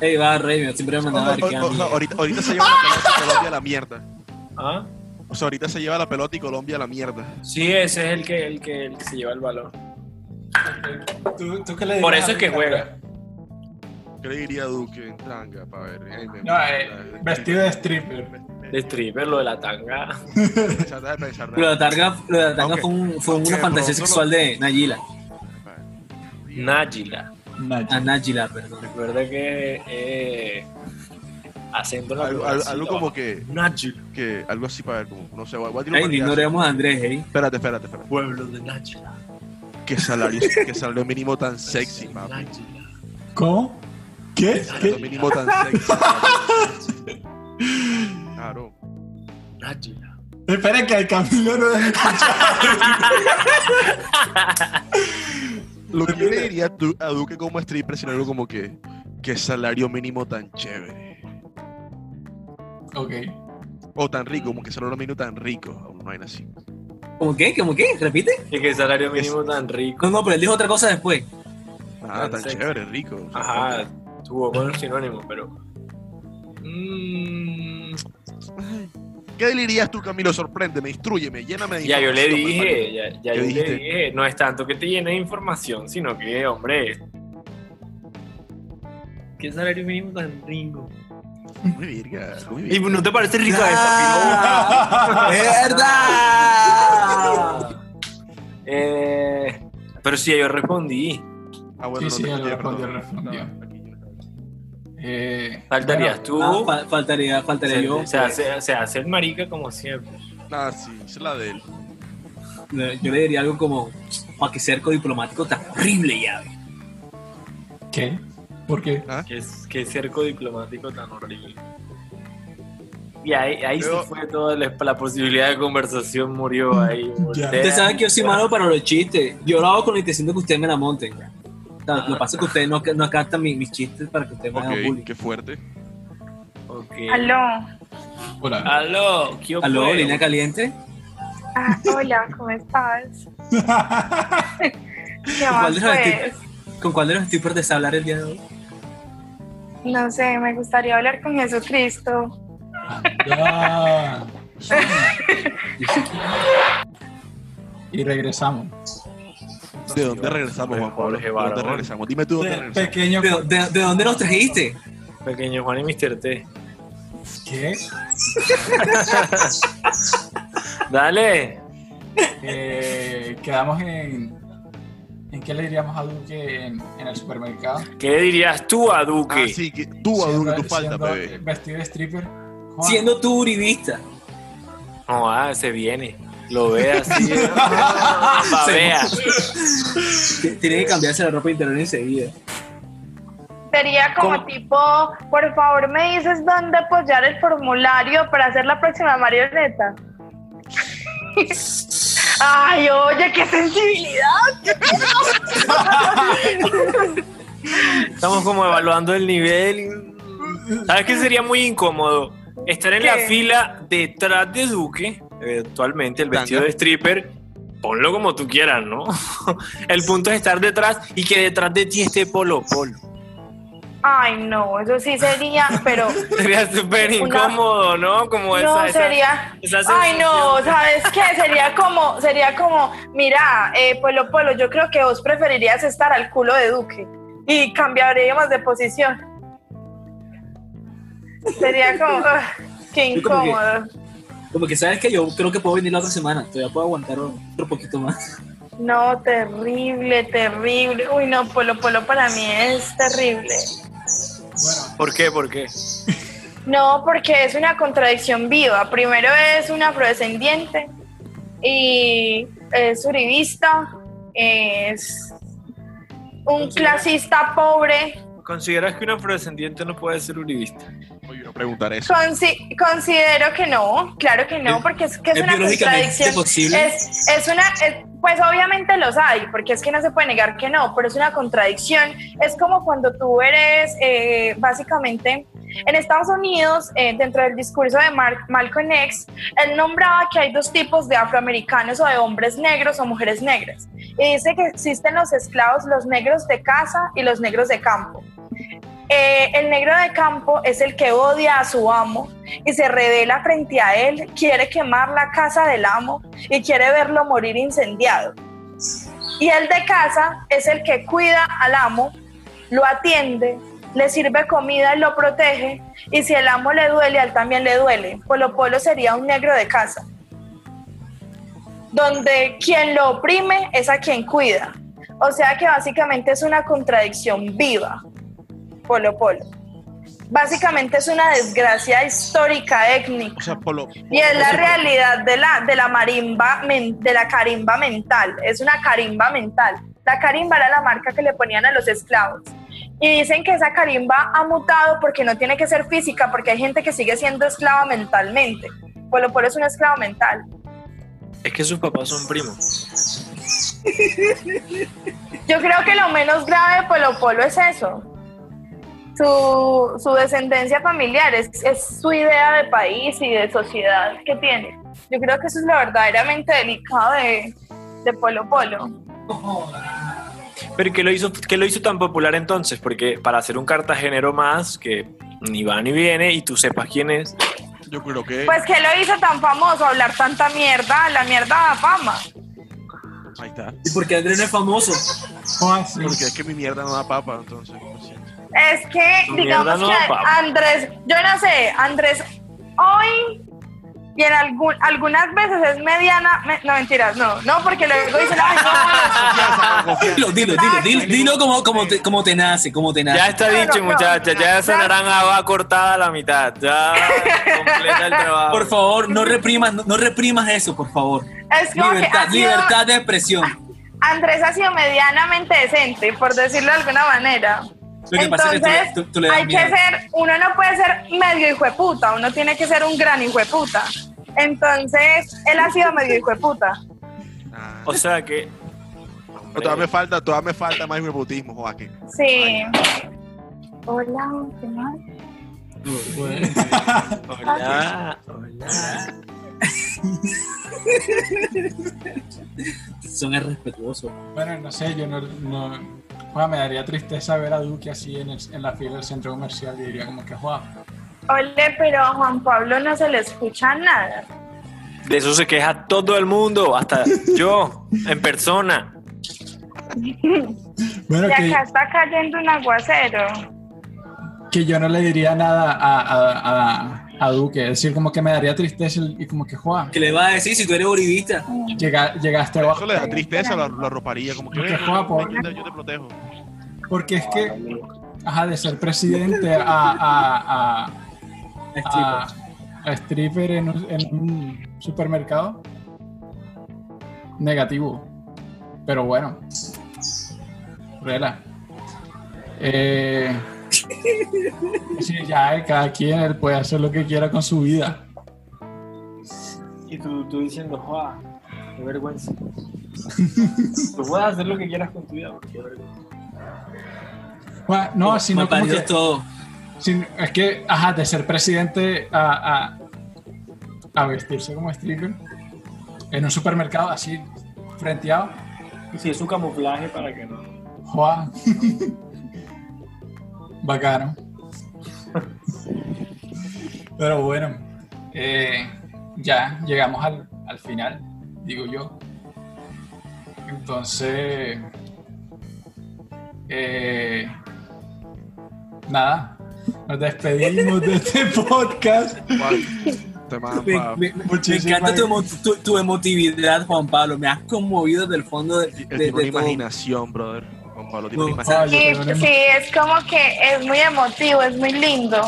Ey, va, Rey, siempre me mandaba a ver o- qué o- o- amigo. ahorita, ahorita se lleva la pelota y Colombia a la mierda. ¿Ah? O sea, ahorita se lleva la pelota y Colombia a la mierda. Sí, ese es el que, el que, el que se lleva el balón. ¿Tú, tú qué le Por eso es que juega. ¿Qué le diría a Duque en tanga? Para ver. Ay, me- No, eh, vestido de stripper. De stripper, lo de la tanga. Lo de Targa, lo de Targa Aunque- fue, un- fue aunque una fantasía sexual de Nayila. Nájila. Nacho. A Nayila, perdón. Recuerda que eh, acento Algo, algo- algo como que, Nájila. que. Algo así para ver. Como, no sé, voy a tirar Ey, ignoremos a Andrés, ey. Espérate, espérate, espérate. Pueblo de Nájila. Qué salario, qué salario mínimo tan sexy, papi. ¿Cómo? ¿Qué? Salario ¿Qué? mínimo tan sexy. Claro. Nájila. Espera que el Camilo no deje escuchar. Lo que yo le diría a, Du- a Duque como stripper sería algo como que. Qué salario mínimo tan chévere. Ok. O tan rico, como que salario mínimo tan rico. Una vaina así. ¿Cómo qué? ¿Cómo qué? ¿Repite? Y que salario mínimo tan rico. No, no, pero él dijo otra cosa después. Nada, tan chévere, rico. o sea, Ajá, tuvo con el sinónimo, pero. Mm, ¿Qué le dirías tú, Camilo? Sorpréndeme, instruyeme, lléname de ya yo le dije, ya, ya ¿Qué yo le dije, no es tanto que te llene de información, sino que, hombre, ¿qué salario mínimo tan rico? Muy virga, muy ¿Y no te parece rica ¡Ah! ¡Verdad! Eh, pero sí, yo respondí. Ah, bueno, Sí, no sí, respondió, respondió. Eh, Faltarías bueno, tú. Ah, fa- faltaría, faltaría se, yo. se pues. hace, se hace el marica como siempre. Ah, sí, es la de él. Yo le diría algo como, para que cerco diplomático tan horrible ya. ¿Qué? ¿Por qué? ¿Ah? Qué, qué cerco diplomático tan horrible. Y ahí, ahí Pero- se fue toda la, la posibilidad de conversación, murió ahí. Ustedes saben que yo soy malo para los chistes. Yo lo hago con la intención de que ustedes me la monten. Lo que pasa es que ustedes no, no captan mi- mis chistes para que ustedes me hagan Ok, bullying. qué fuerte. Ok. Aló. Hola. Aló, ¿qué ¿Aló, línea caliente? Ah, hola, ¿cómo estás? ¿Qué ¿Cuál de los pues? ¿Con cuál de los strippers desea hablar el día de hoy? No sé, me gustaría hablar con Jesucristo. Y regresamos. ¿De dónde regresamos, Juan Pablo? ¿De dónde regresamos? Dime tú dónde regresamos. pequeño. ¿De, de- de dónde los trajiste? Pequeño Juan y Mr. T. ¿Qué? Dale. Eh, quedamos en. ¿En qué le diríamos a Duque en, en el supermercado? ¿Qué le dirías tú a Duque? Ah, sí, que tú, Adu, que tú falta, bebé. Vestido de stripper. Juan, Siendo tú uribista. No, ah, se viene. Lo ve así. T- Tiene que cambiarse la ropa interior enseguida. Sería como ¿Cómo? tipo, por favor me dices dónde apoyar el formulario para hacer la próxima marioneta. Ay, oye, qué sensibilidad. Estamos como evaluando el nivel. ¿Sabes qué sería muy incómodo? Estar en la fila detrás de Duque, eventualmente el vestido Tanga. de stripper. Ponlo como tú quieras, ¿no? El punto es estar detrás y que detrás de ti esté Polo Polo. Ay, no, eso sí sería, pero Sería súper incómodo, ¿no? Como esa, no esa- sería. esa Ay, no. ¿sabes qué? Sería como, sería como, mira, eh, Polo Polo, yo creo que vos preferirías estar al culo de Duque y cambiaríamos de posición. Sería como, qué Yo como que- incómodo. Como que sabes que yo creo que puedo venir la otra semana. Todavía puedo aguantar otro poquito más. No, terrible, terrible. Uy, no, Polo Polo para mí es terrible. Bueno, ¿Por qué? ¿Por qué? No, porque es una contradicción viva. Primero es un afrodescendiente y es uribista, es un clasista pobre. ¿Consideras que un afrodescendiente no puede ser uribista? Preguntar eso. Consi- considero que no, claro que no, ¿Es- porque es que es, es una contradicción. posible? Es, es una, es- pues obviamente los hay, porque es que no se puede negar que no, pero es una contradicción. Es como cuando tú eres, eh, básicamente, en Estados Unidos, eh, dentro del discurso de Malcolm X, él nombraba que hay dos tipos de afroamericanos o de hombres negros o mujeres negras. Y dice que existen los esclavos, los negros de casa y los negros de campo. Eh, el negro de campo es el que odia a su amo y se revela frente a él, quiere quemar la casa del amo y quiere verlo morir incendiado. Y el de casa es el que cuida al amo, lo atiende, le sirve comida y lo protege, y si el amo le duele, a él también le duele. Polo Polo sería un negro de casa, donde quien lo oprime es a quien cuida. O sea que básicamente es una contradicción viva. Polo Polo. Básicamente es una desgracia histórica étnica. O sea, Polo. Y es la realidad de la, de la marimba, de la carimba mental. Es una carimba mental. La carimba era la marca que le ponían a los esclavos. Y dicen que esa carimba ha mutado porque no tiene que ser física, porque hay gente que sigue siendo esclava mentalmente. Polo Polo es un esclavo mental. Es que sus papás son primos. Yo creo que lo menos grave de Polo Polo es eso. Su, su descendencia familiar, es, es su idea de país y de sociedad que tiene. Yo creo que eso es lo verdaderamente delicado de, de Polo Polo. Pero ¿qué lo, hizo, ¿qué lo hizo tan popular entonces? Porque para hacer un cartagenero más que ni va ni viene y tú sepas quién es. Yo creo que. Pues que lo hizo tan famoso, hablar tanta mierda, la mierda da fama. Ahí está. ¿Y por qué Andrés no es famoso? Porque es que mi mierda no da papa, entonces. Es que, digamos no que. Andrés, yo no sé, Andrés hoy y en algún, algunas veces es mediana, me- no mentiras, no, no, porque luego dicen, ay, no, Dilo, dilo, dilo, dilo, dilo como, como, te, como te nace, como te nace. Ya está dicho, no, muchachas. Ya esa naranja va cortada a la mitad. Ya completa el trabajo. Por favor, no reprimas, no, no reprimas eso, por favor. es Libertad, sido- libertad de expresión. Andrés ha sido medianamente decente, por decirlo de alguna manera. Lo que pasa es que tú, Entonces, tú- tú le das hay que miedo. ser, uno no puede ser medio hijo de puta, uno tiene que ser un gran hijo de puta. Entonces, él ha sido medio hijo de puta. Ah, O sea que. no, todavía me falta, todavía me falta más hipoputismo, Joaquín. Sí. Hola, ¿qué más? Hola, hola. Son irrespetuosos. Bueno, no sé, yo no, no Me daría tristeza ver a Duque así en, el- en la fila del centro comercial y diría como que Juan, Ole, pero a Juan Pablo no se le escucha nada. De eso se queja todo el mundo, hasta yo, en persona. bueno, Y que, acá está cayendo un aguacero. que yo no le diría nada a, a, a, a Duque, es decir, como que me daría tristeza y como que Juan, ¿Qué le vas a decir si tú eres uribista? llega, llegaste abajo. eso le da tristeza, la, la roparía, como que Porque "Ven, juega por- yo te- protejo. Porque es que, ajá, de ser presidente a, a, a, a, a stripper en un, en un supermercado, negativo. Pero bueno, rela. Eh, sí, ya, eh, cada quien él puede hacer lo que quiera con su vida. Y tú, tú diciendo, ¡Joa! ¡Qué vergüenza! tú puedes hacer lo que quieras con tu vida, qué vergüenza. Bueno, no, sino como que, todo. es que, ajá, de ser presidente a, a, a vestirse como stripper en un supermercado así, frenteado. Y si es su camuflaje para que no. Juan. Bacano. Pero bueno, eh, ya llegamos al, al final, digo yo. Entonces, eh, nada, nos despedimos de este podcast. Me, me- me encanta tu, emo- tu- tu emotividad, Juan Pablo. Me has conmovido desde el fondo de, de- de una todo. imaginación, brother. Pablo No, Sí, es como que es muy emotivo, es muy lindo.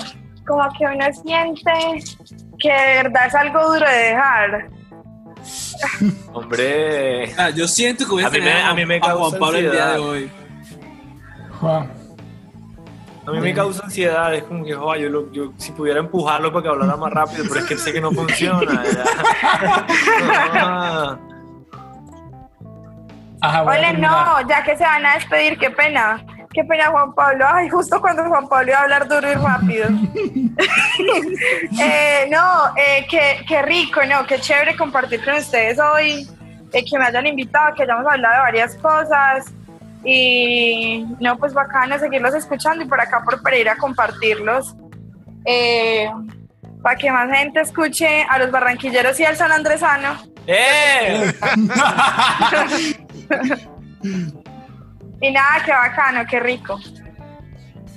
Como que uno siente que de verdad es algo duro de dejar. Hombre. Ah, yo siento que voy a, A mí me- tener a mí me Juan causa Pablo el día de ansiedad. hoy. Juan, A mí me causa ansiedad, es como que, joder, yo, lo- yo si pudiera empujarlo para que hablara más rápido, pero es que sé que no funciona. ya. Ajá, voy a Ole, terminar. no, ya que se van a despedir, qué pena. Qué pena, Juan Pablo. Ay, justo cuando Juan Pablo iba a hablar duro y rápido. Eh, no, eh, qué, qué rico, ¿no? Qué chévere compartir con ustedes hoy. eh, que me hayan invitado, que hayamos hablado de varias cosas. Y no, pues bacano seguirlos escuchando y por acá por Pereira compartirlos. Eh, para que más gente escuche a los barranquilleros y al San Andresano. ¡Eh! Y nada, qué bacano, qué rico.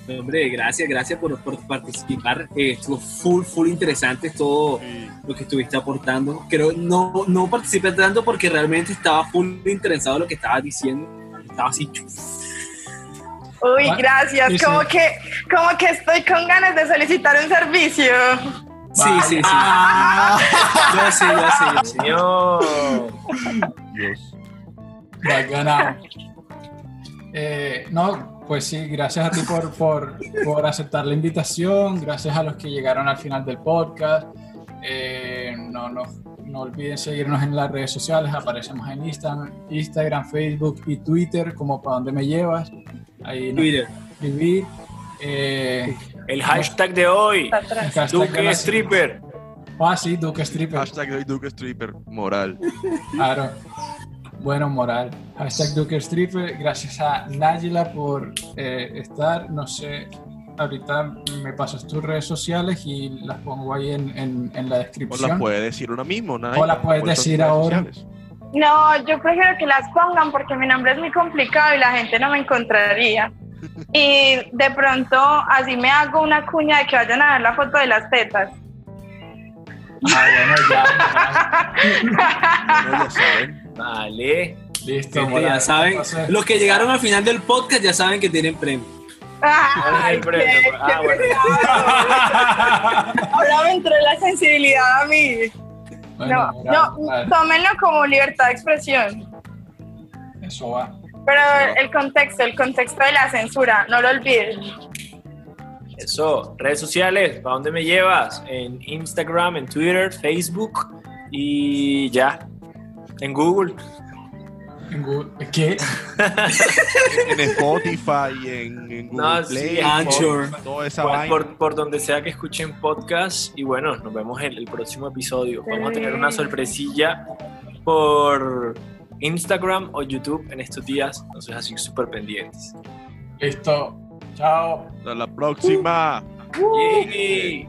Hombre, gracias, gracias por, por participar. Eh, estuvo full, full interesante todo Sí. lo que estuviste aportando. Creo no no participé tanto porque realmente estaba full interesado en lo que estabas diciendo. Estaba así. chuf. Uy, Ah, gracias. sí, sí. Como que, como que estoy con ganas de solicitar un servicio. Sí, sí, sí. Ah, Yo sé, yo sé, yo sé. Señor. Dios. Bacana. Eh, no, pues sí, gracias a ti por, por, por aceptar la invitación, gracias a los que llegaron al final del podcast. Eh, no, no, no olviden seguirnos en las redes sociales, aparecemos en Instagram, Instagram Facebook y Twitter como para dónde me llevas. Ahí Twitter. Eh, El hashtag de hoy. Hashtag de Duque la- Stripper. Ah, sí, Duque Stripper. Hashtag doy Duke Stripper. Moral. Claro. Bueno, moral. Hashtag Duker Stripper. Gracias a Nayela por eh, estar. No sé, ahorita me pasas tus redes sociales y las pongo ahí en, en- en la O descripción. la puede decir una mismo, O la puedes decir ahora. No, yo prefiero que las pongan porque mi nombre es muy complicado y la gente no me encontraría. Y de pronto así me hago una cuña de que vayan a ver la foto de las tetas. Ah, bueno, ya. Bueno, ya saben. Vale. Listo, moral. ya saben, los que llegaron al final del podcast ya saben que tienen premio. Ay, el premio? qué- Ah, bueno. Ahora me entró la sensibilidad a mí. bueno, No, no, tómenlo como libertad de expresión. Eso va. Pero el contexto, el contexto de la censura, no lo olviden. Eso, redes sociales, ¿para dónde me llevas? En Instagram, en Twitter, Facebook y ya. En Google. En Google- ¿Qué? En Spotify, en, en Google No, sí, Play, en Anchor. toda esa Por, vaina. por, por donde sea que escuchen podcast. Y bueno, nos vemos en el próximo episodio. Vamos a tener una sorpresilla por Instagram o YouTube en estos días. Entonces, así súper pendientes. Listo. Chao. Hasta la próxima. Yay.